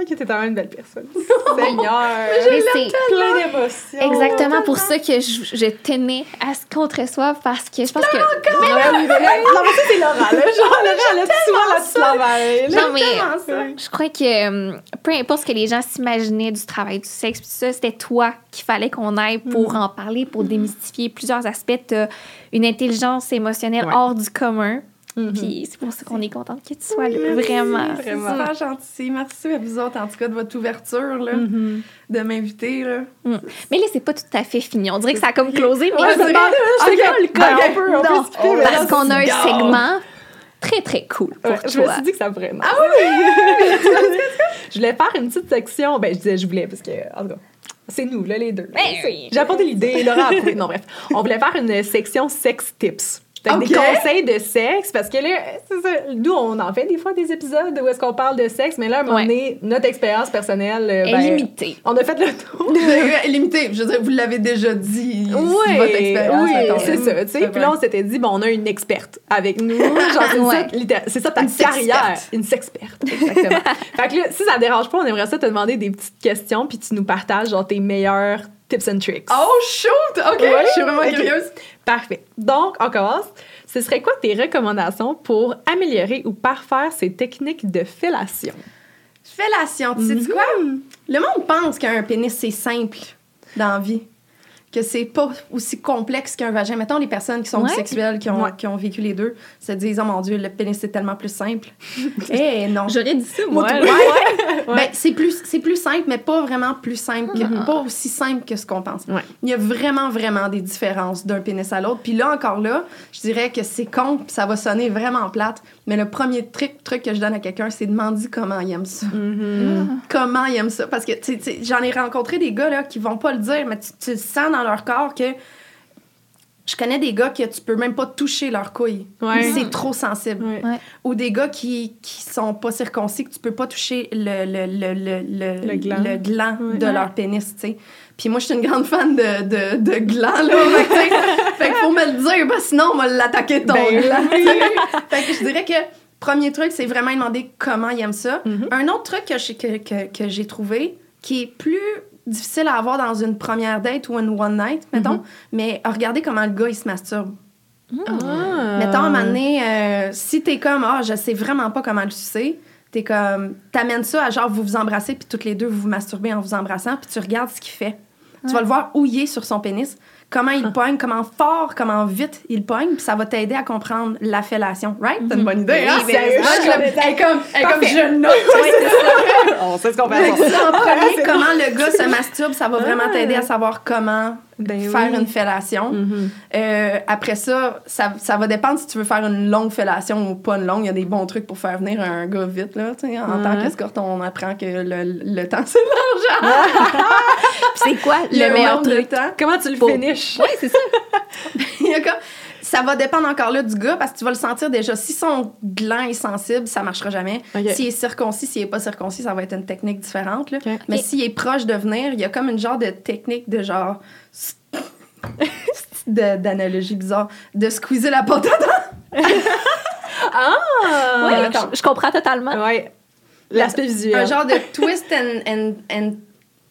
B: Ah, t'es t'es tellement une belle personne. Seigneur.
C: Mais c'est
B: plein d'émotions.
C: exactement pour ça que je, je tenais à ce qu'on te reçoive parce que je pense que.
B: Oui, mais là, non, mais ça, c'est Laura, là. Genre, Laura, elle a souvent la petite.
C: Non, mais je crois que euh, peu importe ce que les gens s'imaginaient du travail du sexe, puis ça, c'était toi qu'il fallait qu'on aille pour en parler, pour démystifier plusieurs aspects. T'as une intelligence émotionnelle
B: Ouais.
C: hors du commun.
B: Mhm.
C: Puis c'est pour ça qu'on est contente que tu sois là. Vraiment.
F: C'est
B: Vraiment.
F: super gentil. Merci à vous autres, en tout cas, de votre ouverture, là,
B: Mhm.
F: de m'inviter. Là.
C: Mais là, c'est pas tout à fait fini. On dirait que ça a comme closé, mais
B: Ouais,
F: Ok.
B: pas, le col,
F: Ok.
B: on peut, on peut
C: non,
B: skipper,
C: parce qu'on a un
B: c'est-
C: segment très, très cool pour
B: Ouais, je me suis dit que ça pourrait. Ah oui! je voulais faire une petite section. Ben, je disais, je voulais, parce que, en tout cas, c'est nous, là, les deux.
C: Ben
B: C'est-
C: oui.
B: J'ai apporté l'idée, Laura a. Non, bref. On voulait faire une section sex tips. Fait. Des conseils de sexe, parce que là, c'est ça, nous, on en fait des fois des épisodes où est-ce qu'on parle de sexe, mais là, à un moment
C: Ouais.
B: donné, notre expérience personnelle, euh,
C: Est
B: ben,
C: limitée.
B: on a fait le tour.
F: Limité, je veux dire, vous l'avez déjà dit.
B: Oui,
F: votre expérience.
B: oui, c'est ça. Tu sais, puis là, on s'était dit, bon, on a une experte avec nous. Genre, c'est
C: Ouais.
B: ça, littér- c'est ça ta
F: Une
B: carrière.
F: sexperte.
B: Une sexperte, exactement. fait que là, si ça dérange pas, on aimerait ça te demander des petites questions, puis tu nous partages, genre, tes meilleurs tips and tricks.
F: Oh, shoot! OK,
B: Ouais,
F: je suis vraiment curieuse.
B: Parfait. Donc, on commence. Ce serait quoi tes recommandations pour améliorer ou parfaire ces techniques de fellation?
F: Fellation, tu sais quoi? Le monde pense qu'un pénis, c'est simple dans la vie. Que c'est pas aussi complexe qu'un vagin. Mettons, les personnes qui sont
C: Ouais.
F: bisexuelles, qui ont,
B: Ouais.
F: qui ont vécu les deux, se disent, oh mon Dieu, le pénis, c'est tellement plus simple. Eh non.
C: J'aurais dit ça,
F: Moi,
B: Ouais.
F: ouais. Ben, c'est plus, c'est plus simple, mais pas vraiment plus simple, que- pas aussi simple que ce qu'on pense.
B: Ouais.
F: Il y a vraiment, vraiment des différences d'un pénis à l'autre. Puis là, encore là, je dirais que c'est con, puis ça va sonner vraiment plate, mais le premier truc, truc que je donne à quelqu'un, c'est demander comment il aime ça.
B: Mm-hmm.
F: Comment il aime ça. Parce que, j'en ai rencontré des gars, là, qui vont pas le dire, mais tu, tu le sens dans leur corps que... Je connais des gars que tu peux même pas toucher leur couille.
B: Ouais.
F: C'est trop sensible
B: Ouais.
F: Ou des gars qui, qui sont pas circoncis, que tu peux pas toucher le, le, le, le, le,
B: Le gland.
F: le gland
B: Ouais.
F: de leur pénis, tu sais. Puis moi, je suis une grande fan de, de, de gland, là. fait qu'il faut me le dire, parce que sinon, on va l'attaquer ton
B: Ben
F: gland. fait que je dirais que premier truc, c'est vraiment demander comment il aime ça.
B: Mhm.
F: Un autre truc que, j'ai- que, que, que j'ai trouvé, qui est plus difficile à avoir dans une première date ou une one night, mettons,
B: Mhm.
F: mais regardez comment le gars, il se masturbe.
B: Ah.
F: Mettons, à un moment donné, euh, si t'es comme, ah, je sais vraiment pas comment le sucer, t'es comme, t'amènes ça à genre, vous vous embrassez, puis toutes les deux, vous vous masturbez en vous embrassant, puis tu regardes ce qu'il fait. Tu vas le voir houiller sur son pénis. Comment il pogne, comment fort, comment vite il pogne, puis ça va t'aider à comprendre la fellation. Right? T'as une bonne idée, hein?
B: Oui, ben,
F: elle comme, elle comme je note.
B: On sait ce qu'on
F: Fait en premier, comment le gars se masturbe, ça va vraiment t'aider à savoir comment
B: Ben
F: faire
B: oui.
F: une fellation.
B: Mhm.
F: Euh, après ça, ça, ça va dépendre si tu veux faire une longue fellation ou pas une longue. Il y a des bons trucs pour faire venir un gars vite. Là, tu sais. en tant qu'escorte, on apprend que le, le temps, c'est l'argent.
C: C'est quoi le meilleur truc?
F: temps.
B: Comment tu le
C: Pour- Oui, c'est ça.
F: Il y a comme- ça va dépendre encore là du gars parce que tu vas le sentir déjà. Si son gland est sensible, ça marchera jamais. S'il est circoncis, s'il est pas circoncis, ça va être une technique différente. Là. Mais s'il est proche de venir, il y a comme une genre de technique de genre. de- d'analogie bizarre. De squeezer la porte
C: Oui,
B: Ah!
C: je, je comprends totalement.
B: Ouais. L'aspect visuel.
F: Un genre de twist and, and, and,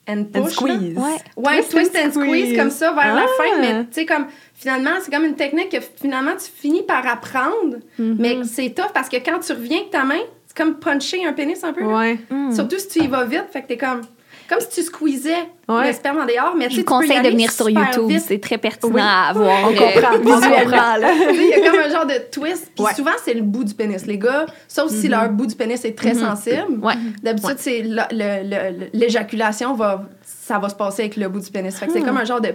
F: and
B: squeeze.
C: Ouais.
F: là. Ouais, twist, and squeeze. comme ça vers la
B: Ah.
F: fin. Mais tu sais, comme finalement, c'est comme une technique que finalement tu finis par apprendre.
B: Mhm.
F: Mais c'est tough parce que quand tu reviens avec ta main, c'est comme puncher un pénis un peu.
B: Ouais.
C: Mm.
F: Surtout si tu y vas vite, fait que t'es comme. Comme si tu squeezais
B: Ouais.
F: le sperme en dehors, mais tu
C: Je vous conseille de venir sur YouTube. C'est très pertinent
F: Oui.
C: à voir.
B: On
C: euh,
B: comprend.
C: visuellement.
F: Il y a comme un genre de twist. Puis
B: Ouais.
F: souvent, c'est le bout du pénis. Les gars, sauf si leur bout du pénis est très sensible,
C: Ouais.
F: d'habitude, c'est l'éjaculation va, ça va se passer avec le bout du pénis. Fait que c'est comme un genre de.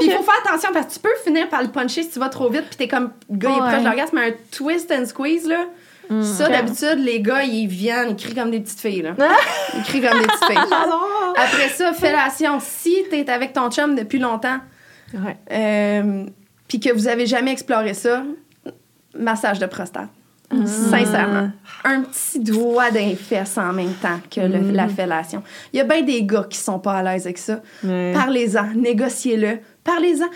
F: Puis il faut faire attention parce que tu peux finir par le puncher si tu vas trop vite, puis t'es comme, gars, il est proche de l'orgasme, mais un twist and squeeze, là. Ça, d'habitude, les gars, ils viennent, ils crient comme des petites filles, là. Ils crient comme des petites filles. Après ça, fellation. Si t'es avec ton chum depuis longtemps,
B: Ouais.
F: euh, puis que vous avez jamais exploré ça, massage de prostate. Sincèrement. Un petit doigt d'un fesses en même temps que le- la fellation. Il y a bien des gars qui sont pas à l'aise avec ça. Parlez-en, négociez-le. Parlez-en.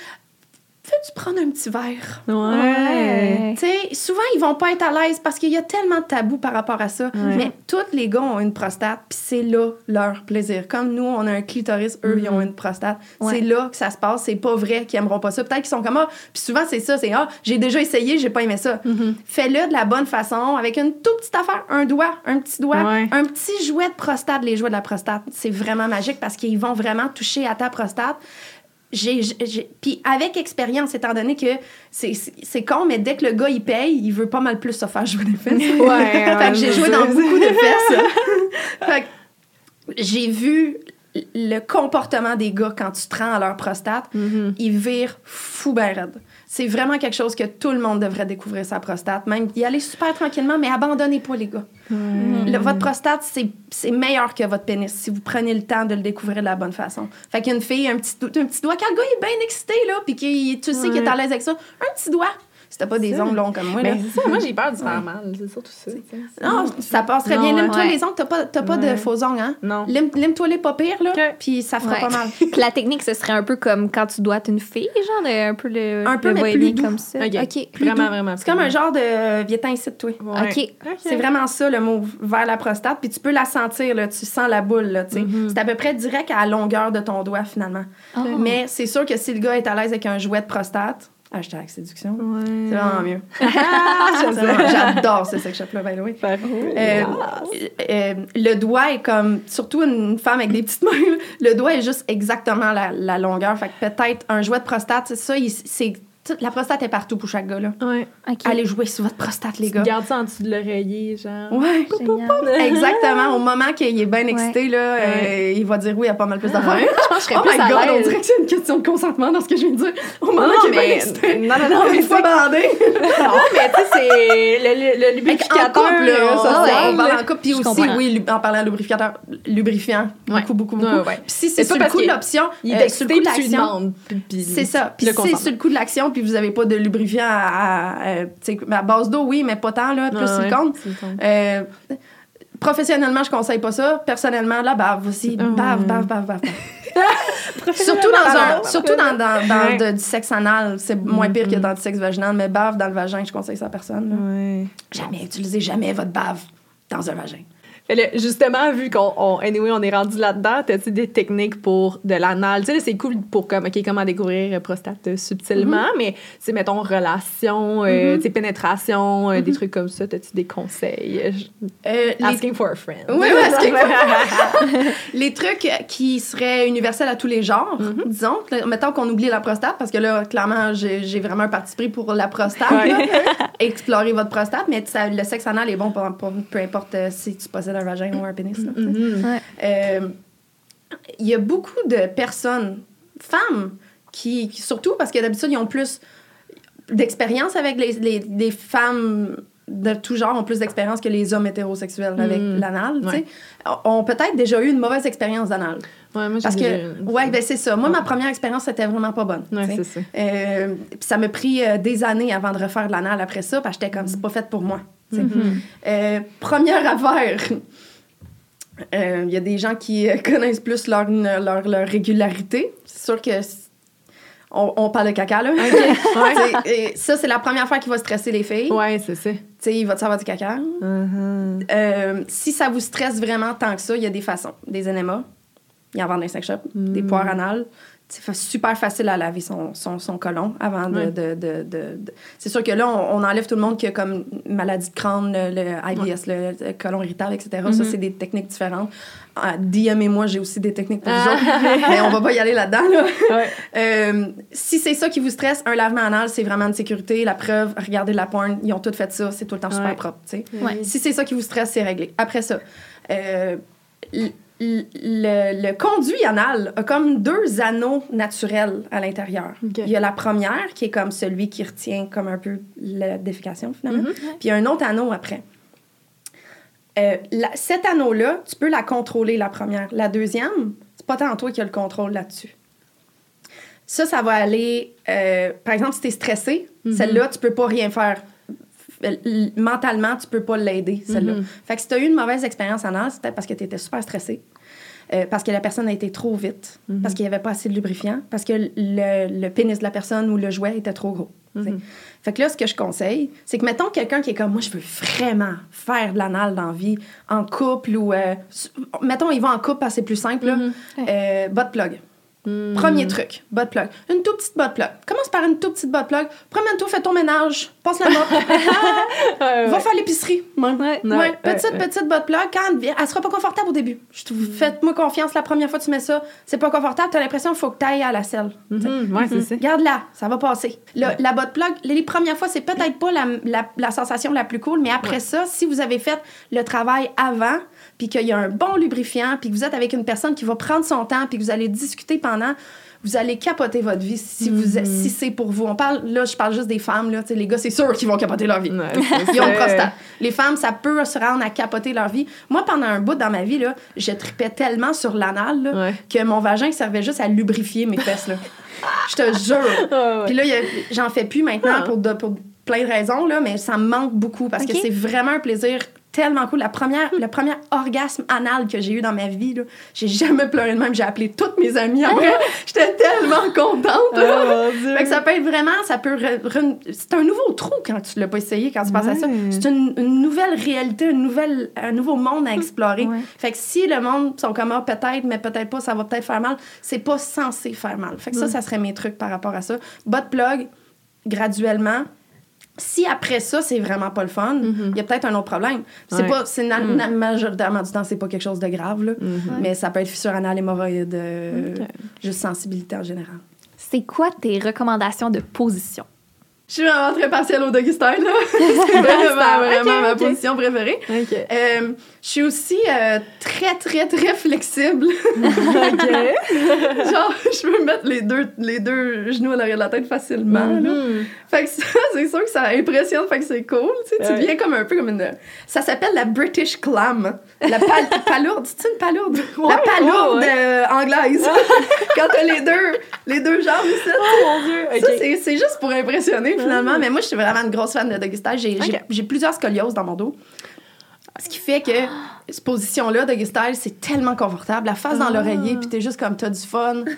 F: Veux-tu prendre un petit verre?
B: Ouais.
F: Tu sais, souvent, ils vont pas être à l'aise parce qu'il y a tellement de tabous par rapport à ça. Mais tous les gars ont une prostate, puis c'est là leur plaisir. Comme nous, on a un clitoris, eux, ils ont une prostate.
C: Ouais.
F: C'est là que ça se passe. C'est pas vrai qu'ils aimeront pas ça. Peut-être qu'ils sont comme, ah, puis souvent, c'est ça, c'est, ah, j'ai déjà essayé, j'ai pas aimé ça. Fais-le de la bonne façon, avec une toute petite affaire, un doigt, un petit doigt, un petit jouet de prostate, les jouets de la prostate. C'est vraiment magique parce qu'ils vont vraiment toucher à ta prostate. J'ai, Puis avec expérience, étant donné que c'est, c'est, c'est con, mais dès que le gars il paye, il veut pas mal plus se faire jouer des fesses.
B: Ouais,
F: fait que j'ai joué dans beaucoup de fesses. fait que j'ai vu le comportement des gars quand tu te rends à leur prostate.
B: Mm-hmm.
F: Ils virent fou ben raide. C'est vraiment quelque chose que tout le monde devrait découvrir sa prostate. Même y aller super tranquillement, mais abandonnez pas les gars. Le- votre prostate, c'est, c'est meilleur que votre pénis si vous prenez le temps de le découvrir de la bonne façon. Fait qu'une fille, un petit, un petit doigt, quand le gars il est bien excité, là, puis tu sais qu'il est à l'aise avec ça, un petit doigt. Si t'as pas des ongles longs comme moi, là.
B: Mais c'est ça, moi j'ai peur de se faire mal, c'est surtout ça.
F: Non, ça passe très bien. Lime-toi
C: Ouais.
F: les ongles, t'as pas, t'as pas de faux ongles, hein?
B: Non.
F: Lime- Lime-toi les pas là, puis ça fera
C: Ouais.
F: pas mal.
C: Puis la technique, ce serait un peu comme quand tu dois être une fille, genre de, un peu le,
F: Un peu,
C: le
F: mais plus doux.
C: comme ça.
B: Ok. Vraiment,
F: doux.
B: vraiment.
F: C'est comme un genre de viens ici de toi.
B: Ouais.
C: OK.
F: C'est vraiment ça le mot vers la prostate. Puis tu peux la sentir, là, tu sens la boule. Là, tu sais.
B: Mm-hmm.
F: C'est à peu près direct à la longueur de ton doigt finalement.
C: Oh.
F: Mais c'est sûr que si le gars est à l'aise avec un jouet de prostate, hashtag séduction,
B: Ouais.
F: c'est vraiment mieux. J'adore ce sex shop-là, by the way. Euh, euh, le doigt est comme, surtout une femme avec des petites mains, le doigt est juste exactement la, la longueur. Fait que peut-être un jouet de prostate, c'est ça, c'est, la prostate est partout pour chaque gars. Là.
B: Ouais.
F: Allez jouer sur votre prostate, les gars.
B: gardes ça en dessous de l'oreiller, genre.
F: Ouais.
C: Génial.
F: Exactement. Au moment qu'il est bien excité, là, euh, il va dire oui, il y a pas mal plus d'affaires.
B: Je pense que je serais
F: Oh
B: plus
F: my
B: à
F: god, on dirait que c'est une question de consentement dans ce que je viens de dire. Au moment
B: Non,
F: qu'il est bien excité.
B: non, non, non, mais
F: Une fois
B: c'est-
F: bandé.
B: Non, mais tu sais, c'est le, le, le
F: En couple, là,
B: euh,
F: on, parle en couple. Puis aussi,
C: comprends.
F: oui, en parlant de lubrificateur, lubrifiant.
B: Ouais.
F: Beaucoup, beaucoup, beaucoup.
B: Ouais, ouais.
F: Puis si c'est
B: C'est
F: sur
B: pas
F: le
B: parce
F: coup de l'option,
B: Il
F: euh,
B: est excité, tu demandes.
F: C'est ça. Puis
B: le
F: si c'est sur le coup de l'action, puis vous avez pas de lubrifiant à, à- à- sais, à base d'eau, oui, mais pas tant, là, plus
B: Ouais, ouais.
F: silicone.
B: Silicone.
F: Euh, professionnellement, je conseille pas ça. Personnellement, là, bave aussi.
B: Hum.
F: Bave, bave, bave, bave. surtout dans, un, surtout dans, dans, dans
B: Ouais.
F: de- du sexe anal. C'est moins pire que
B: Mhm.
F: dans du sexe vaginal, mais bave dans le vagin, je conseille ça à personne. là.
B: Ouais.
F: Jamais, utilisez jamais votre bave dans un vagin.
A: Justement, vu qu'on on, anyway, on est rendu là-dedans, t'as-tu des techniques pour de l'anal? Tu sais, là, c'est cool pour comme, OK, comment découvrir euh, prostate euh, subtilement, mais, c'est mettons, relation, euh, sais, pénétration, euh, des trucs comme ça, t'as-tu des conseils? Euh,
F: les
A: Asking for a friend?
F: Oui, asking for- les trucs qui seraient universels à tous les genres, disons. Mettons qu'on oublie la prostate, parce que là, clairement, j'ai vraiment un parti pris pour la prostate. là. Explorer votre prostate, mais ça- le sexe anal est bon pour, pour- peu importe si tu possèdes un vagin ou un pénis. là, sais.
A: Mhm.
F: Euh, Il y a beaucoup de personnes, femmes, qui, qui- surtout parce que d'habitude, ils ont plus d'expérience avec les, les, les femmes de tout genre ont plus d'expérience que les hommes hétérosexuels avec
A: Mm.
F: l'anal, tu sais,
A: Ouais.
F: ont peut-être déjà eu une mauvaise expérience d'anal.
A: Ouais, moi, j'ai
F: Parce
A: déjà
F: que,
A: une-
F: ouais, ben c'est ça. Moi, ma première expérience, c'était vraiment pas bonne.
A: Ouais, c'est ça.
F: Euh, puis ça m'a pris euh, des années avant de refaire de l'anal après ça, parce que j'étais comme, c'est pas fait pour moi. Sais. Euh, première affaire, euh, il y a des gens qui euh, connaissent plus leur, leur, leur régularité. C'est sûr que on, on parle de caca, là. Et ça, c'est la première fois qu'il va stresser les filles.
A: Ouais, c'est ça.
F: Tu sais, il va te savoir du caca. Euh, si ça vous stresse vraiment tant que ça, il y a des façons. Des enemas, il y en vend dans les sex shops,
A: Mm.
F: des poires anales. C'est super facile à laver son, son, son colon avant de... De, de, de- de- C'est sûr que là, on, on enlève tout le monde qui a comme maladie de crâne, le, le IBS, le, le colon irritable, etc.
A: Mm-hmm.
F: Ça, c'est des techniques différentes. Ah, DM et moi, j'ai aussi des techniques pour vous
A: Ah.
F: autres, mais on va pas y aller là-dedans. Là. Euh, si c'est ça qui vous stresse, un lavement anal, c'est vraiment une sécurité. La preuve, regardez de la porn, ils ont tout fait ça, c'est tout le temps super propre. Si c'est ça qui vous stresse, c'est réglé. Après ça, euh, le, le conduit anal a comme deux anneaux naturels à l'intérieur. Il y a la première, qui est comme celui qui retient comme un peu la défécation, finalement.
A: Mhm.
F: Puis il y a un autre anneau après. Euh, la- cet anneau-là, tu peux la contrôler, la première. La deuxième, c'est pas tant toi qui as le contrôle là-dessus. Ça, ça va aller... euh, par exemple, si tu es stressé, celle-là, tu peux pas rien faire. Mentalement, tu peux pas l'aider, celle-là.
A: Mhm.
F: Fait que si tu as eu une mauvaise expérience anale, c'est peut-être parce que tu étais super stressé. Euh, parce que la personne a été trop vite, parce qu'il n'y avait pas assez de lubrifiant, parce que le, le pénis de la personne ou le jouet était trop gros.
A: Mhm.
F: Fait que là, ce que je conseille, c'est que mettons quelqu'un qui est comme moi, je veux vraiment faire de l'anal dans la vie, en couple ou. euh, mettons, ils vont en couple parce que c'est plus simple, là.
A: Mhm.
F: Euh, butt plug.
A: Mhm.
F: Premier truc, butt plug. Une toute petite butt plug. Commence par une toute petite butt plug. Promène-toi, fais ton ménage, passe la mop,
A: Ouais,
F: va faire l'épicerie. Ouais. Petite, petite butt plug. Quand elle, elle sera pas confortable au début. Te- Faites-moi confiance, la première fois que tu mets ça, c'est pas confortable, t'as l'impression qu'il faut que t'ailles à la selle.
A: Ça.
F: Garde-la, ça va passer. Le- La butt plug, les premières fois, c'est peut-être pas la, la- la sensation la plus cool, mais après ça, si vous avez fait le travail avant, puis qu'il y a un bon lubrifiant, puis que vous êtes avec une personne qui va prendre son temps, puis que vous allez discuter pendant, vous allez capoter votre vie si, vous, si c'est pour vous. On parle, là, je parle juste des femmes, là, les gars, c'est sûr qu'ils vont capoter leur vie.
A: Ouais,
F: Ils ont une prostate. Les femmes, ça peut se rendre à capoter leur vie. Moi, pendant un bout dans ma vie, là, je tripais tellement sur l'anal
A: Ouais.
F: que mon vagin servait juste à lubrifier mes fesses. Là. Je te jure.
A: Ouais.
F: Puis là, j'en fais plus maintenant
A: Ah.
F: pour, de- pour plein de raisons, là, mais ça me manque beaucoup parce que c'est vraiment un plaisir tellement cool. La première, le premier orgasme anal que j'ai eu dans ma vie, là, j'ai jamais pleuré de même. J'ai appelé toutes mes amies après. J'étais tellement contente.
A: Oh, mon Dieu.
F: Fait que ça peut être vraiment, ça peut. re- re- c'est un nouveau trou quand tu l'as pas essayé, quand tu penses à ça. C'est une, une nouvelle réalité, une nouvelle, un nouveau monde à explorer.
C: Ouais.
F: Fait que si le monde sont comme ah, peut-être, mais peut-être pas, ça va peut-être faire mal, c'est pas censé faire mal. Fait que ça, ça serait mes trucs par rapport à ça. Butt plug, graduellement. Si après ça, c'est vraiment pas le fun, il y a peut-être un autre problème. C'est
A: Ouais.
F: pas, c'est na- majoritairement du temps, c'est pas quelque chose de grave, là.
A: Mhm.
F: mais ça peut être fissure anale, hémorroïde, euh,
A: Ok.
F: juste sensibilité en général.
C: C'est quoi tes recommandations de position?
F: Je suis vraiment très partielle au doggy style, là. c'est vraiment, ma position préférée. Euh, je suis aussi euh, très, très, très flexible.
A: OK.
F: Genre, je peux mettre les deux, les deux genoux à l'arrière de la tête facilement. là.
A: Mhm.
F: Fait que ça, c'est sûr que ça impressionne, fait que c'est cool. Tu, sais, tu
A: Ouais.
F: deviens comme un peu comme une. Ça s'appelle la British Clam. La pal- palourde. C'est une palourde? la
A: Ouais,
F: palourde
A: ouais,
F: euh, anglaise. Quand t'as les deux, les deux jambes ici.
A: Oh mon Dieu.
F: Ça, c'est juste pour impressionner, finalement. Mais moi, je suis vraiment une grosse fan de doggy style. J'ai plusieurs scolioses dans mon dos. Ce qui fait que cette position-là, doggy style, c'est tellement confortable. La face dans
A: Ah.
F: l'oreiller, puis t'es juste comme, t'as du fun. Puis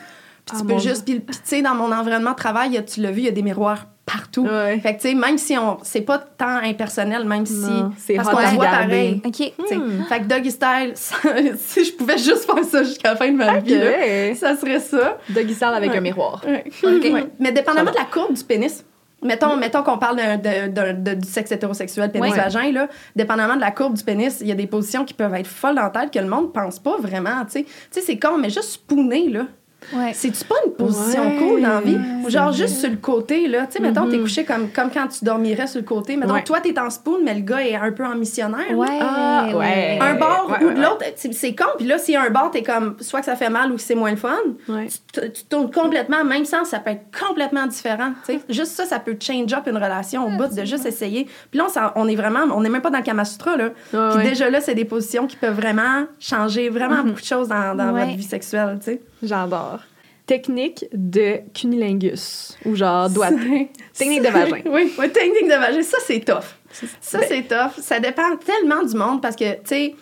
A: Ah,
F: tu peux
A: mon
F: juste... Puis, tu sais, dans mon environnement de travail, tu l'as vu, il y a des miroirs partout.
A: Ouais.
F: Fait que, tu sais, même si on. C'est pas tant impersonnel, même si.
A: C'est
F: parce qu'on se voit pareil.
C: OK.
A: Hmm.
F: Fait que Doggy Style, ça- si je pouvais juste faire ça jusqu'à la fin de ma vie, là, ça serait ça.
A: Doggy style avec
F: Ouais.
A: un miroir.
F: Ouais. Ouais. Mais dépendamment de la courbe du pénis. Mettons, mettons qu'on parle de- du sexe hétérosexuel, pénis-vagin, là. Dépendamment de la courbe du pénis, il y a des positions qui peuvent être folles dans la tête que le monde pense pas vraiment, tu sais. Tu sais, c'est con, mais juste spooner, là.
C: Ouais.
F: C'est-tu pas une position
A: Ouais.
F: cool dans la vie? Ou genre
A: c'est
F: juste sur le côté, là. Tu sais, mettons, t'es
A: Mhm.
F: couché comme, comme quand tu dormirais sur le côté. Mettons,
A: Ouais.
F: toi, t'es en spoon, mais le gars est un peu en missionnaire.
C: Ouais.
A: Ah, ouais.
F: Un bord
A: Ouais,
F: ou
A: ouais,
F: de l'autre, c'est- c'est con. Puis là, si un bord, t'es comme, soit que ça fait mal ou que c'est moins le fun,
A: Ouais.
F: tu, tournes complètement, même sens, ça peut être complètement différent. tu sais. Juste ça, ça peut change up une relation au bout de juste essayer. Puis là, on, on est vraiment, on n'est même pas dans le Kama Sutra, là.
A: Ouais,
F: Puis
A: ouais.
F: déjà là, c'est des positions qui peuvent vraiment changer vraiment beaucoup de choses dans, dans
C: Ouais.
F: votre vie sexuelle, tu sais.
A: J'adore. Technique de cunilingus. Ou genre doigt. Technique de vagin.
F: Oui, technique de vagin. Ça, c'est tough. Ça,
A: Ben-
F: c'est tough. Ça dépend tellement du monde parce que, tu sais,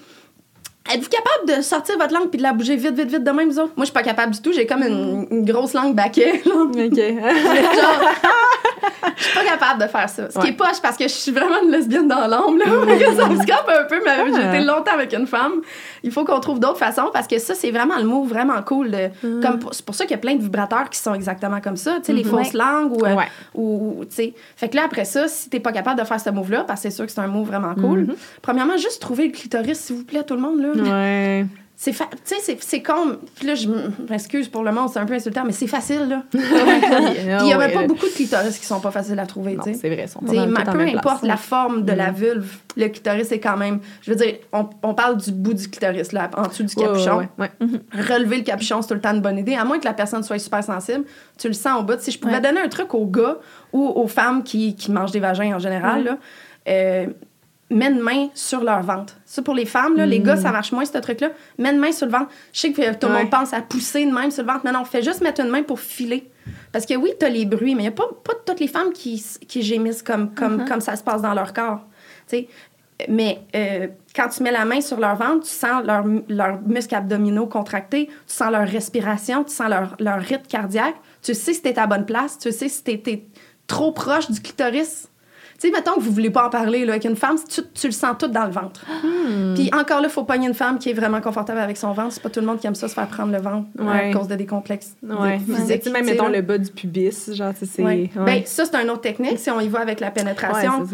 F: êtes-vous capable de sortir votre langue puis de la bouger vite, vite, vite de même, vous autres? Moi, je suis pas capable du tout. J'ai comme une, une grosse langue baquet. genre.
A: OK.
F: Je suis pas capable de faire ça. Ce qui est poche parce que je suis vraiment une lesbienne dans l'âme, là. Ça me un peu, mais j'ai été longtemps avec une femme. Il faut qu'on trouve d'autres façons parce que ça, c'est vraiment le mot vraiment cool. de-
A: Mm.
F: comme pour- c'est pour ça qu'il y a plein de vibrateurs qui sont exactement comme ça. Tu sais, les fausses
C: Ouais.
F: langues ou, euh,
A: Ouais.
F: ou, ou, tu sais. Fait que là, après ça, si t'es pas capable de faire ce move-là, parce que c'est sûr que c'est un move vraiment cool, premièrement, juste trouver le clitoris, s'il vous plaît, tout le monde, là.
A: Ouais.
F: C'est fa- tu sais, c'est- comme. Puis là, je m'excuse pour le monde, c'est un peu insultant, mais c'est facile, là. Puis il y a même pas beaucoup de clitoris qui sont pas faciles à trouver, tu sais.
A: c'est vrai. ils sont pas
F: ma- peu importe
A: place.
F: la forme de la
A: Mm.
F: vulve, le clitoris est quand même. Je veux dire, on, on parle du bout du clitoris, là, en dessous du
A: Ouais, ouais,
F: capuchon.
A: ouais.
F: Relever le capuchon, c'est tout le temps une bonne idée. À moins que la personne soit super sensible, tu le sens au bout. Si je pouvais donner un truc aux gars ou aux femmes qui, qui mangent des vagins en général, là, euh, mets une main sur leur ventre. Ça, pour les femmes, là, les gars, ça marche moins, ce truc-là. Mets une main sur le ventre. Je sais que tout le
A: Ouais.
F: monde pense à pousser une main sur le ventre. Non, non, fais juste mettre une main pour filer. Parce que oui, tu as les bruits, mais il n'y a pas, pas toutes les femmes qui, qui gémissent comme, comme,
A: Mm-hmm.
F: comme ça se passe dans leur corps. Tu sais. Mais euh, quand tu mets la main sur leur ventre, tu sens leurs leurs muscles abdominaux contractés, tu sens leur respiration, tu sens leur, leur rythme cardiaque. Tu sais si t'es à bonne place, tu sais si t'es t'es trop proche du clitoris. Sais, mettons que vous voulez pas en parler là, avec une femme, tu, tu le sens tout dans le ventre.
A: Hmm.
F: Puis encore là, il faut pogner une femme qui est vraiment confortable avec son ventre. C'est pas tout le monde qui aime ça se faire prendre le ventre
A: Ouais.
F: à cause de des complexes physiques.
A: Même, mettons,
F: là.
A: le bas du pubis, genre, c'est...
F: Ben, ça, c'est une autre technique. Si on y va avec la pénétration,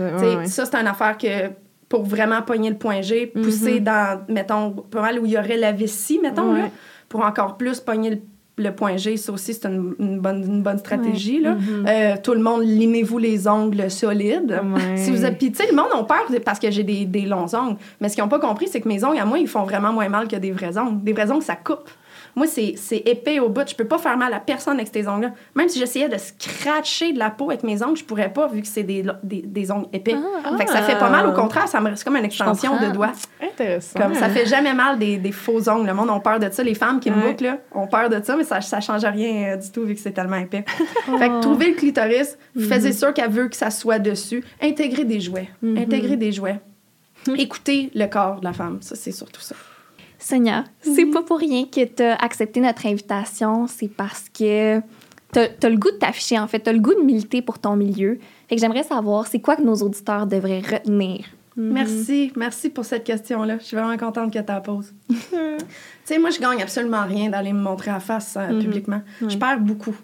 A: ça,
F: c'est une affaire que pour vraiment pogner le point G, pousser
A: Mhm.
F: dans, mettons, pas mal où il y aurait la vessie, mettons, là, pour encore plus pogner le, le point G. Ça aussi, c'est une, une bonne, une bonne stratégie. Là.
A: Mhm.
F: Euh, tout le monde, limez-vous les ongles solides.
A: Ouais.
F: Si vous avez- Puis, tu sais, le monde a peur parce que j'ai des, des longs ongles. Mais ce qu'ils n'ont pas compris, c'est que mes ongles, à moi, ils font vraiment moins mal que des vrais ongles. Des vrais ongles, ça coupe. Moi, c'est épais au bout. Je peux pas faire mal à personne avec ces ongles-là. Même si j'essayais de scratcher de la peau avec mes ongles, je pourrais pas, vu que c'est des, des, des ongles épais. fait que ça fait pas mal. Au contraire, ça me reste comme une extension de doigt.
A: Intéressant.
F: Comme ça fait jamais mal des, des faux ongles. Le monde a peur de ça. Les femmes qui me
A: Ouais.
F: bookent, là, ont peur de ça, mais ça, ça change rien euh, du tout vu que c'est tellement épais. fait que trouver le clitoris, faites sûr qu'elle veut que ça soit dessus. Intégrer des jouets. Intégrer des jouets. Écouter le corps de la femme. Ça, c'est surtout ça.
C: Sonia, c'est pas pour rien que tu as accepté notre invitation, c'est parce que tu as, le goût de t'afficher, en fait, tu as le goût de militer pour ton milieu. Fait que j'aimerais savoir, c'est quoi que nos auditeurs devraient retenir?
F: Merci. Merci pour cette question-là. Je suis vraiment contente que tu la poses. tu sais, moi, je gagne absolument rien d'aller me montrer à face euh, publiquement. Je perds beaucoup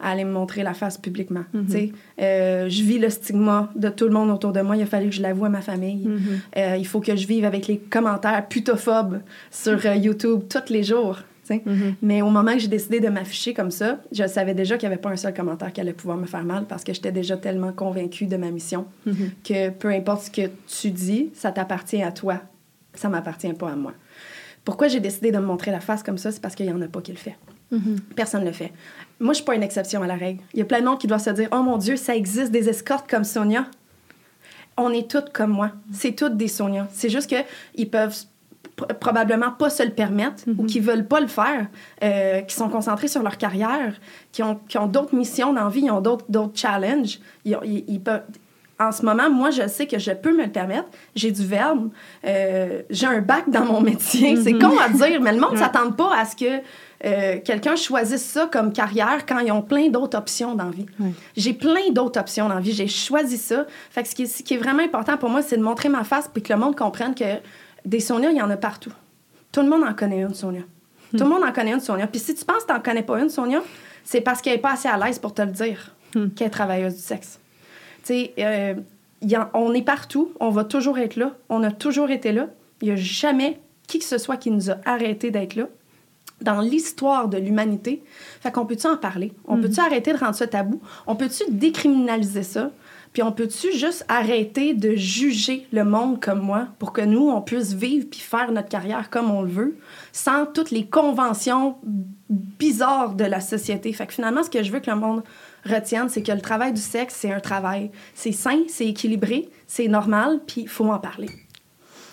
F: à aller me montrer la face publiquement. Sais, euh, je vis le stigma de tout le monde autour de moi. Il a fallu que je l'avoue à ma famille. Euh, il faut que je vive avec les commentaires putophobes sur euh, YouTube tous les jours. sais. Mais au moment que j'ai décidé de m'afficher comme ça, je savais déjà qu'il n'y avait pas un seul commentaire qui allait pouvoir me faire mal parce que j'étais déjà tellement convaincue de ma mission que peu importe ce que tu dis, ça t'appartient à toi. Ça m'appartient pas à moi. Pourquoi j'ai décidé de me montrer la face comme ça? C'est parce qu'il n'y en a pas qui le fait. Personne ne le fait. Moi, je suis pas une exception à la règle. Il y a plein de monde qui doit se dire Oh mon Dieu, ça existe des escortes comme Sonia. On est toutes comme moi. C'est toutes des Sonia. C'est juste qu'ils peuvent pr- probablement pas se le permettre ou qui veulent pas le faire, euh, qui sont concentrés sur leur carrière, qui ont, qui ont d'autres missions dans la vie, ils ont d'autres, challenges. Ils, ont- ils- ils peuvent... en ce moment, moi, je sais que je peux me le permettre. J'ai du verbe. euh, j'ai un bac dans mon métier. C'est con à dire, mais le monde ne s'attend pas à ce que euh, quelqu'un choisisse ça comme carrière quand ils ont plein d'autres options dans la vie. J'ai plein d'autres options dans la vie. J'ai choisi ça. Fait que ce qui est, ce qui est vraiment important pour moi, c'est de montrer ma face puis que le monde comprenne que des Sonia, il y en a partout. Tout le monde en connaît une, Sonia. Tout le monde en connaît une, Sonia. Puis si tu penses que tu n'en connais pas une, Sonia, c'est parce qu'elle n'est pas assez à l'aise pour te le dire qu'elle est travailleuse du sexe. Tu sais, euh, on est partout, on va toujours être là, on a toujours été là. Il n'y a jamais qui que ce soit qui nous a arrêté d'être là dans l'histoire de l'humanité. Fait qu'on peut-tu en parler? On peut-tu arrêter de rendre ça tabou? On peut-tu décriminaliser ça? Puis on peut-tu juste arrêter de juger le monde comme moi pour que nous, on puisse vivre puis faire notre carrière comme on le veut, sans toutes les conventions bizarres de la société? Fait que finalement, ce que je veux que le monde retienne, c'est que le travail du sexe, c'est un travail. C'est sain, c'est équilibré, c'est normal, puis il faut en parler.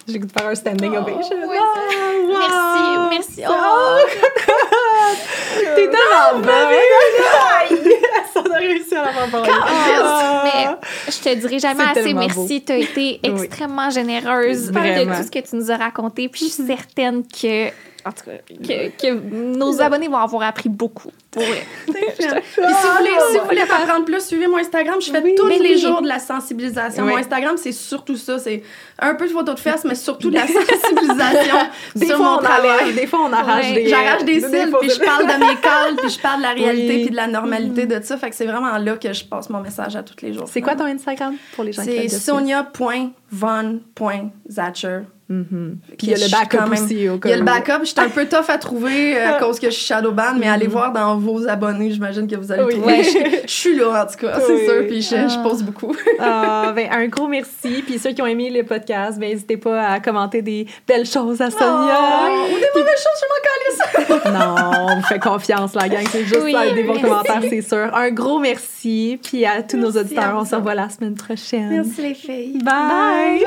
B: J'ai goût de faire un standing ovation.
C: oui,
B: Ah,
C: Merci, merci.
B: wow.
C: Oh,
B: T'es tellement bonne! Ça a réussi à la faire parler. Ah.
C: mais je te dirai jamais assez merci. Tu as été
B: Oui.
C: extrêmement généreuse
B: Vraiment.
C: de tout ce que tu nous as raconté. Puis je suis certaine que, en tout cas, que, que nos abonnés vont avoir appris beaucoup. Pour
F: si vous voulez, si vous voulez en apprendre plus, suivez mon Instagram. Je fais tous les
C: oui.
F: jours de la sensibilisation.
B: Oui.
F: Mon Instagram, c'est surtout ça. C'est un peu de photos de fesses, mais surtout de la sensibilisation
B: Des
F: sur
B: fois,
F: mon
B: on
F: travail.
B: des fois, on arrache
C: Ouais.
B: des...
F: J'arrache des cils, puis je parle de mes cols, puis je parle de la réalité,
B: Oui.
F: puis de la normalité de ça. Fait que c'est vraiment là que je passe mon message à tous les jours.
B: C'est quoi ton Instagram pour les gens qui
F: C'est
B: veulent Mhm. Puis il y a le backup
F: même-
B: aussi au
F: Il y a le backup. Je suis un peu tough à trouver euh, à cause que je suis shadowban, mais allez voir dans vos abonnés. J'imagine que vous allez
B: Oui.
F: trouver. Je, je suis là, en tout cas, c'est sûr. Puis je, je pose beaucoup.
B: Ah, ben, un gros merci. Puis ceux qui ont aimé le podcast, ben, n'hésitez pas à commenter des belles choses à Sonia.
F: Oh, ou des mauvaises choses, je m'en calisse.
B: Non, on vous fait confiance, la gang. C'est juste ça, des bons commentaires, c'est sûr. Un gros merci. Puis à tous nos auditeurs, on se revoit la semaine prochaine.
F: Merci les filles.
B: Bye.
F: Bye.